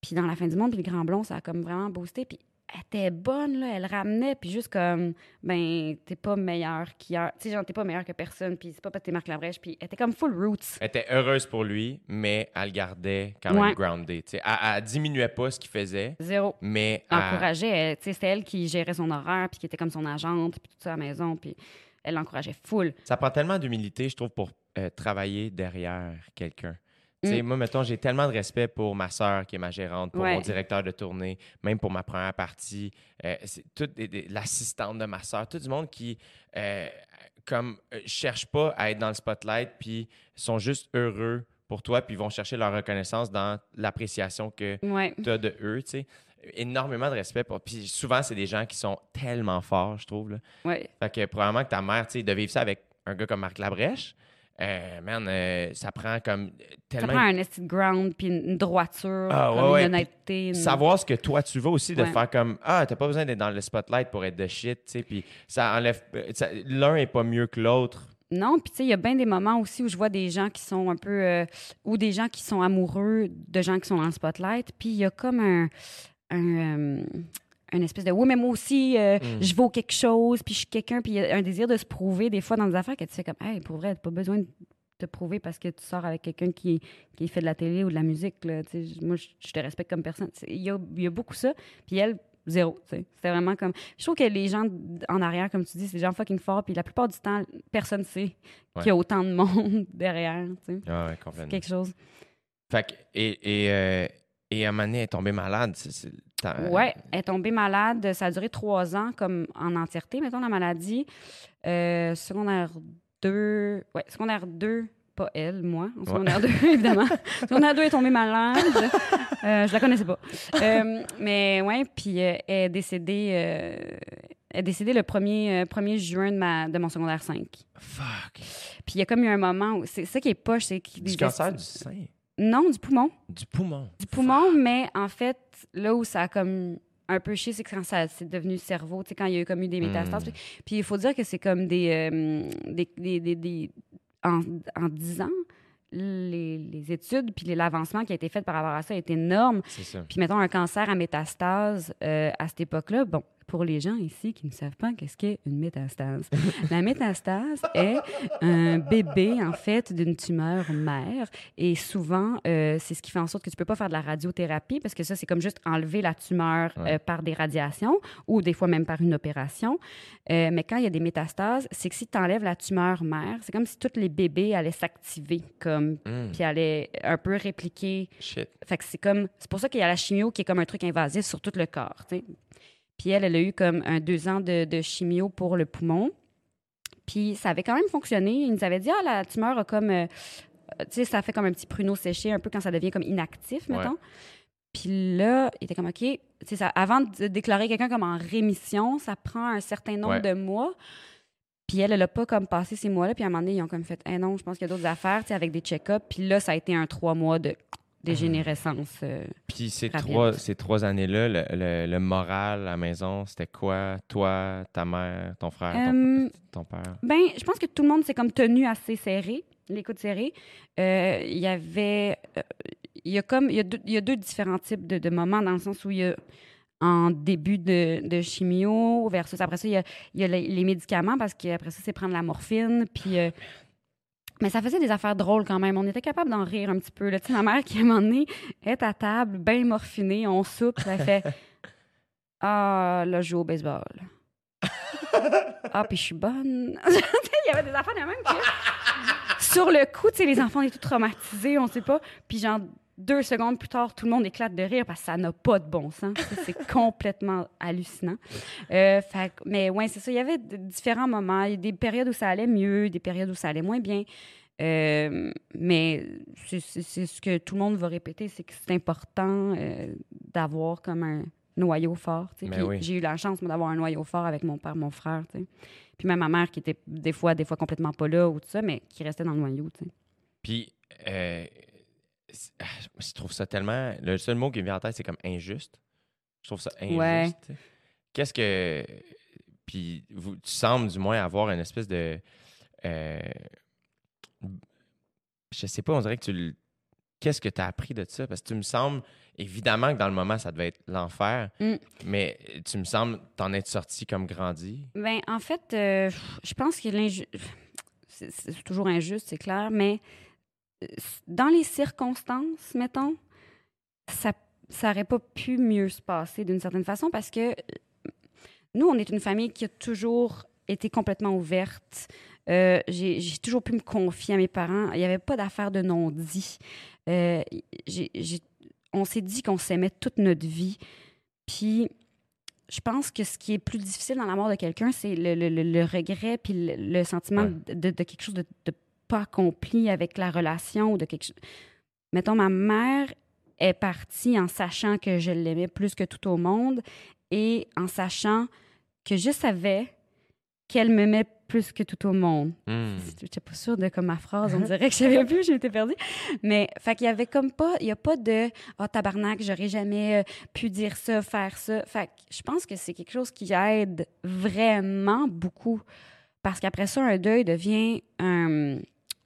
Puis dans La fin du monde, puis Le Grand Blond, ça a comme vraiment boosté. Puis elle était bonne, là, elle ramenait, puis juste comme, ben, t'es pas meilleur qu'hier. Tu sais, genre, t'es pas meilleur que personne, puis c'est pas parce que t'es Marc Labrèche, puis elle était comme full roots. Elle était heureuse pour lui, mais elle le gardait quand même Ouais. grounded. tu sais. Elle, elle diminuait pas ce qu'il faisait, Zéro. mais elle- L'encourageait. elle- Tu sais, c'était elle qui gérait son horaire, puis qui était comme son agente, puis tout ça à la maison, puis elle l'encourageait full. ça prend tellement d'humilité, je trouve, pour euh, travailler derrière quelqu'un. Mm. Moi, mettons, j'ai tellement de respect pour ma sœur qui est ma gérante, pour Ouais. mon directeur de tournée, même pour ma première partie. Euh, l'assistante de ma sœur, tout du monde qui, euh, comme, euh, cherche pas à être dans le spotlight, puis sont juste heureux pour toi, puis vont chercher leur reconnaissance dans l'appréciation que Ouais. tu as de eux. Énormément de respect. Pour... Puis souvent, c'est des gens qui sont tellement forts, je trouve. Là. Ouais. Fait que probablement que ta mère, de vivre ça avec un gars comme Marc Labrèche, euh, man, euh, ça prend comme Ça tellement. prend un esti ground, puis une droiture, Ah, comme ouais, ouais, une honnêteté. une- Savoir ce que toi tu veux aussi, de Ouais. faire comme Ah, t'as pas besoin d'être dans le spotlight pour être de shit, tu sais. Puis ça enlève. euh, ça- L'un est pas mieux que l'autre. Non, puis tu sais, il y a bien des moments aussi où je vois des gens qui sont un peu. euh, ou des gens qui sont amoureux de gens qui sont dans le spotlight, puis il y a comme un. un une espèce de oui, mais moi aussi, euh, Mm. je vaux quelque chose, puis je suis quelqu'un, puis il y a un désir de se prouver des fois dans des affaires que tu fais comme, hey, pour vrai, t'as pas besoin de te prouver parce que tu sors avec quelqu'un qui, qui fait de la télé ou de la musique. Là, tu sais. moi, je, te respecte comme personne. Il y a, y a beaucoup ça, puis elle, zéro. tu sais. C'était vraiment comme. Je trouve que les gens en arrière, comme tu dis, c'est des gens fucking forts, puis la plupart du temps, personne sait Ouais. qu'il y a autant de monde derrière. tu sais. Ah, ouais, complètement. quelque chose. Fait que, et, et, euh, et à un moment donné, elle est tombée malade. c'est- t'as- Ouais, elle est tombée malade. Ça a duré trois ans, comme en entièreté, mettons, la maladie. Euh, secondaire 2, ouais, secondaire 2, pas elle, moi. En secondaire 2, évidemment. secondaire 2 elle est tombée malade. Euh, je la connaissais pas. Euh, mais ouais, puis euh, elle est décédée. euh, elle est décédée le 1er, euh, 1er juin de, ma, de mon secondaire 5. Fuck. Puis il y a comme eu un moment où. C'est ça qui est poche, c'est Du cancer du sein. Non, du poumon. Du poumon. Du poumon, mais en fait, là où ça a comme un peu chier, c'est que quand ça c'est devenu cerveau, tu sais, quand il y a eu comme eu des métastases. Mm. Puis, il faut dire que c'est comme des. euh, des, des, des- des- en, en 10 ans, les, les études puis les- l'avancement qui a été fait par rapport à ça est énorme. C'est ça. Puis mettons un cancer à métastase euh, à cette époque-là, bon, pour les gens ici qui ne savent pas qu'est-ce qu'est une métastase. La métastase est un bébé, en fait, d'une tumeur mère. Et souvent, euh, c'est ce qui fait en sorte que tu peux pas faire de la radiothérapie parce que ça, c'est comme juste enlever la tumeur Ouais. euh, par des radiations ou des fois même par une opération. Euh, mais quand il y a des métastases, c'est que si tu enlèves la tumeur mère, c'est comme si tous les bébés allaient s'activer, comme, Mm. puis allaient un peu répliquer Shit. fait que c'est comme. C'est pour ça qu'il y a la chimio qui est comme un truc invasif sur tout le corps. tu sais. Puis elle, elle a eu comme un deux ans de, de chimio pour le poumon. Puis ça avait quand même fonctionné. Ils nous avaient dit, ah, la tumeur a comme. euh, tu sais, ça fait comme un petit pruneau séché, un peu quand ça devient comme inactif, Ouais. mettons. Puis là, il était comme, OK, tu sais, ça, avant de déclarer quelqu'un comme en rémission, ça prend un certain nombre Ouais. de mois. Puis elle, elle n'a pas comme passé ces mois-là. Puis à un moment donné, ils ont comme fait, eh non, je pense qu'il y a d'autres affaires, tu sais, avec des check-ups. Puis là, ça a été un trois mois de dégénérescence. euh, Puis ces Rapide. trois, ces trois années-là, le, le- le moral à la maison, c'était quoi? Toi, ta mère, ton frère, ton, Euh, ton père? Ben, je pense que tout le monde s'est comme tenu assez serré, les coudes serrés. Euh, Il y avait, il y a comme, il y a deux, y a deux différents types de, de moments dans le sens où il y a en début de, de chimio versus après ça il y a, il y a les, les médicaments parce qu'après ça c'est prendre la morphine puis euh, mais ça faisait des affaires drôles quand même. On était capable d'en rire un petit peu. Là. Mère qui, à un moment donné, est à table, bien morphinée, on soupe, puis elle fait Ah, là, je joue au baseball. ah, puis je suis bonne. Il y avait des affaires de même que... Sur le coup, tu sais, les enfants, on est traumatisés, on sait pas. Puis genre, deux secondes plus tard, tout le monde éclate de rire parce que ça n'a pas de bon sens. C'est complètement hallucinant. Euh, fait mais ouais, c'est ça. Il y avait différents moments. Il y a des périodes où ça allait mieux, des périodes où ça allait moins bien. Euh, mais c'est ce que tout le monde va répéter, c'est que c'est important euh, d'avoir comme un noyau fort. Ben oui. J'ai eu la chance d'avoir un noyau fort avec mon père, mon frère. Puis même ma mère qui était des fois, des fois complètement pas là ou tout ça, mais qui restait dans le noyau. Puis, euh, je trouve ça tellement. Le seul mot qui me vient en tête, c'est comme injuste. Je trouve ça injuste. Ouais. Qu'est-ce que. Puis, vous, tu sembles du moins avoir une espèce de. euh, je sais pas, on dirait que tu le. qu'est-ce que tu as appris de ça? Parce que tu me sembles, évidemment que dans le moment, ça devait être l'enfer, Mm. mais tu me sembles t'en être sorti comme grandi. Ben, en fait, euh, je pense que l'inju- c'est toujours injuste, c'est clair, mais dans les circonstances, mettons, ça ça aurait pas pu mieux se passer d'une certaine façon parce que nous, on est une famille qui a toujours été complètement ouverte. Euh, j'ai toujours pu me confier à mes parents. Il n'y avait pas d'affaire de non-dit. Euh, on s'est dit qu'on s'aimait toute notre vie. Puis je pense que ce qui est plus difficile dans la mort de quelqu'un, c'est le, le- le- regret puis le, le sentiment Ouais. de, de- de quelque chose de, de pas accompli avec la relation ou de quelque chose. Mettons, ma mère est partie en sachant que je l'aimais plus que tout au monde et en sachant que je savais qu'elle m'aimait plus que tout au monde. Je n'étais pas sûre de comme ma phrase, on dirait que je savais plus, je m'étais perdue. Mais fait qu'il y avait comme pas, il y a pas de ah tabarnak, j'aurais jamais euh, pu dire ça, faire ça. Fait que je pense que c'est quelque chose qui aide vraiment beaucoup parce qu'après ça un deuil devient un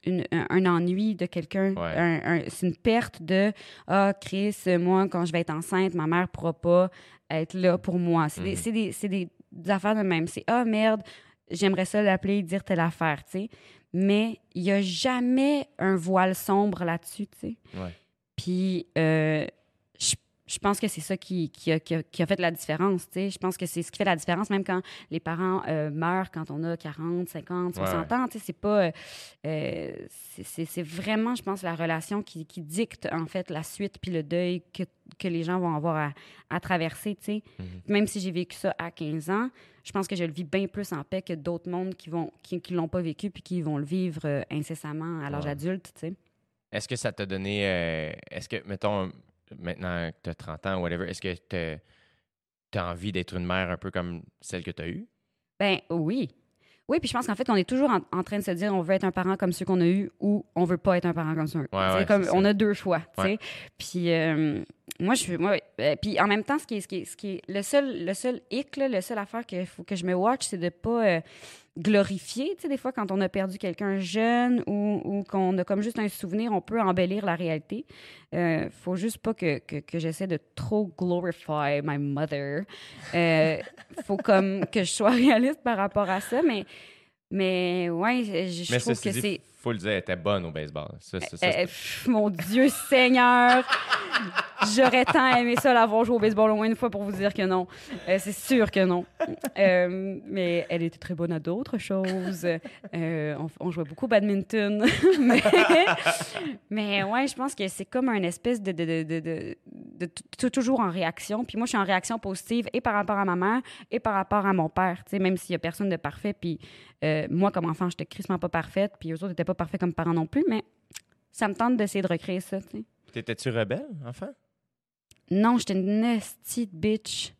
une- un, un ennui de quelqu'un, Ouais. Un- un- c'est une perte de ah Chris, moi quand je vais être enceinte, ma mère pourra pas être là pour moi. C'est des, Mhm. c'est des, c'est des- des affaires de même. C'est ah merde, j'aimerais ça l'appeler, dire telle affaire, tu sais. Mais il n'y a jamais un voile sombre là-dessus, tu sais. Ouais. Puis, euh, je, je pense que c'est ça qui, qui, a, qui a- qui a fait la différence, tu sais. Je pense que c'est ce qui fait la différence, même quand les parents euh, meurent quand on a 40, 50, 60 ans. C'est pas... euh, c'est- vraiment, je pense, la relation qui, qui dicte, en fait, la suite puis le deuil que, que les gens vont avoir à, à traverser. Mhm. Même si j'ai vécu ça à 15 ans, je pense que je le vis bien plus en paix que d'autres mondes qui vont qui, qui l'ont pas vécu puis qui vont le vivre euh, incessamment à l'âge Ouais. adulte. Est-ce que ça t'a donné. est-ce que, mettons, maintenant que tu as 30 ans, whatever, est-ce que tu as envie d'être une mère un peu comme celle que tu as eue? Ben oui. Oui, puis je pense qu'en fait, on est toujours en, en train de se dire on veut être un parent comme ceux qu'on a eu ou on veut pas être un parent comme ceux. C'est ouais, comme on a deux choix. Ouais. Puis euh, moi je suis moi euh, puis en même temps ce qui est ce qui est, ce qui est le seul le seul hic là, le seul affaire qu'il faut que je me watch, c'est de pas euh, glorifier, tu sais des fois quand on a perdu quelqu'un jeune ou, ou qu'on a comme juste un souvenir, on peut embellir la réalité. Euh, faut juste pas que, que, que j'essaie de trop glorify my mother. Euh, faut comme que je sois réaliste par rapport à ça, mais, mais ouais, je, je Mais trouve que c'est. Faut le dire, elle était bonne au baseball. Ça, ça, ça, Euh, c'est- pff, mon Dieu Seigneur! J'aurais tant aimé ça l'avoir joué au baseball au moins une fois pour vous dire que non. Euh, c'est sûr que non. Euh, mais elle était très bonne à d'autres choses. Euh, on, on jouait beaucoup au badminton. mais, mais ouais, je pense que c'est comme un espèce de, toujours en réaction. Puis moi, je suis en réaction positive et par rapport à ma mère et par rapport à mon père. Tu sais, même s'il y a personne de parfait. Puis euh, moi, comme enfant, j'étais crissement pas parfaite. Puis eux autres n'étaient pas parfaits comme parents non plus. Mais ça me tente d'essayer de recréer ça. tu sais. T'étais-tu rebelle, enfant? Non, j'étais une nasty bitch.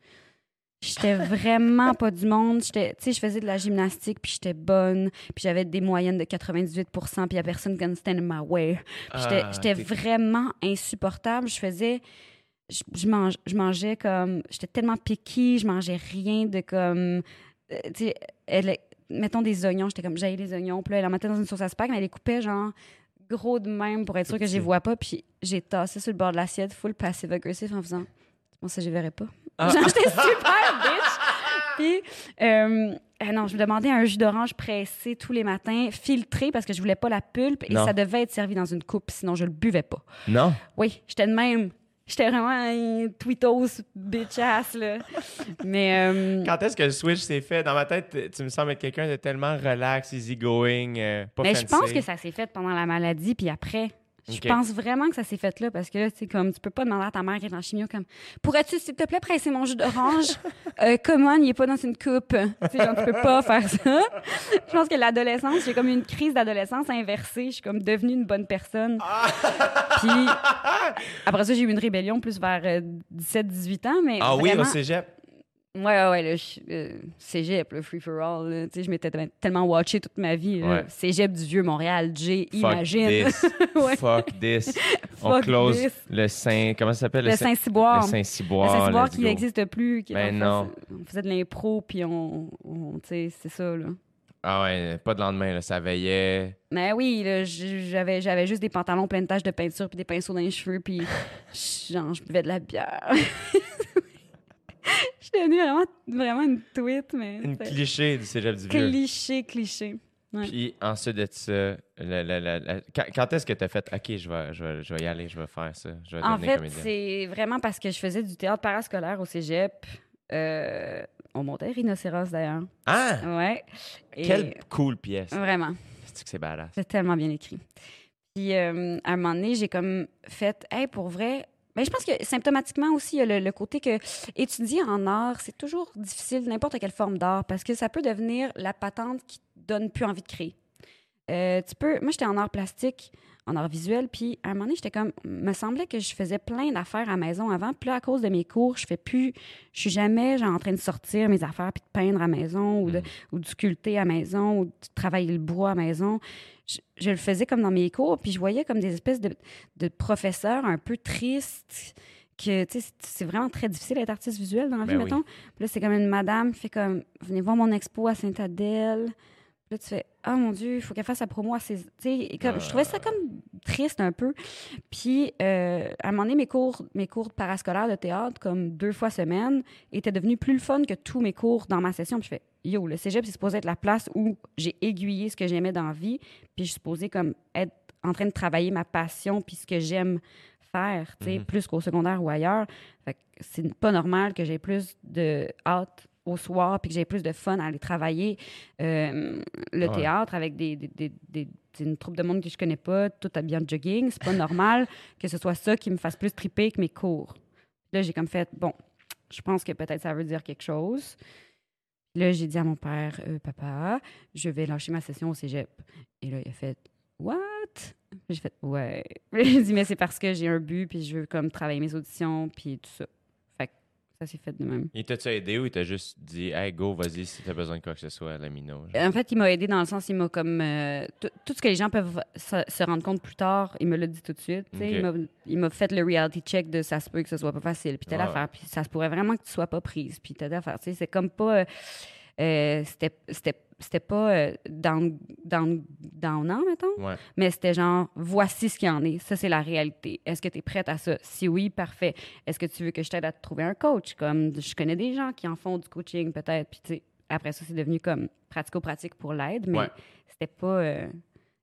J'étais vraiment pas du monde. J'étais, tu sais, je faisais de la gymnastique, puis j'étais bonne, puis j'avais des moyennes de 98% puis il y a personne qui stand in my way. J'étais, Ah, j'étais vraiment insupportable. Je faisais, je, je, mange- je mangeais comme, j'étais tellement picky, je mangeais rien de comme, euh, tu sais, mettons des oignons, j'étais comme, j'aille les oignons, puis là, elle en mettait dans une sauce à spag, mais elle les coupait genre gros de même pour être sûr que je les vois pas, puis j'ai tassé sur le bord de l'assiette, full passive aggressive en faisant, bon, ça, je les verrais pas. Ah. Genre, j'étais super bitch. Puis, euh, ah non, je me demandais un jus d'orange pressé tous les matins, filtré parce que je voulais pas la pulpe et Non. ça devait être servi dans une coupe, sinon je le buvais pas. Non? Oui, j'étais de même. J'étais vraiment un tweetos bitch ass, là. Mais, euh, Quand est-ce que le switch s'est fait? Dans ma tête, tu me sembles être quelqu'un de tellement relax, easy-going, euh, pas mais je fancy. pense que ça s'est fait pendant la maladie, puis après. Je Ok. pense vraiment que ça s'est fait là, parce que là, tu sais, comme, tu peux pas demander à ta mère qui est en chimio, comme, pourrais-tu, s'il te plaît, presser mon jus d'orange? euh, comment, il est pas dans une coupe? Tu sais, genre, tu peux pas faire ça. je pense que l'adolescence, j'ai comme une crise d'adolescence inversée. Je suis comme devenue une bonne personne. Puis, après ça, j'ai eu une rébellion plus vers 17-18 ans, mais Ah oui, au vraiment- cégep? Ouais, ouais, ouais, là, je- euh, cégep, le free for all. là. Tu sais, je m'étais te- tellement watché toute ma vie. là. Ouais. Cégep du vieux Montréal, J, Fuck imagine. this. Ouais. Fuck this. On Fuck close this. le Saint... Comment ça s'appelle? Le Saint-Cyboire. Le Le Saint-Cyboire. Saint-Cyboire let's qui n'existe plus. Qui Ben on non. on faisait de l'impro, puis on, on- tu sais, c'est ça, là. Ah ouais, pas de lendemain, là, ça veillait. Mais oui, j'avais, j'avais juste des pantalons pleins de taches de peinture puis des pinceaux dans les cheveux puis genre, je buvais de la bière. Je suis devenue vraiment, vraiment une tweet, mais... Une cliché du cégep du vieux. Cliché, cliché. Ouais. Puis ensuite de ça, le- le- le- quand, quand est-ce que tu as fait OK, je vais, je, vais, je vais y aller, je vais faire ça, je vais En fait, c'est vraiment parce que je faisais du théâtre parascolaire au cégep. Euh, on montait Rhinocéros, d'ailleurs. Ah! Ouais. Et- Quelle cool pièce. Vraiment. C'est que c'est badass? C'est tellement bien écrit. Puis, euh, à un moment donné, j'ai comme fait, hey, pour vrai. Mais je pense que symptomatiquement aussi, il y a le, le côté que étudier en art, c'est toujours difficile, n'importe quelle forme d'art, parce que ça peut devenir la patente qui te donne plus envie de créer. Euh, tu peux. Moi, j'étais en art plastique, en art visuel, puis à un moment donné, j'étais comme. me semblait que je faisais plein d'affaires à la maison avant. Puis là, à cause de mes cours, je fais plus. Je suis jamais genre, en train de sortir mes affaires puis de peindre à la maison ou de, ou de sculpter à la maison ou de travailler le bois à la maison. Je, je le faisais comme dans mes cours, puis je voyais comme des espèces de, de professeurs un peu tristes. Que, c'est- vraiment très difficile d'être artiste visuel dans la vie, Ben oui. mettons. Puis là, c'est comme une madame qui fait comme Venez voir mon expo à Sainte-Adèle. Là, tu fais Ah mon Dieu, il faut qu'elle fasse sa promo à ses. Tu sais, et comme, je trouvais ça comme triste un peu. Puis, euh, à un moment donné, mes cours, mes cours de parascolaire de théâtre, comme deux fois semaine, étaient devenus plus le fun que tous mes cours dans ma session. Puis je fais Yo, le cégep, c'est supposé être la place où j'ai aiguillé ce que j'aimais dans la vie. Puis je suis supposée comme être en train de travailler ma passion puis ce que j'aime faire, tu sais, Mhm. plus qu'au secondaire ou ailleurs. Fait que c'est pas normal que j'ai plus de hâte au soir puis que j'ai plus de fun à aller travailler euh, le Ouais. théâtre avec des, une troupe de monde que je connais pas, tout habillé en jogging. C'est pas normal que ce soit ça qui me fasse plus triper que mes cours. Là, j'ai comme fait, bon, je pense que peut-être ça veut dire quelque chose. Là, j'ai dit à mon père, Euh, papa, je vais lâcher ma session au cégep. Et là, il a fait, what? J'ai fait, ouais. J'ai dit, mais c'est parce que j'ai un but, puis je veux comme travailler mes auditions, puis tout ça. Ça s'est fait de même. Il t'a-tu aidé ou il t'a juste dit Hey, go, vas-y, si t'as besoin de quoi que ce soit, la mino? En fait, il m'a aidé dans le sens, il m'a comme. euh, tout tout ce que les gens peuvent se, se rendre compte plus tard, il me l'a dit tout de suite. tu sais. Ok. Il m'a- Il m'a fait le reality check de ça se peut que ce soit pas facile, puis telle Ouais. affaire, puis ça se pourrait vraiment que tu sois pas prise, puis telle affaire. Tu sais, c'est comme pas. euh, euh, c'était c'était c'était pas euh, down, down, downant, mettons, Ouais. mais c'était genre, voici ce qu'il y en est. Ça, c'est la réalité. Est-ce que tu es prête à ça? Si oui, parfait. Est-ce que tu veux que je t'aide à te trouver un coach? Comme je connais des gens qui en font du coaching, peut-être. Puis, tu sais, après ça, c'est devenu comme pratico-pratique pour l'aide, mais Ouais. c'était pas. euh,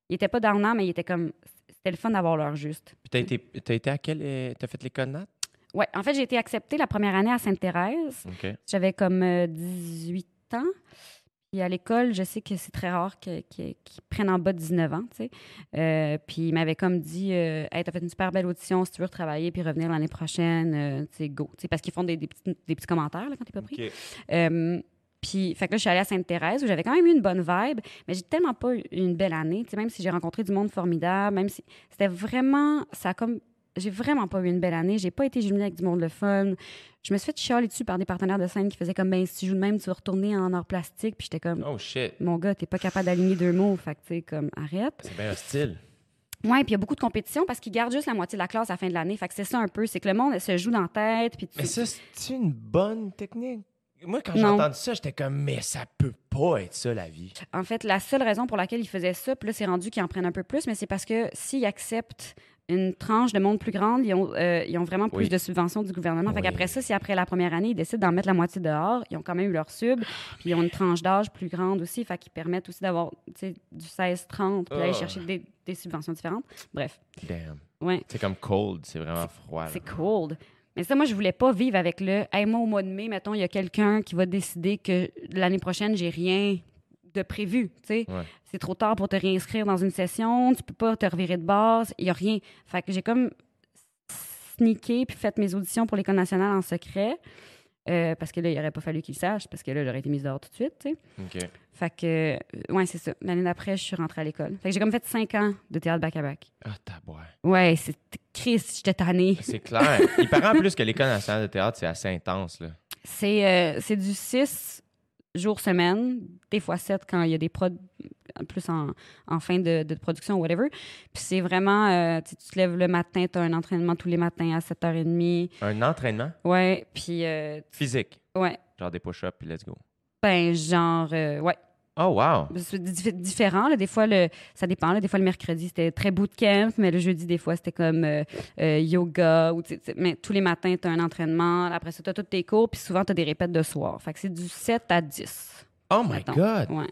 il était pas downant, mais il était comme. C'était le fun d'avoir l'heure juste. Puis t'as été, t'as été à quel. euh, T'as fait l'école Nat? Ouais, en fait, j'ai été acceptée la première année à Sainte-Thérèse. J'avais comme euh, 18 ans. Puis à l'école, je sais que c'est très rare qu'ils prennent en bas de 19 ans, tu sais. Euh, puis il m'avait comme dit euh, Hey, t'as fait une super belle audition, si tu veux retravailler puis revenir l'année prochaine, euh, tu sais, go. Tu sais, parce qu'ils font des, des petits, des petits commentaires là, quand t'es pas pris. Euh, puis, fait que là, je suis allée à Sainte-Thérèse où j'avais quand même eu une bonne vibe, mais j'ai tellement pas eu une belle année, tu sais, même si j'ai rencontré du monde formidable, même si c'était vraiment, ça a comme, j'ai vraiment pas eu une belle année, j'ai pas été jumelée avec du monde le fun. Je me suis fait chialer dessus par des partenaires de scène qui faisaient comme, ben, si tu joues de même, tu vas retourner en art plastique, puis j'étais comme, Oh shit. mon gars, t'es pas capable d'aligner deux mots, fait que, tu sais, comme, arrête. C'est bien hostile. Ouais, puis il y a beaucoup de compétition parce qu'ils gardent juste la moitié de la classe à la fin de l'année, fait que c'est ça un peu, c'est que le monde se joue dans la tête, puis tu- Mais ça, c'est une bonne technique? Moi, quand j'ai entendu ça, j'étais comme, mais ça peut pas être ça, la vie. En fait, la seule raison pour laquelle ils faisaient ça, puis là, c'est rendu qu'ils en prennent un peu plus, mais c'est parce que s'ils acceptent une tranche de monde plus grande, ils ont, euh, ils ont vraiment plus Oui. de subventions du gouvernement. Fait Oui. qu'après ça, si après la première année, ils décident d'en mettre la moitié dehors, ils ont quand même eu leur sub, puis ils ont une tranche d'âge plus grande aussi, fait qu'ils permettent aussi d'avoir du 16-30, puis d'aller Ah. chercher des, des subventions différentes. Bref, Damn. ouais, C'est comme cold, c'est vraiment froid. c'est cold. Mais ça, moi, je voulais pas vivre avec le « Hey, moi, au mois de mai, mettons, il y a quelqu'un qui va décider que l'année prochaine, j'ai rien de prévu. Ouais. C'est trop tard pour te réinscrire dans une session, tu peux pas te revirer de base, il y a rien. Fait que j'ai comme sneaké puis fait mes auditions pour l'École nationale en secret. euh, parce que là, il aurait pas fallu qu'ils le sachent, parce que là, j'aurais été mise dehors tout de suite, tu sais. OK. Fait que, euh, ouais, c'est ça. L'année d'après, je suis rentrée à l'école. Fait que j'ai comme fait cinq ans de théâtre back-à-back. Ah, taboire. Ouais, c'est Chris, j'étais tannée. C'est clair. Il paraît en plus que l'École nationale de théâtre, c'est assez intense, là. C'est euh, c'est du 6 jours semaine, des fois 7 quand il y a des prods plus en, en fin de, de production ou whatever. Puis c'est vraiment, euh, tu te lèves le matin, tu as un entraînement tous les matins à 7h30. Un entraînement? Ouais, puis, euh, physique? ouais, Genre des push-ups, puis let's go. ben genre, euh, ouais. Oh, wow. C'est dif- différent. Là. Des fois, le, ça dépend. Là. Des fois, le mercredi, c'était très bootcamp, mais le jeudi, des fois, c'était comme euh, euh, yoga. Ou, mais tous les matins, tu as un entraînement. Après ça, tu as tous tes cours, puis souvent, tu as des répètes de soir. Fait que c'est du 7 à 10. Oh my mettons. God! Ouais.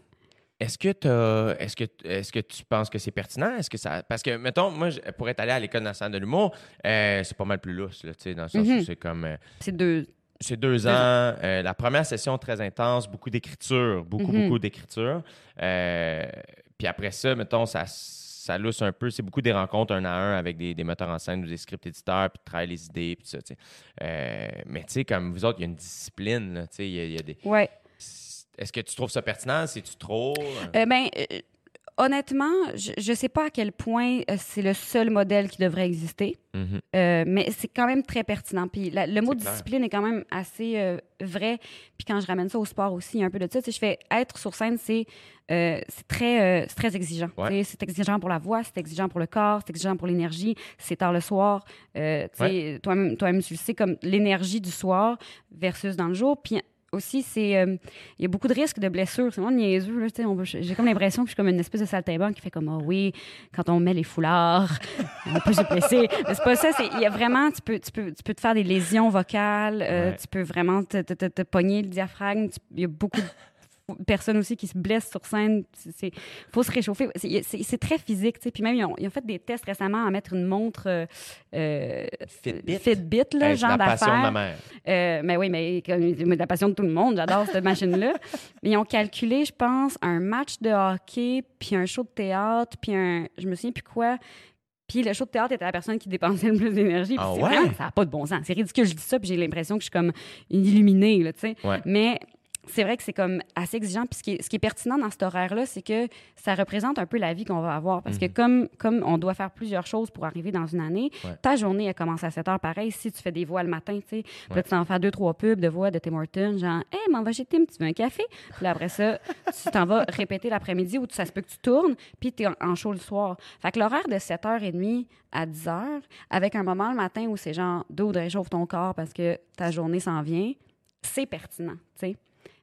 Est-ce que, t'as- est-ce, que, est-ce que tu penses que c'est pertinent? Est-ce que ça... Parce que, mettons, moi, pour être allé à l'École nationale de l'humour, euh, c'est pas mal plus lousse, là, tu sais, dans le sens Mhm. où c'est comme... C'est deux. C'est deux ans. euh, la première session très intense, beaucoup d'écriture, beaucoup, Mhm. beaucoup d'écriture. Euh, puis après ça, mettons, ça, ça lousse un peu. C'est beaucoup des rencontres un à un avec des, des metteurs en scène ou des script éditeurs, puis de travailler les idées, puis tout ça, tu sais. Euh, mais tu sais, comme vous autres, il y a une discipline, là, tu sais, il y a- il y a des... Ouais. Est-ce que tu trouves ça pertinent? C'est-tu trop? Euh, ben, euh, honnêtement, je ne sais pas à quel point euh, c'est le seul modèle qui devrait exister. Mhm. Euh, mais c'est quand même très pertinent. Puis la- le mot discipline est quand même assez euh, vrai. Puis quand je ramène ça au sport aussi, il y a un peu de ça. Tu sais, je fais être sur scène, c'est euh, très, très exigeant. Ouais. Tu sais, C'est exigeant pour la voix, c'est exigeant pour le corps, c'est exigeant pour l'énergie. C'est tard le soir. Tu sais, Toi-même, toi-même, tu le sais, comme l'énergie du soir versus dans le jour. Puis aussi, c'est euh, il y a beaucoup de risques de blessures. C'est vraiment niaiseux. là, J'ai comme l'impression que je suis comme une espèce de saltimbanque qui fait comme Ah oui, quand on met les foulards, on peut se blesser. Mais c'est pas ça. c'est- Il y a vraiment, tu peux, tu, peux, tu peux te faire des lésions vocales. euh, Ouais. Tu peux vraiment te, te, te- te pogner le diaphragme. Il y a beaucoup de personnes aussi qui se blessent sur scène. Il faut se réchauffer. C'est- très physique. tu sais. Puis même, ils ont, ils ont fait des tests récemment à mettre une montre euh, euh, Fitbit. Fitbit, là, Hey, genre la passion de ma mère. Euh, mais oui, mais la passion de tout le monde, j'adore cette machine-là. Mais ils ont calculé, je pense, un match de hockey, puis un show de théâtre, puis un. Je me souviens plus quoi. Puis le show de théâtre était la personne qui dépensait le plus d'énergie. Ah ouais? ça n'a pas de bon sens. C'est ridicule, je dis ça, puis j'ai l'impression que je suis comme une illuminée, là, tu sais. Ouais. Mais c'est vrai que c'est comme assez exigeant. Puis ce qui est, ce qui est pertinent dans cet horaire-là, c'est que ça représente un peu la vie qu'on va avoir. Parce que comme, comme on doit faire plusieurs choses pour arriver dans une année, Mhm. Ouais. ta journée, elle commence à 7 heures pareil. Si tu fais des voix le matin, tu sais, puis Ouais. là, tu t'en fais deux, trois pubs de voix de Tim Hortons, genre, hey, m'en va chez Tim, tu veux un café? Puis là, après ça, tu t'en vas répéter l'après-midi ou ça se peut que tu tournes, puis tu es en, en show le soir. Fait que l'horaire de 7h30 à 10h, avec un moment le matin où c'est genre, d'eau réchauffe ton corps parce que ta journée s'en vient, c'est pertinent, tu sais.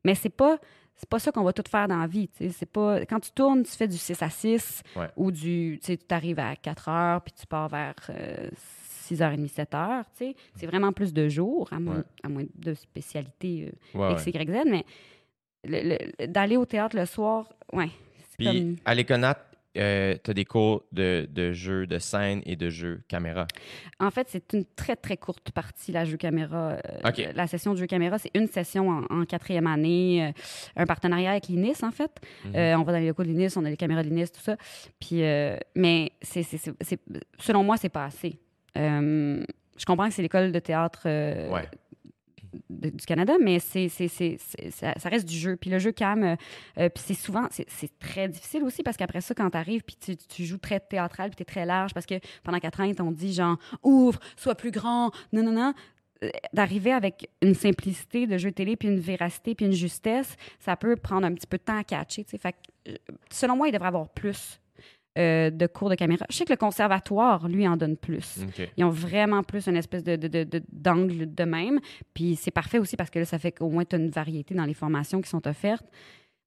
Mais c'est pas c'est pas ça qu'on va tout faire dans la vie. C'est pas quand tu tournes, tu fais du 6 à 6 Ouais. ou du tu arrives à 4 heures puis tu pars vers euh, 6h30 7 heures, tu sais. C'est vraiment plus de jours à moins, Ouais. à moins de spécialité euh, Ouais, X. Y, Z, mais le- le- d'aller au théâtre le soir, ouais. Puis comme- à l'Éconat, tu as des cours de, de jeu de scène et de jeu caméra. En fait, c'est une très, très courte partie, la jeu caméra. euh, OK. La session de jeu caméra, c'est une session en, en quatrième année, euh, un partenariat avec l'INIS, en fait. Mhm. Euh, on va dans les locaux de l'INIS, on a les caméras de l'INIS, tout ça. Puis, euh, mais c'est, selon moi, c'est pas assez. Euh, je comprends que c'est l'école de théâtre euh, Ouais. Du Canada, mais c'est, c'est, c'est- ça, reste du jeu. Puis le jeu cam, euh, euh, puis c'est souvent, c'est, très difficile aussi parce qu'après ça, quand tu arrives, puis tu, tu joues très théâtral, puis tu es très large parce que pendant quatre ans, ils t'ont dit genre, ouvre, sois plus grand, non, non, non. Euh, D'arriver avec une simplicité de jeu télé, puis une véracité, puis une justesse, ça peut prendre un petit peu de temps à catcher. Fait que, euh, selon moi, il devrait avoir plus euh, de cours de caméra. Je sais que le conservatoire, lui, en donne plus. Ils ont vraiment plus une espèce de, de- de- de- d'angle de même. Puis c'est parfait aussi parce que là, ça fait qu'au moins tu as une variété dans les formations qui sont offertes.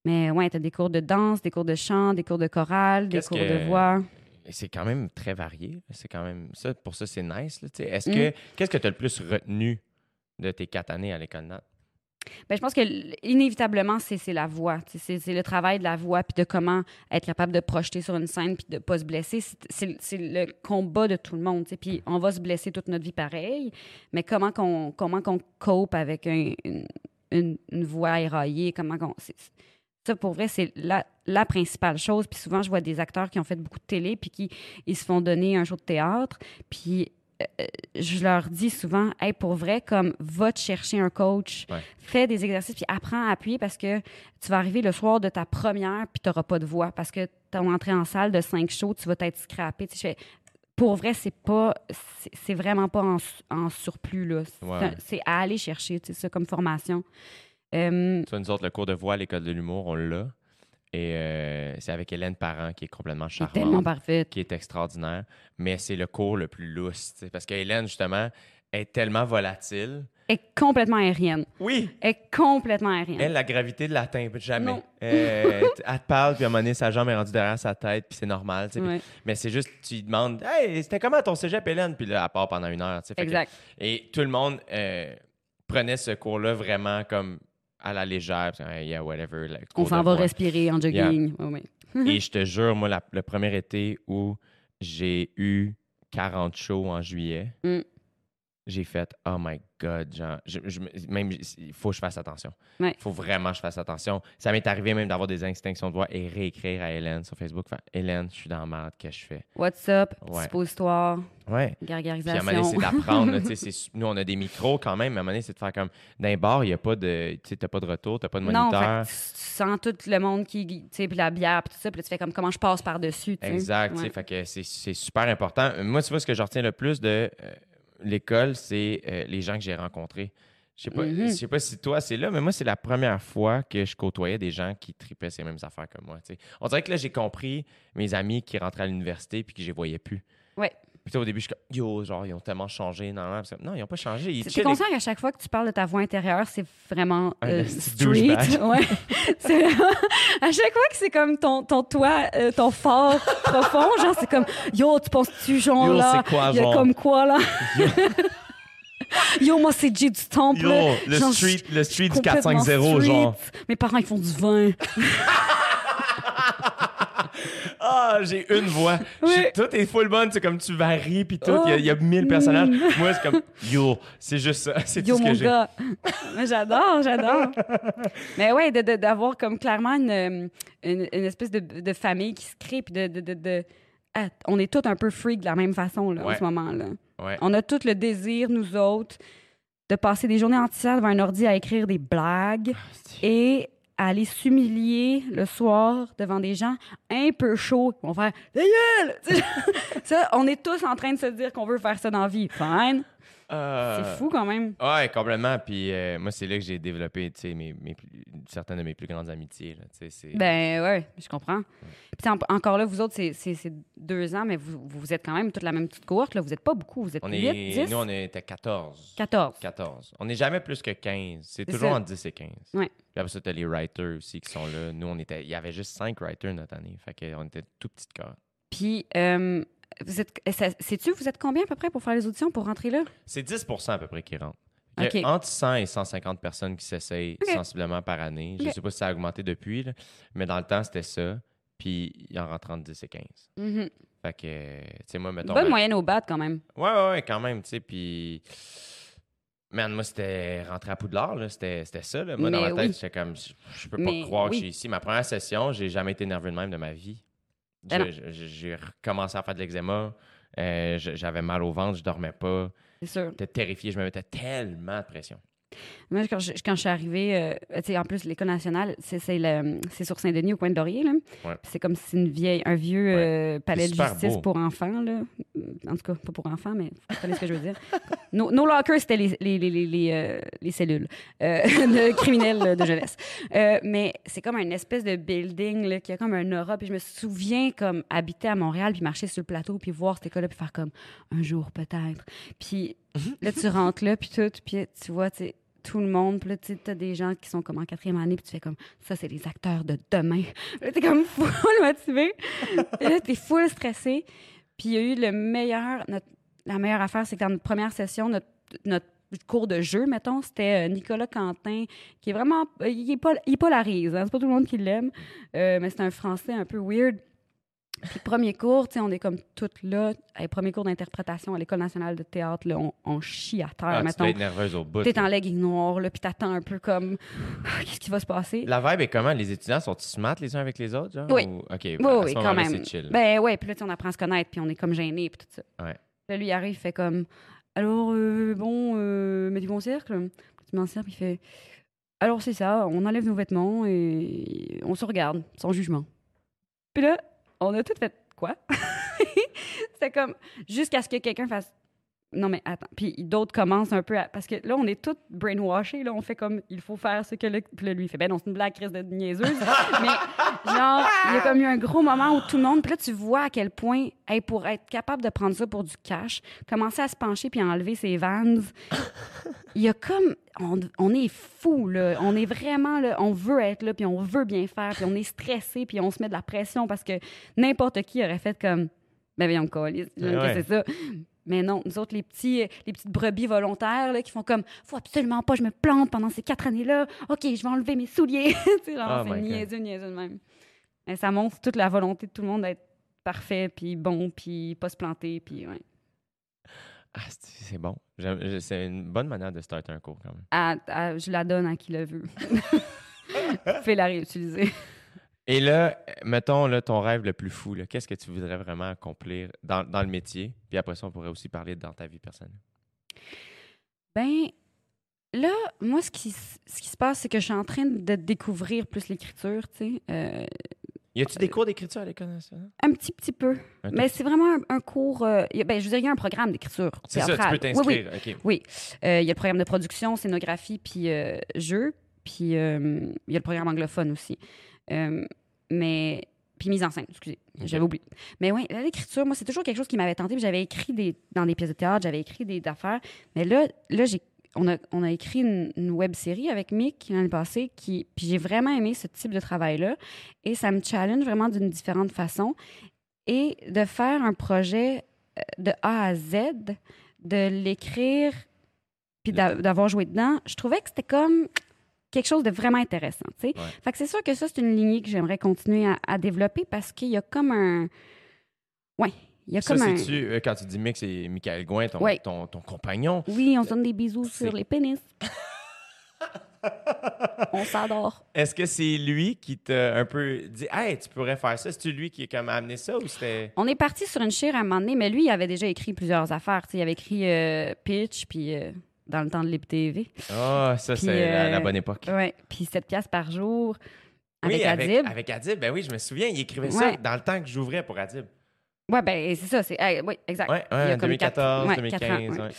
Mais ouais, tu as des cours de danse, des cours de chant, des cours de chorale, des cours que- de voix. C'est quand même très varié. C'est quand même ça. Pour ça, c'est nice. sais. Mm. Est-ce que qu'est-ce que tu as le plus retenu de tes quatre années à l'École Nat? Ben, je pense que inévitablement, c'est, la voix. C'est, le travail de la voix, puis de comment être capable de projeter sur une scène, puis de pas se blesser. C'est, le combat de tout le monde. Puis on va se blesser toute notre vie pareil, mais comment qu'on, comment qu'on cope avec un- une, une, voix éraillée, comment qu'on... ça, pour vrai, c'est la, la principale chose. Puis souvent, je vois des acteurs qui ont fait beaucoup de télé, puis qui ils se font donner un show de théâtre, puis je leur dis souvent, hey, pour vrai, comme va te chercher un coach, Ouais. fais des exercices, puis apprends à appuyer parce que tu vas arriver le soir de ta première, puis tu n'auras pas de voix parce que ton entrée en salle de cinq shows, tu vas t'être scrappé. Tu sais, pour vrai, c'est pas, c'est- vraiment pas en, en surplus là. C'est Ouais, à aller chercher, tu sais, ça comme formation. Euh, Tu vois, nous autres, le cours de voix à l'École de l'humour, on l'a. Et euh, c'est avec Hélène Parent, qui est complètement charmante. tellement parfait. qui est extraordinaire, mais c'est le cours le plus lousse. Parce que Hélène, justement, est tellement volatile. Est complètement aérienne. Oui. Est complètement aérienne. Elle, la gravité de l'atteint jamais. Non. Euh, elle te parle, puis à un moment donné, sa jambe est rendue derrière sa tête, puis c'est normal. Puis- Ouais. Mais c'est juste, tu lui demandes, hey, c'était comment ton cégep, Hélène? Puis là, elle part pendant une heure. que- Exact. et tout le monde euh, prenait ce cours-là vraiment comme à la légère. puis, Hey, yeah, whatever. On s'en va voix. respirer en jogging. Ouais, ouais. Et je te jure, moi, la- le premier été où j'ai eu 40 shows en juillet, Mm. J'ai fait Oh my God, genre, je- je me- même il faut que je fasse attention. Il Ouais. faut vraiment que je fasse attention. Ça m'est arrivé même d'avoir des extinctions de voix et réécrire à Hélène sur Facebook. Faire, Hélène, je suis dans la merde, qu'est-ce que je fais? What's up? Ouais. Suppositoire, Ouais. Puis à un moment donné, c'est gargarisation. d'apprendre. tu nous, on a des micros quand même. Mais à un moment donné, c'est de faire comme. D'un bar, il n'y a pas de. Tu sais, t'as pas de retour, t'as pas de Non, moniteur. fait que tu, tu sens tout le monde qui, tu sais, puis la bière, puis tout ça, puis là, tu fais comme comment je passe par-dessus, tu. Exact. tu sais. Fait que c'est- c'est super important. Moi, tu vois, ce que je retiens le plus de euh, l'école, c'est euh, les gens que j'ai rencontrés. Je sais pas, Mhm. je sais pas si toi c'est là, mais moi c'est la première fois que je côtoyais des gens qui tripaient ces mêmes affaires que moi. On dirait que là j'ai compris mes amis qui rentraient à l'université puis que je les voyais plus. Ouais. Puis au début je suis comme yo genre ils ont tellement changé non ils ont pas changé ils Tu es chill, conscient qu'à chaque fois que tu parles de ta voix intérieure, c'est vraiment euh, street. douchebag. Ouais. C'est vraiment- à chaque fois que c'est comme ton, ton toit, euh, ton fort profond, genre c'est comme Yo, tu penses-tu genre Yo, là? c'est quoi, Il y a genre? comme quoi là? Yo, moi c'est J du Temple. Yo, le Genre, street, le street du complètement 450 street. genre. Mes parents ils font du vin. Ah, j'ai une voix. Je Oui. Tout est full bonne, c'est comme tu varies puis tout. Il y a- il y, a mille personnages. Moi, c'est comme yo, c'est juste ça. C'est tout ce que mon j'ai. j'adore, j'adore. Mais ouais, de- de- d'avoir comme clairement une, euh, une, une espèce de, de famille qui se crée, puis de. de, de, de- Ah, on est tous un peu freaks de la même façon là, en ce moment-là. Ouais. On a tous le désir, nous autres, de passer des journées entières devant un ordi à écrire des blagues et à aller s'humilier le soir devant des gens un peu chauds. On va faire « Ta gueule! » Tu sais, Ça, on est tous en train de se dire qu'on veut faire ça dans la vie. Fine. Euh, C'est fou quand même. Ouais, complètement. Puis euh, moi, c'est là que j'ai développé mes, mes plus- certaines de mes plus grandes amitiés. Là, Ben ouais, je comprends. Puis en- encore là, vous autres, c'est- deux ans, mais vous, vous êtes quand même toute la même petite cohorte. Là. Vous n'êtes pas beaucoup. Vous êtes on 8, est, 10, nous, on était 14. 14. 14. On n'est jamais plus que 15. C'est toujours ça. entre 10 et 15. Ouais. Puis après ça, t'as les writers aussi qui sont là. Nous, on était. Il y avait juste 5 writers notre année. Fait qu'on était tout petite corps. Puis, euh, vous êtes, sais-tu, vous êtes combien à peu près pour faire les auditions, pour rentrer là? C'est 10% à peu près qui rentrent. Il y a OK. Entre 100 et 150 personnes qui s'essayent sensiblement par année. Je OK. sais pas si ça a augmenté depuis, là, mais dans le temps, c'était ça. Puis il en rentre entre 10 et 15. Mhm. Fait que, tu sais, moi, mettons. Bonne ma- moyenne au bat quand même. Ouais, ouais, ouais, quand même, tu sais. Puis. Man, moi, c'était rentrer à Poudlard, là. C'était ça, là. Moi, dans ma tête, oui. j'étais comme. Je, je peux Mais pas croire que je suis ici. Ma première session, j'ai jamais été nerveux de même de ma vie. J'ai recommencé à faire de l'eczéma. Euh, J'avais mal au ventre, je dormais pas. C'est sûr. J'étais terrifié, je me mettais tellement de pression. Moi, quand je, quand je suis arrivée, euh, tu sais, en plus, l'École nationale, c'est c'est le- c'est sur Saint-Denis, au coin de Laurier. là. Ouais. C'est comme si c'est une vieille, un vieux euh, palais de justice beau. pour enfants. Là. En tout cas, pas pour enfants, mais vous comprenez ce que je veux dire. Nos, lockers, c'était les, les, les, les, euh, les cellules de criminels de jeunesse. Mais c'est comme une espèce de building là, qui a comme un aura. Puis je me souviens comme habiter à Montréal, puis marcher sur le plateau, puis voir cette école-là, puis faire comme un jour peut-être. Puis là, tu rentres là, puis tout, puis tu vois, tu sais, tout le monde. Puis là, tu as des gens qui sont comme en quatrième année, puis tu fais comme, ça, c'est les acteurs de demain. Puis là, t'es comme full motivé. Et là, t'es full stressé. Puis il y a eu le meilleur, notre- la meilleure affaire, c'est que dans notre première session, notre, notre cours de jeu, mettons, c'était euh, Nicolas Quentin, qui est vraiment, euh, il, est pas, il polarise, hein, c'est pas tout le monde qui l'aime, euh, mais c'est un français un peu weird. Puis premier cours, tu sais, on est comme toutes là, hey, premier cours d'interprétation à l'École nationale de théâtre, là, on, on chie à terre, Ah, tu mettons. dois être nerveuse au bout. T'es en legging noir, là, puis t'attends un peu comme Ah, qu'est-ce qui va se passer? La vibe est comment? Les étudiants sont-ils smart les uns avec les autres? Genre? Oui. Ou- OK, Oui, à ce oui, quand même. c'est chill. Ben ouais, puis là, tu on apprend à se connaître, puis on est comme gêné, puis tout ça. Ouais. Là, lui, il arrive, il fait comme Alors, euh, bon, euh, mettez-vous en cercle? Tu mets en cercle, puis il fait Alors, c'est ça, on enlève nos vêtements et on se regarde, sans jugement. Puis là, on a tout fait quoi? C'était comme jusqu'à ce que quelqu'un fasse non, mais attends. Puis d'autres commencent un peu à... Parce que là, on est tous brainwashés. Là, on fait comme, il faut faire ce que le... Puis là, lui, il fait, ben non, c'est une blague crise de niaiseuse. mais Genre, il y a comme eu un gros moment où tout le monde, puis là, tu vois à quel point, hey, pour être capable de prendre ça pour du cash, commencer à se pencher puis enlever ses vans, il y a comme, on, on est fou, là. On est vraiment, là, on veut être là, puis on veut bien faire, puis on est stressé, puis on se met de la pression parce que n'importe qui aurait fait comme, ben voyons, que c'est ça? Mais non, nous autres, les, petits, les petites brebis volontaires là, qui font comme faut absolument pas je me plante pendant ces quatre années-là. OK, je vais enlever mes souliers. tu sais, genre, Oh c'est niaiseux, niaiseux de même. Mais ça montre toute la volonté de tout le monde d'être parfait, puis bon, puis pas se planter, puis ouais. Ah, c'est bon. C'est une bonne manière de starter un cours quand même. À- à- je la donne à qui le veut. Fais la réutiliser. Et là, mettons là, ton rêve le plus fou, qu'est-ce que tu voudrais vraiment accomplir dans, dans le métier? Puis après ça, on pourrait aussi parler dans ta vie personnelle. Ben, là, moi, ce qui, ce qui se passe, c'est que je suis en train de découvrir plus l'écriture, tu sais. Euh, Y a-tu des cours d'écriture à l'école nationale? un petit, petit peu. Mais c'est vraiment un, un cours. euh, a- ben, je veux dire, il y a un programme d'écriture. C'est ça, tu peux Oui, oui. t'inscrire. Oui. Euh, Il y a le programme de production, scénographie, puis euh, jeu. Puis euh, il y a le programme anglophone aussi. Euh, mais. Puis mise en scène, excusez, Ok. j'avais oublié. Mais oui, l'écriture, moi, c'est toujours quelque chose qui m'avait tenté. J'avais écrit des, dans des pièces de théâtre, j'avais écrit des affaires. Mais là, là j'ai, on, a, on a écrit une, une web série avec Mick l'année passée. Qui, puis j'ai vraiment aimé ce type de travail-là. Et ça me challenge vraiment d'une différente façon. Et de faire un projet euh, de A à Z, de l'écrire, puis d'a- d'avoir joué dedans, je trouvais que c'était comme quelque chose de vraiment intéressant. Ouais. Fait que c'est sûr que ça, c'est une lignée que j'aimerais continuer à, à développer parce qu'il y a comme un. Ouais, il y a Ça, comme un. c'est-tu, euh, quand tu dis mec, c'est Michael Gouin, ton, Ouais. ton, ton compagnon. Oui, on se donne des bisous C'est- sur les pénis. on s'adore. Est-ce que c'est lui qui t'a un peu dit Hey, tu pourrais faire ça? C'est-tu lui qui a comme amené ça ou c'était. On est parti sur une chire à un moment donné, mais lui, il avait déjà écrit plusieurs affaires. tu sais, il avait écrit euh, Pitch, puis euh, dans le temps de Lip TV. Ah, ça, Puis, c'est la, la bonne époque. Ouais, puis 7 piastres par jour avec oui, Adib. Avec, Adib, ben oui, je me souviens, il écrivait ça dans le temps que j'ouvrais pour Adib. Ouais, ben c'est ça, c'est hey, oui, exact. Ouais, Il y a ouais, comme 2014, quatre- ouais, quatre ans, 2015. ouais. ouais.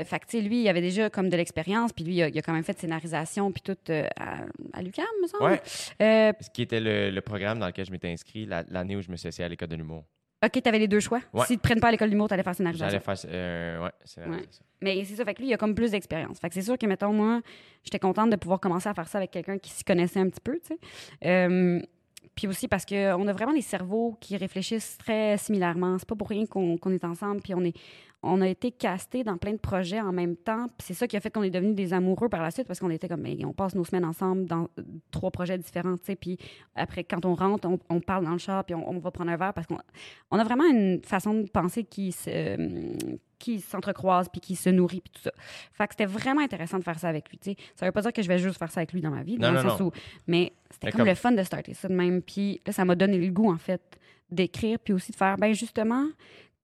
Euh, fait que, tu sais, lui, il avait déjà comme de l'expérience, puis lui, il a, il a quand même fait de scénarisation, puis tout euh, à, à l'UQAM, me semble. Euh, Ce qui était le, le programme dans lequel je m'étais inscrit la- l'année où je me suis assis à l'école de l'humour. OK, t'avais les deux choix. Ouais. S'ils te prennent pas à l'école d'humour, t'allais faire J'allais scénarisation. faire. Euh, ouais, ça. Mais c'est ça, fait que lui, il a comme plus d'expérience. Fait que c'est sûr que, mettons, moi, j'étais contente de pouvoir commencer à faire ça avec quelqu'un qui s'y connaissait un petit peu, tu sais. Euh, puis aussi parce qu'on a vraiment des cerveaux qui réfléchissent très similairement. C'est pas pour rien qu'on est ensemble, puis on est on a été castés dans plein de projets en même temps. Puis c'est ça qui a fait qu'on est devenus des amoureux par la suite parce qu'on était comme, on passe nos semaines ensemble dans euh, trois projets différents, tu sais. Puis après, quand on rentre, on, on parle dans le char, puis on, on va prendre un verre parce qu'on on a vraiment une façon de penser qui se, euh, qui s'entrecroise puis qui se nourrit puis tout ça. Fait que c'était vraiment intéressant de faire ça avec lui, tu sais. Ça veut pas dire que je vais juste faire ça avec lui dans ma vie, Non, dans le non, sens non. où... Mais c'était comme, comme- le fun de starter ça de même. Puis là, ça m'a donné le goût, en fait, d'écrire puis aussi de faire, ben justement,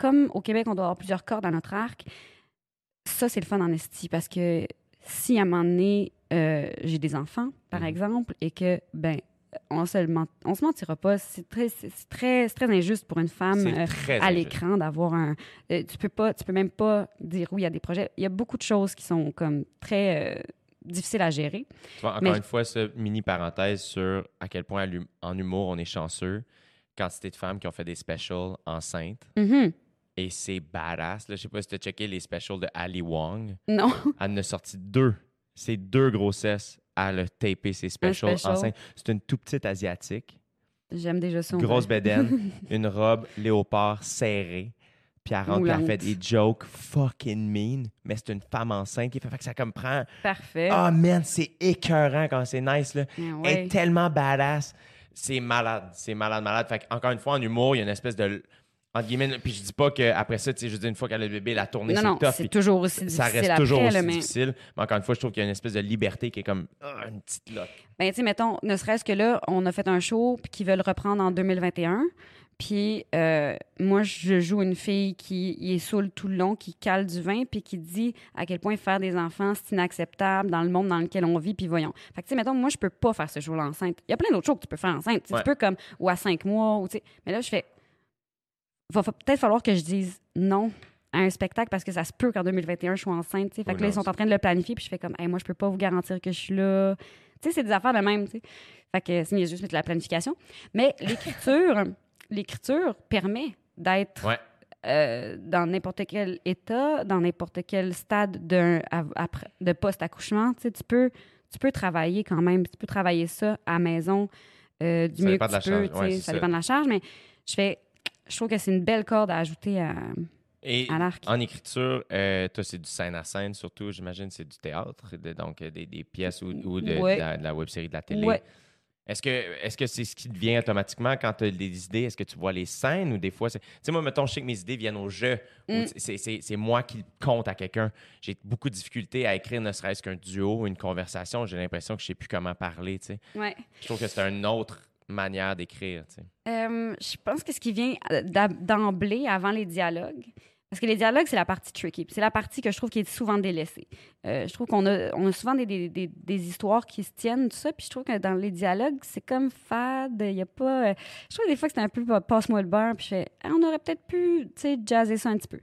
comme au Québec, on doit avoir plusieurs cordes à notre arc, ça, c'est le fun en esti parce que si à un moment donné, euh, j'ai des enfants, par Mhm. exemple, et que, ben, on se, on se mentira pas, c'est très, très, très injuste pour une femme euh, à l'écran d'avoir un. euh, tu peux pas, tu peux même pas dire oui à des projets. Il y a beaucoup de choses qui sont comme très euh, difficiles à gérer. Tu vois, encore Mais- une fois, ce mini parenthèse sur à quel point en humour on est chanceux. Quantité de femmes qui ont fait des specials enceintes. Mhm. Et c'est badass. Là, je sais pas si tu as checké les specials de Ali Wong. Non. Elle en a sorti deux. C'est deux grossesses. Elle a tapé ses specials special. enceintes. C'est une tout petite asiatique. J'aime déjà ça. on Grosse bédaine. une robe léopard serrée. Puis elle rentre, elle fait des jokes fucking mean. Mais c'est une femme enceinte qui fait, fait que ça comme prend. Parfait. Ah, man, c'est écœurant quand c'est nice, là. Elle est tellement badass. C'est malade. C'est malade, malade. Fait que, encore une fois, en humour, il y a une espèce de. Entre guillemets, puis je dis pas qu'après ça, tu sais, je dire, une fois qu'elle a le bébé, la tournée, c'est non, tough. c'est toujours aussi difficile ça reste après, toujours aussi mais... difficile. Mais encore une fois, je trouve qu'il y a une espèce de liberté qui est comme ah, une petite loque. Ben, tu sais, mettons, ne serait-ce que là, on a fait un show puis qu'ils veulent reprendre en 2021. Puis euh, moi, je joue une fille qui est saoule tout le long, qui cale du vin, puis qui dit à quel point faire des enfants, c'est inacceptable dans le monde dans lequel on vit, puis voyons. Fait que, tu sais, mettons, moi, je peux pas faire ce show-là enceinte. Il y a plein d'autres shows que tu peux faire enceinte. Ouais. Tu peux comme, ou à cinq mois, ou tu sais. Mais là, je fais, va peut-être falloir que je dise non à un spectacle parce que ça se peut qu'en 2021, je sois enceinte. tu sais. Fait que là, ils sont en train de le planifier, puis je fais comme, hey, moi, je peux pas vous garantir que je suis là. Tu sais, c'est des affaires de même, tu sais. Fait que c'est juste mettre la planification. Mais l'écriture, l'écriture permet d'être Ouais. euh, dans n'importe quel état, dans n'importe quel stade d'un, de post-accouchement. Tu sais, tu peux, tu peux travailler quand même. Tu peux travailler ça à la maison euh, du Ça mieux que de tu peux. charge. tu sais, Ouais, ça, ça. dépend de la charge, mais je fais... Je trouve que c'est une belle corde à ajouter à, Et à l'arc. en écriture, euh, toi, c'est du scène à scène surtout, j'imagine, c'est du théâtre, de- donc euh, des, des pièces ou, ou de, Ouais. de la, de la web-série, de la télé. Ouais. Est-ce que est-ce que c'est ce qui te vient automatiquement quand tu as des idées? Est-ce que tu vois les scènes ou des fois, c'est... Tu sais, moi, mettons, je sais que mes idées viennent au jeu. Mm. c'est, moi qui le compte à quelqu'un. J'ai beaucoup de difficultés à écrire ne serait-ce qu'un duo, une conversation. J'ai l'impression que je sais plus comment parler, tu sais. Ouais. Je trouve que c'est une autre manière d'écrire. Euh, je pense que ce qui vient euh, d'emblée, avant les dialogues, parce que les dialogues, c'est la partie tricky. C'est la partie que je trouve qui est souvent délaissée. Euh, je trouve qu'on a, on a souvent des, histoires qui se tiennent, tout ça. Puis je trouve que dans les dialogues, c'est comme fade. Il a pas. je trouve des fois que c'est un peu passe-moi le beurre. Puis je fais, Ah, on aurait peut-être pu, tu sais, jazzer ça un petit peu.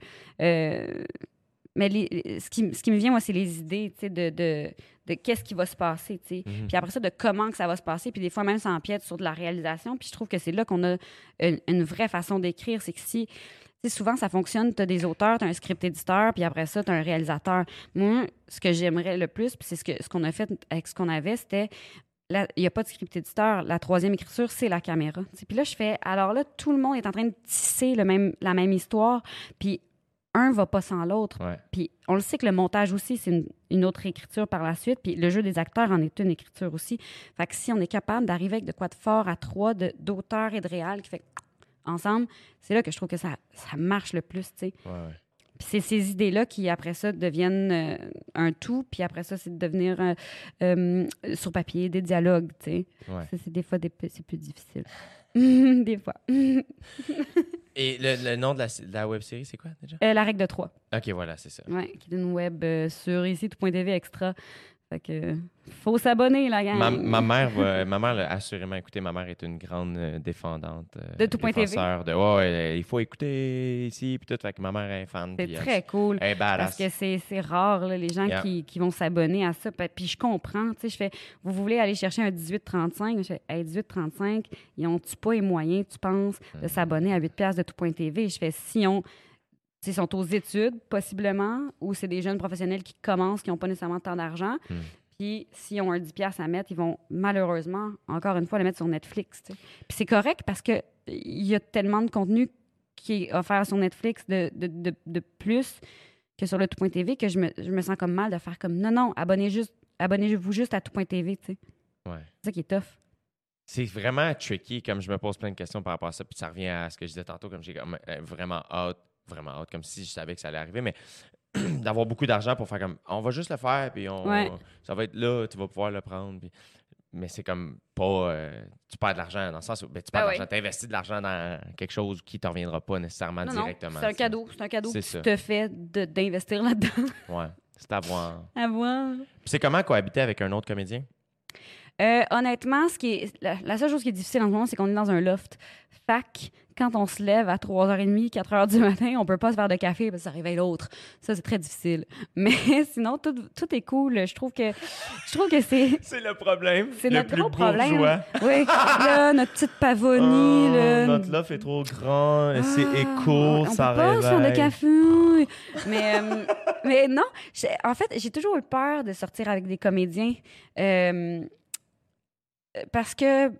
Mais ce, qui, me vient, moi, c'est les idées, tu sais, de, de qu'est-ce qui va se passer, tu sais. Mhm. Puis après ça, de comment que ça va se passer. Puis des fois, même, ça empiète sur de la réalisation. Puis je trouve que c'est là qu'on a une, une vraie façon d'écrire. C'est que si... Souvent, ça fonctionne. Tu as des auteurs, tu as un script éditeur, puis après ça, tu as un réalisateur. Moi, ce que j'aimerais le plus, puis c'est ce qu'on ce qu'on a fait avec ce qu'on avait, c'était il n'y a pas de script éditeur. La troisième écriture, c'est la caméra. Puis là, je fais, alors là, tout le monde est en train de tisser le même, la même histoire, puis un va pas sans l'autre. Puis on le sait que le montage aussi, c'est une, une autre écriture par la suite. Puis le jeu des acteurs en est une écriture aussi. Fait que si on est capable d'arriver avec de quoi de fort à trois, de- d'auteur et de réal qui fait ensemble, c'est là que je trouve que ça, ça marche le plus, tu sais. Ouais, ouais. Puis c'est ces idées-là qui, après ça, deviennent euh, un tout. Puis après ça, c'est de devenir, euh, euh, sur papier, des dialogues, tu sais. Ouais. C'est des fois, des, c'est plus difficile. des fois. Et le, le nom de la, de la web-série, c'est quoi déjà? Euh, la règle de trois. OK, voilà, c'est ça. Ouais, qui est une web euh, sur ici, tout.tv extra. Fait que faut s'abonner, la gang. Ma, ma mère va, ma mère l'a assurément écouté. Ma mère est une grande euh, défendante. euh, De tout.tv. défenseur De, ouais, ouais, il faut écouter ici, puis tout. Fait que ma mère est fan. C'est elle- très cool. Elle est badass. Parce que c'est rare, là, les gens Yeah. qui, qui vont s'abonner à ça. Puis- je comprends. Tu sais, je fais, vous voulez aller chercher un 1835? Je fais, hey, 1835, ils ont-tu pas les moyens, tu penses, de s'abonner à 8 piastres de tout.tv? Je fais, si on. Sais, sont aux études, possiblement, ou c'est des jeunes professionnels qui commencent, qui n'ont pas nécessairement tant d'argent. Hmm. Puis, s'ils ont un 10 piastres à mettre, ils vont malheureusement, encore une fois, le mettre sur Netflix. Puis c'est correct parce que il y a tellement de contenu qui est offert sur Netflix de, de, de, de plus que sur le tout.tv que je me, je me sens comme mal de faire comme non, non, abonnez juste, abonnez-vous juste à tout.tv. Ouais. C'est ça qui est tough. C'est vraiment tricky, comme je me pose plein de questions par rapport à ça. Puis ça revient à ce que je disais tantôt, comme j'ai euh, vraiment hâte, vraiment hâte, comme si je savais que ça allait arriver. Mais d'avoir beaucoup d'argent pour faire comme, on va juste le faire, puis on, Ouais. ça va être là, tu vas pouvoir le prendre. puis- mais c'est comme pas. euh, tu perds de l'argent dans le sens où ben, tu perds Ben de oui. l'argent. Tu investis de l'argent dans quelque chose qui ne te reviendra pas nécessairement Non, directement. c'est un cadeau. C'est un cadeau que ça. tu te fais d'investir là-dedans. Ouais. C'est à voir. à voir. Puis c'est comment cohabiter avec un autre comédien? Euh, honnêtement, ce qui est, la, la seule chose qui est difficile en ce moment, c'est qu'on est dans un loft. Fac, quand on se lève à 3h30, 4h du matin, on peut pas se faire de café parce que ça réveille l'autre. Ça, c'est très difficile. Mais sinon, tout, tout est cool. Je trouve que, je trouve que c'est, C'est le problème. c'est le notre plus gros problème. bourgeois. Oui, là, notre petite pavonie. Oh, là, notre loft est trop grand, c'est Ah, éco, on ça peut pas se faire de café. Mais, euh, mais non, en fait, j'ai toujours eu peur de sortir avec des comédiens euh, parce que,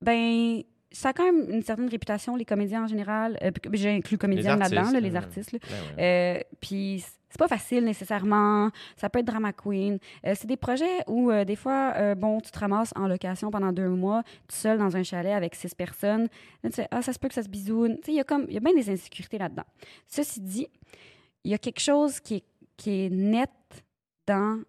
ben, ça a quand même une certaine réputation, les comédiens en général. Euh, puis J'ai inclus comédiens artistes, là-dedans, là, euh, les artistes. là. Ben ouais. Euh, puis c'est pas facile nécessairement. Ça peut être drama queen. Euh, c'est des projets où euh, des fois, euh, bon, tu te ramasses en location pendant deux mois, tout seul dans un chalet avec six personnes. Là, tu fais, ah, ça se peut que ça se bisoune. Tu sais, il y a comme, il y a bien des insécurités là-dedans. Ceci dit, il y a quelque chose qui est, qui est net dans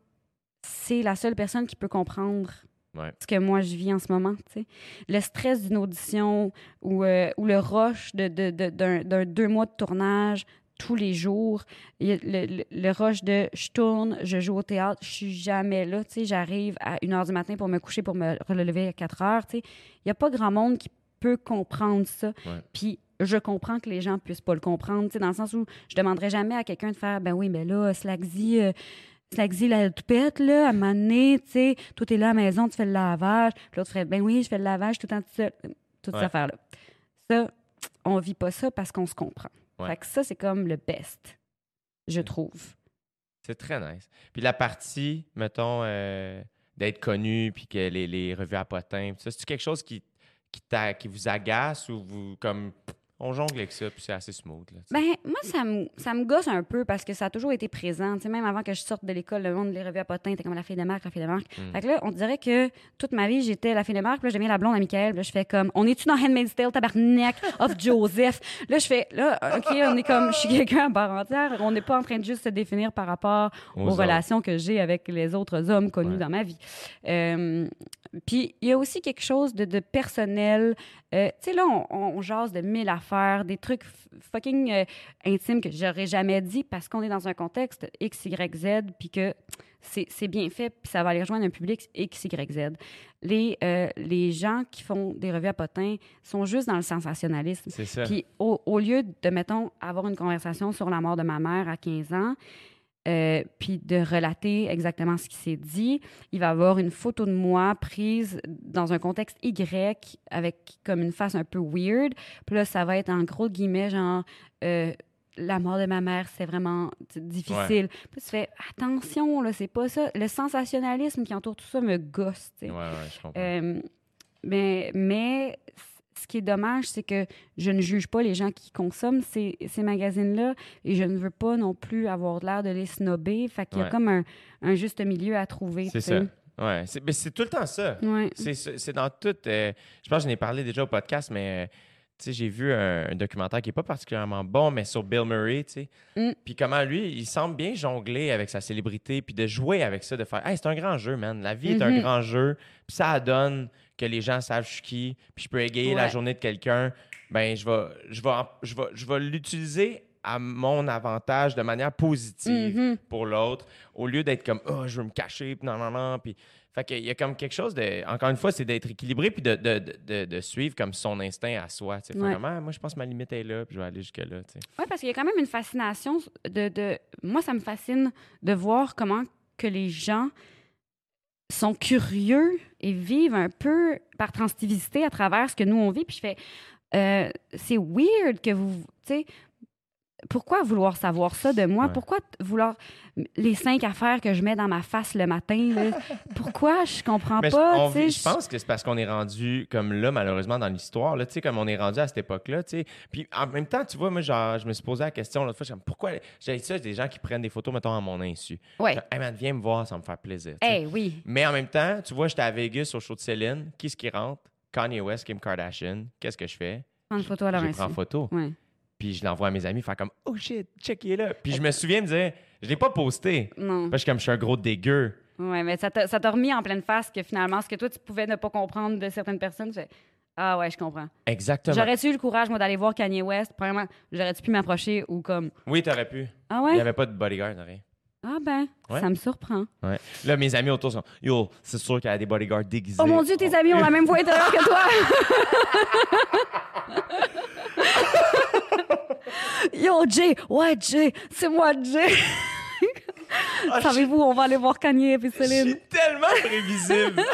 c'est la seule personne qui peut comprendre Ouais. ce que moi je vis en ce moment. tu sais. Le stress d'une audition ou, euh, ou le rush de, de- de- d'un, d'un deux mois de tournage tous les jours. Le, le- le rush de je tourne, je joue au théâtre, je suis jamais là. J'arrive à 1 h du matin pour me coucher, pour me relever à 4 heures. Il n'y a pas grand monde qui peut comprendre ça. Ouais. Puis je comprends que les gens puissent pas le comprendre, dans le sens où je demanderais jamais à quelqu'un de faire ben oui, mais là, Slackzy, euh, ça existe la toupette, là, à un moment donné, tu sais, toi, t'es là à la maison, tu fais le lavage. Puis l'autre ferait, ben oui, je fais le lavage tout le temps tout seul. Toutes ces Ouais. affaires-là. Ça, on vit pas ça parce qu'on se comprend. Ouais. Fait que ça, c'est comme le best, je trouve. C'est très nice. Puis la partie, mettons, euh, d'être connu, puis que les, les revues à potins, puis ça, c'est quelque chose qui, qui, qui vous agace ou vous, comme, on jongle avec ça, puis c'est assez smooth, là. Ben, moi, ça me, ça me gosse un peu parce que ça a toujours été présent. Tu sais, même avant que je sorte de l'école, le monde des revues à potins, t'es comme la fille de marque, la fille de marque. Mm. Fait que là, on dirait que toute ma vie, j'étais la fille de marque. Puis là, j'aimais la blonde à Michael. Puis là, je fais comme, on est-tu dans Handmaid's Tale, tabarnak, of Joseph? Là, je fais, là, OK, on est comme, je suis quelqu'un à part entière. On n'est pas en train de juste se définir par rapport Aux relations que j'ai avec les autres hommes connus Ouais. dans ma vie. Euh, puis il y a aussi quelque chose de, de personnel. Euh, tu sais, là, on, on jase de mille affaires, des trucs fucking euh, intimes que j'aurais jamais dit parce qu'on est dans un contexte X, Y, Z, puis que c'est c'est bien fait, puis ça va aller rejoindre un public X, Y, Z. Les, euh, les gens qui font des revues à potins sont juste dans le sensationnalisme. C'est ça. Puis au, au lieu de, mettons, avoir une conversation sur la mort de ma mère à 15 ans, euh, puis de relater exactement ce qui s'est dit, il va avoir une photo de moi prise dans un contexte Y avec comme une face un peu weird. Puis là, ça va être en gros guillemets, genre, euh, la mort de ma mère, c'est vraiment difficile. Puis tu fais, attention, là, c'est pas ça. Le sensationnalisme qui entoure tout ça me gosse. Ouais, ouais, je comprends. Euh, mais, mais ce qui est dommage, c'est que je ne juge pas les gens qui consomment ces, ces magazines-là et je ne veux pas non plus avoir l'air de les snobber. Fait qu'il y a Ouais. comme un, un juste milieu à trouver. c'est ça. Ouais, c'est tout le temps ça. Ouais. C'est- dans tout. euh, je pense que je n'ai parlé déjà au podcast, mais euh, j'ai vu un, un documentaire qui n'est pas particulièrement bon, mais sur Bill Murray, tu sais. Mm. Puis comment lui, il semble bien jongler avec sa célébrité, puis de jouer avec ça, de faire Hey, c'est un grand jeu, man. La vie est un Mhm. grand jeu, puis ça donne que les gens savent je suis qui, puis je peux égayer la journée de quelqu'un. Ben, je vais, je vais, je vais, je vais l'utiliser à mon avantage de manière positive Mhm. pour l'autre, au lieu d'être comme oh je veux me cacher puis non non non puis fait qu'il y a comme quelque chose de encore une fois c'est d'être équilibré puis de, de, de, de- suivre comme son instinct à soi tu sais Faire Ouais. comme, Ah, moi je pense que ma limite est là puis je vais aller jusque là tu sais Oui, parce qu'il y a quand même une fascination de, de... Moi, ça me fascine de voir comment que les gens sont curieux et vivent un peu par transitivité à travers ce que nous, on vit. Puis je fais... euh, c'est weird que vous... pourquoi vouloir savoir ça de moi? Ouais. Pourquoi vouloir... Les cinq affaires que je mets dans ma face le matin, là, pourquoi? Je comprends Mais je- pas, on vit- je pense que c'est parce qu'on est rendu comme là, malheureusement, dans l'histoire, là, tu sais, comme on est rendu à cette époque-là. Puis en même temps, tu vois, moi, genre, je me suis posé la question l'autre fois, je comme, pourquoi j'ai ça, des gens qui prennent des photos, mettons, à mon insu. Ouais. Genre, Hey man, viens me voir, ça va me faire plaisir. sais. Eh oui. Mais en même temps, tu vois, j'étais à Vegas au show de Céline. Qui est-ce qui rentre? Kanye West, Kim Kardashian. Qu'est-ce que je fais? Prendre une photo à leur Je insu. prends photo. Ouais. Puis je l'envoie à mes amis, faire comme Oh shit, check, il est là. Puis je me souviens de dire, je l'ai pas posté. Non. Parce que je suis comme je suis un gros dégueu. Oui, mais ça t'a remis en pleine face que finalement, ce que toi, tu pouvais ne pas comprendre de certaines personnes, tu fais Ah ouais, je comprends. Exactement. J'aurais-tu eu le courage, moi, d'aller voir Kanye West? Premièrement, j'aurais-tu pu m'approcher ou comme Oui, t'aurais pu. Ah Il n'y ouais? avait pas de bodyguard, rien. Ah ben, Ouais. ça me surprend. Ouais. Là, mes amis autour sont Yo, c'est sûr qu'il y a des bodyguards déguisés. Oh mon Dieu, tes amis ont la même voix intérieure que toi! Yo, Jay! Ouais, Jay! C'est moi, Jay! Ah, je- Savez-vous, on va aller voir Kanye et Je Céline. suis tellement prévisible.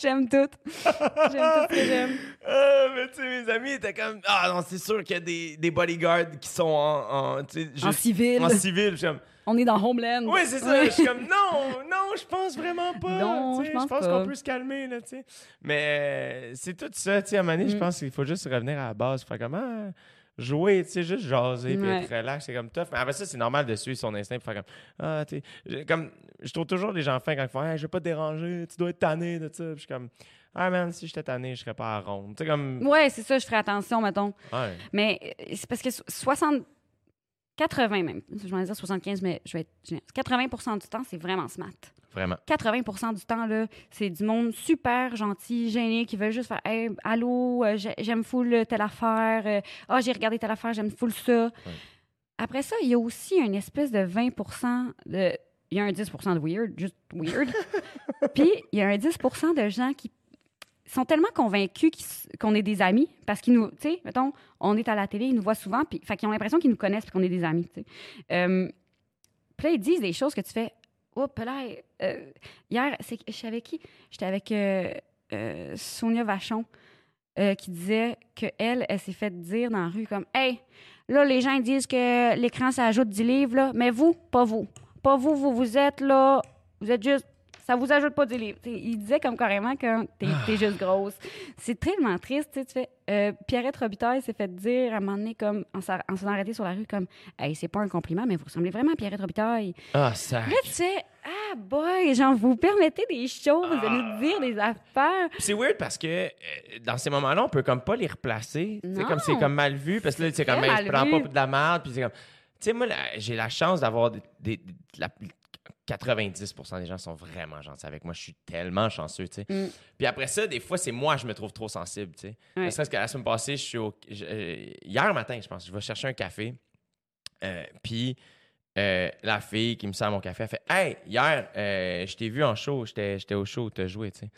J'aime tout. J'aime tout ce que j'aime. Ah, mais tu sais, mes amis étaient comme Ah non, c'est sûr qu'il y a des, des bodyguards qui sont en, en, civil. En civil. Je comme On est dans Homeland. Oui, c'est ça. Je suis comme non, non, je pense vraiment pas. Non, je pense pense qu'on peut se calmer là, tu sais. Mais euh, c'est tout ça, tu sais. À je Mm. pense qu'il faut juste revenir à la base, faire comme ah, jouer, tu sais, juste jaser, puis Ouais. être relax, c'est comme tough. Mais après ça, c'est normal de suivre son instinct, puis faire comme ah, tu sais, comme je trouve toujours les gens fins quand ils font, hey, je vais pas te déranger, tu dois être tanné de ça. Puis je suis comme ah man, si j'étais tanné, je serais pas à ronde. Tu sais comme Ouais, c'est ça, je ferai attention, mettons. ouais. Mais euh, c'est parce que so- 60. 80 même. Je vais dire 75, mais je vais être généreuse. 80% du temps, c'est vraiment smart. Vraiment. 80 du temps, là, c'est du monde super gentil, gêné, qui veut juste faire Hey, Allô, euh, j'ai- j'aime full telle affaire. euh, Ah, j'ai regardé telle affaire, j'aime full ça. Après ça, il y a aussi une espèce de 20 de. Il y a un 10% de weird, juste weird. Puis, il y a un 10 de gens qui sont tellement convaincus qu'on est des amis parce qu'ils nous, tu sais, mettons, on est à la télé, ils nous voient souvent, puis, fait qu'ils ont l'impression qu'ils nous connaissent puis qu'on est des amis, tu sais. Euh, Puis là, ils disent des choses que tu fais. Oups, là, euh, hier, c'est, je suis avec qui? J'étais avec euh, euh, Sonia Vachon, euh, qui disait qu'elle, elle, elle s'est fait dire dans la rue comme Hey, là, les gens disent que l'écran, ça ajoute 10 livres, là, mais vous, pas vous. Pas vous, vous, vous êtes là, vous êtes juste. Ça vous ajoute pas 10 livres. T'sais, il disait comme carrément que t'es, t'es juste grosse. C'est tellement triste, tu sais, tu fais. Euh, Pierrette Robitaille s'est fait dire à un moment donné, comme, en s'en en s'en arrêté sur la rue, comme Hey, c'est pas un compliment, mais vous ressemblez vraiment à Pierrette Robitaille. Ah, ça. Là, tu fais Ah, boy, genre, vous permettez des choses, de nous dire des affaires. C'est weird parce que euh, dans ces moments-là, on peut comme pas les replacer. C'est comme c'est comme mal vu parce que là, c'est comme très ben, mal je prends pas de la merde. Puis c'est comme, tu sais, moi, j'ai la chance d'avoir des, des- des- la- 90% des gens sont vraiment gentils avec moi. Je suis tellement chanceux, tu sais. Mm. Puis après ça, des fois, c'est moi je me trouve trop sensible, tu sais. Ouais. Serait-ce que la semaine passée, je suis au, je- euh, hier matin, je pense, je vais chercher un café. Euh, puis euh, la fille qui me sert mon café, elle fait Hey, hier, euh, je t'ai vu en show, j'étais au show, t'as joué, tu sais.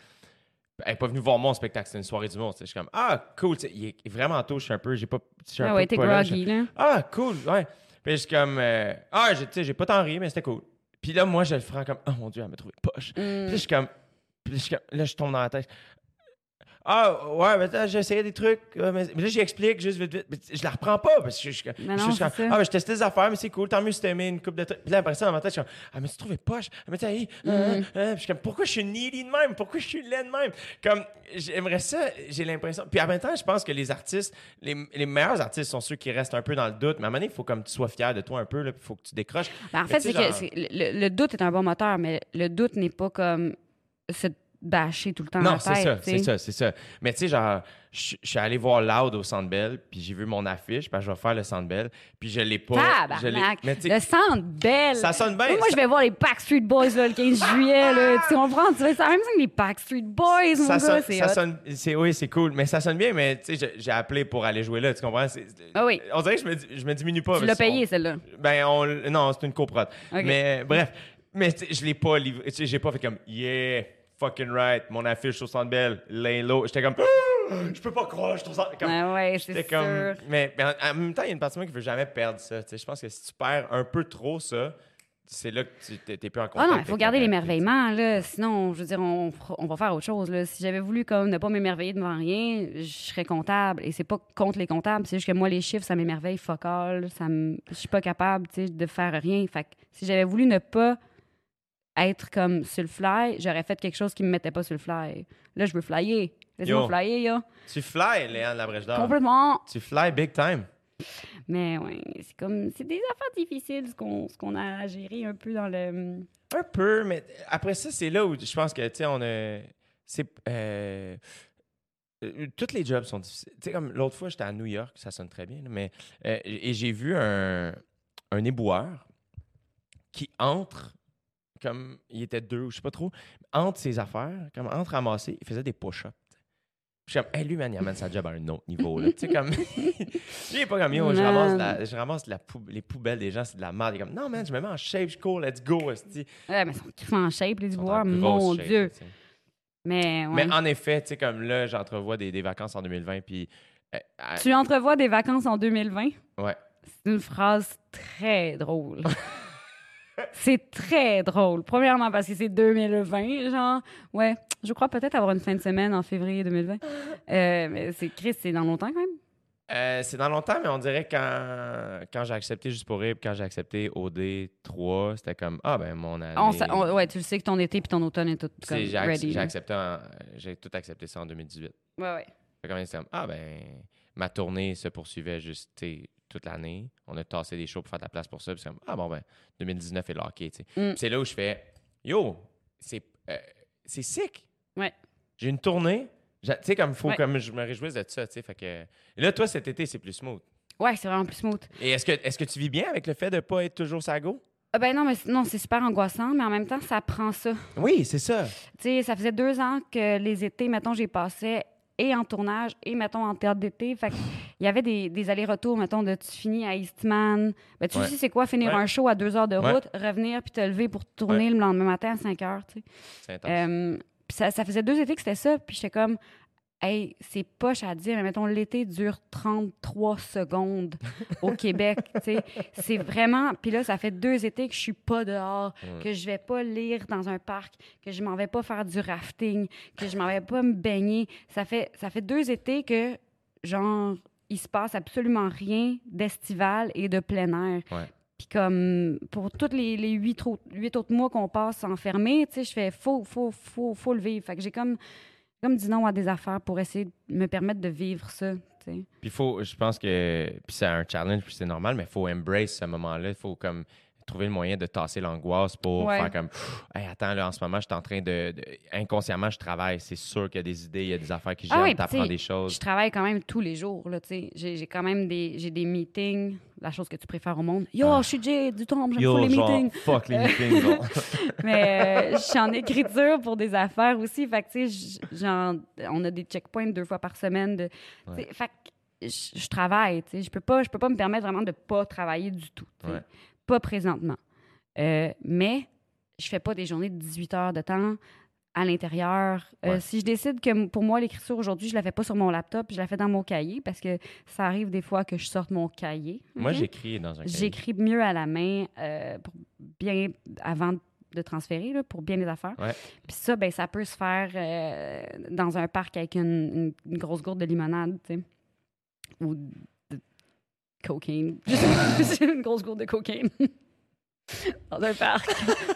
Elle n'est pas venue voir mon spectacle, c'était une soirée tu sais. Je suis comme Ah, cool, il est vraiment tôt, je suis un peu, j'ai pas. Ah ouais, t'es groggy, là. Ah, cool, ouais. Puis je suis comme euh, Ah, j'ai- tu sais, j'ai pas tant ri, mais c'était cool. Puis là, moi, je le prends comme Oh mon Dieu, elle m'a trouvé poche. Puis là, je comme- là, je tombe dans la tête. Ah, ouais, mais attends, j'ai essayé des trucs. mais, mais là, j'explique juste vite, vite. Mais je la reprends pas parce que je, je, je, je non, comme, c'est ça. Ah, mais je testais des affaires, mais c'est cool. Tant mieux si t'as aimé une coupe de trucs. Puis là, après ça, dans ma tête, je suis comme, Ah, mais tu trouvais poche. Ah, mais t'as hey, Mm. hein, hein. Puis je suis comme, pourquoi je suis needy de même? Pourquoi je suis laid de même? Comme, j'aimerais ça, j'ai l'impression. Puis en même temps, je pense que les artistes, les, les meilleurs artistes sont ceux qui restent un peu dans le doute. Mais à un moment donné, il faut comme que tu sois fier de toi un peu, là, puis il faut que tu décroches. Ben, en Mais fait, c'est que genre- le, le doute est un bon moteur, mais le doute n'est pas comme se bâcher tout le temps Non, c'est ça, c'est ça, c'est ça. Mais tu sais, genre, je suis allé voir Loud au Centre Bell, puis j'ai vu mon affiche, parce que je vais faire le Centre Bell, puis je l'ai pas. je! Mais Le centre ça sonne bien. Moi, je ça- vais voir les Backstreet Boys là, le 15 juillet. Là. Tu comprends? Tu vois, c'est la même chose que les Backstreet Boys, mon ça gars. sonne, C'est ça sonne- c'est oui, c'est cool, mais ça sonne bien, mais tu sais, j'ai- appelé pour aller jouer là, tu comprends? Ah oui. On dirait que je me, je me diminue pas. Tu l'as payé, celle-là? Ben, on, non, c'est une coprode. Ok. Mais bref, mais je l'ai pas livré. J'ai pas fait comme, yeah, fucking right, mon affiche au Centre Bell, lay low. J'étais comme, Ah, je peux pas croire, je trouve ça. Comme, Ah ouais, c'est sûr. Mais, mais en, même temps, il y a une partie de moi qui veut jamais perdre ça. Je pense que si tu perds un peu trop ça, c'est là que tu t'es, plus en Ah contact. non, il faut garder là. Sinon, je veux dire, on, va faire autre chose, là. Si j'avais voulu, comme, ne pas m'émerveiller devant rien, je serais comptable. Et c'est pas contre les comptables, c'est juste que moi, les chiffres, ça m'émerveille fuck all. Ça me... Je suis pas capable, tu sais, de faire rien. Fait que si j'avais voulu ne pas être comme sur le fly, j'aurais fait quelque chose qui me mettait pas sur le fly. Là, je veux flyer. Laisse-moi flyer, yo. Tu fly, Léane Labrèche d'Or. Complètement. Tu fly big time. Mais ouais, c'est comme... C'est des affaires difficiles, ce qu'on a à gérer un peu dans le... Un peu, mais après ça, c'est là où je pense que, tu sais, on a. C'est. euh, euh, tous les jobs sont difficiles. Tu sais, comme l'autre fois, j'étais à New York, ça sonne très bien, mais. euh, et j'ai vu un, un éboueur qui entre, comme il était deux, ou je sais pas trop, entre ses affaires, comme entre ramasser, il faisait des push-ups. Je suis comme, hey, lui, man, il amène sa job à un autre niveau. Là. tu sais, comme. lui, il est pas comme, yo, je ramasse, la- je ramasse la pou- les poubelles des gens, c'est de la merde. Il est comme, non, man, je me mets en shape, je cours, let's go. Ouais, mais ils sont tous en shape, les grosse mon shape, Dieu. Mais, ouais. Mais en effet, tu sais, comme là, j'entrevois des, des vacances en 2020, puis. euh, Tu entrevois des vacances en 2020? ouais. C'est une phrase très drôle. c'est très drôle. Premièrement, parce que c'est 2020, genre. Ouais, je crois peut-être avoir une fin de semaine en février 2020. Euh, mais c'est Chris, c'est dans longtemps quand même? Euh, c'est dans longtemps, mais on dirait quand, quand j'ai accepté Juste pour rire, quand j'ai accepté OD3, c'était comme, ah ben mon année. On sa- on- ouais, tu le sais que ton été puis ton automne est tout comme j'ai, ac- ready. j'ai là. accepté en- j'ai tout accepté ça en 2018. Ouais, ouais. Fait comme, c'est comme, ah ben, ma tournée se poursuivait juste tu sais, toute l'année. On a tassé des shows pour faire de la place pour ça. Puis c'est comme, ah bon ben, 2019 est sais. Mm. C'est là où je fais, yo, c'est, euh, c'est sick. Ouais. J'ai une tournée. Tu sais, comme faut Ouais. comme je me réjouisse de ça, tu sais. Fait que. Et là, toi, cet été, c'est plus smooth. Ouais, c'est vraiment plus smooth. Et est-ce que, est-ce que tu vis bien avec le fait de pas être toujours sa go? Ah ben non, mais non, c'est super angoissant, mais en même temps, ça prend ça. Oui, c'est ça. Tu sais, ça faisait deux ans que les étés, mettons, j'ai passé et en tournage et, mettons, en théâtre d'été. Fait il y avait des, des allers-retours, mettons, de tu finis à Eastman. Ben, tu Ouais. sais, c'est quoi finir Ouais. un show à deux heures de Ouais. route, revenir puis te lever pour tourner le lendemain matin à 5 heures, tu sais. C'est intense. Euh, puis ça, ça faisait deux étés que c'était ça, puis j'étais comme, hey, c'est poche à dire, mais mettons, l'été dure 33 secondes au Québec. C'est vraiment... Puis là, ça fait deux étés que je suis pas dehors, que je vais pas lire dans un parc, que je m'en vais pas faire du rafting, que je m'en vais pas me baigner. Ça fait, ça fait deux étés que, genre, il se passe absolument rien d'estival et de plein air. Ouais. Puis comme pour tous les, les huit, huit autres mois qu'on passe enfermé, tu sais, je fais faut, faut, faut, faut le vivre. Fait que j'ai comme, comme dit non à des affaires pour essayer de me permettre de vivre ça. Puis faut, je pense que c'est un challenge, puis c'est normal, mais il faut embrace ce moment-là. Il faut comme trouver le moyen de tasser l'angoisse pour Ouais. faire comme hey, attends là en ce moment je suis en train de, de- inconsciemment je travaille c'est sûr qu'il y a des idées il y a des affaires qui Ah gênent oui, puis t'apprends des choses Je travaille quand même tous les jours, là, tu sais. J'ai j'ai quand même des, j'ai des meetings, la chose que tu préfères au monde. Yo, Ah. je suis Jay, du temps, j'aime Yo, pas les genre, meetings. fuck les meetings genre. Mais euh, je suis en écriture pour des affaires aussi. Fait que, tu sais, on a des checkpoints deux fois par semaine. De, tu sais, Fait que je je travaille, tu sais. Je peux pas, je peux pas me permettre vraiment de pas travailler du tout. Pas présentement. Euh, mais je fais pas des journées de 18 heures de temps à l'intérieur. Euh, Ouais. si je décide que pour moi, l'écriture aujourd'hui, je la fais pas sur mon laptop, je la fais dans mon cahier parce que ça arrive des fois que je sorte mon cahier. moi j'écris dans un cahier. J'écris mieux à la main euh, pour bien avant de transférer là, pour bien les affaires. Ouais. Puis ça, ben ça peut se faire euh, dans un parc avec une, une- une grosse gourde de limonade, tu sais, ou cocaine. Juste une grosse gourde de cocaine. Dans un parc,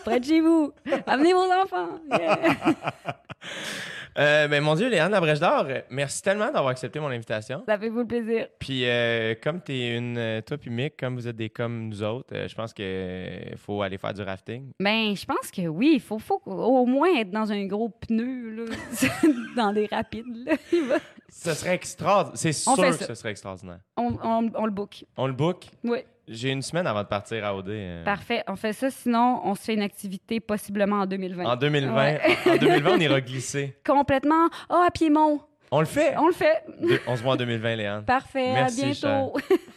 près de chez vous. Amenez vos enfants. Yeah. Euh, ben, mon Dieu, Léane Labrèche d'Or, euh, merci tellement d'avoir accepté mon invitation. Ça fait vous le plaisir. Puis, euh, comme t'es une. euh, Toi, puis Mick, comme vous êtes des comme nous autres, euh, je pense qu'il faut aller faire du rafting. Ben, je pense que oui, il faut, faut au moins être dans un gros pneu, là, dans les rapides. Là. Ce serait extraordinaire. C'est sûr que ce serait extraordinaire. On, on- on le book. On le book? Oui. J'ai une semaine avant de partir à OD. euh, Parfait. On fait ça. Sinon, on se fait une activité possiblement en 2020. En 2020. Ouais. En, en 2020, on ira glisser. Complètement. Ah, à Piémont. On le fait. On le fait. De- on se voit en 2020, Léane. Parfait. Merci, à bientôt.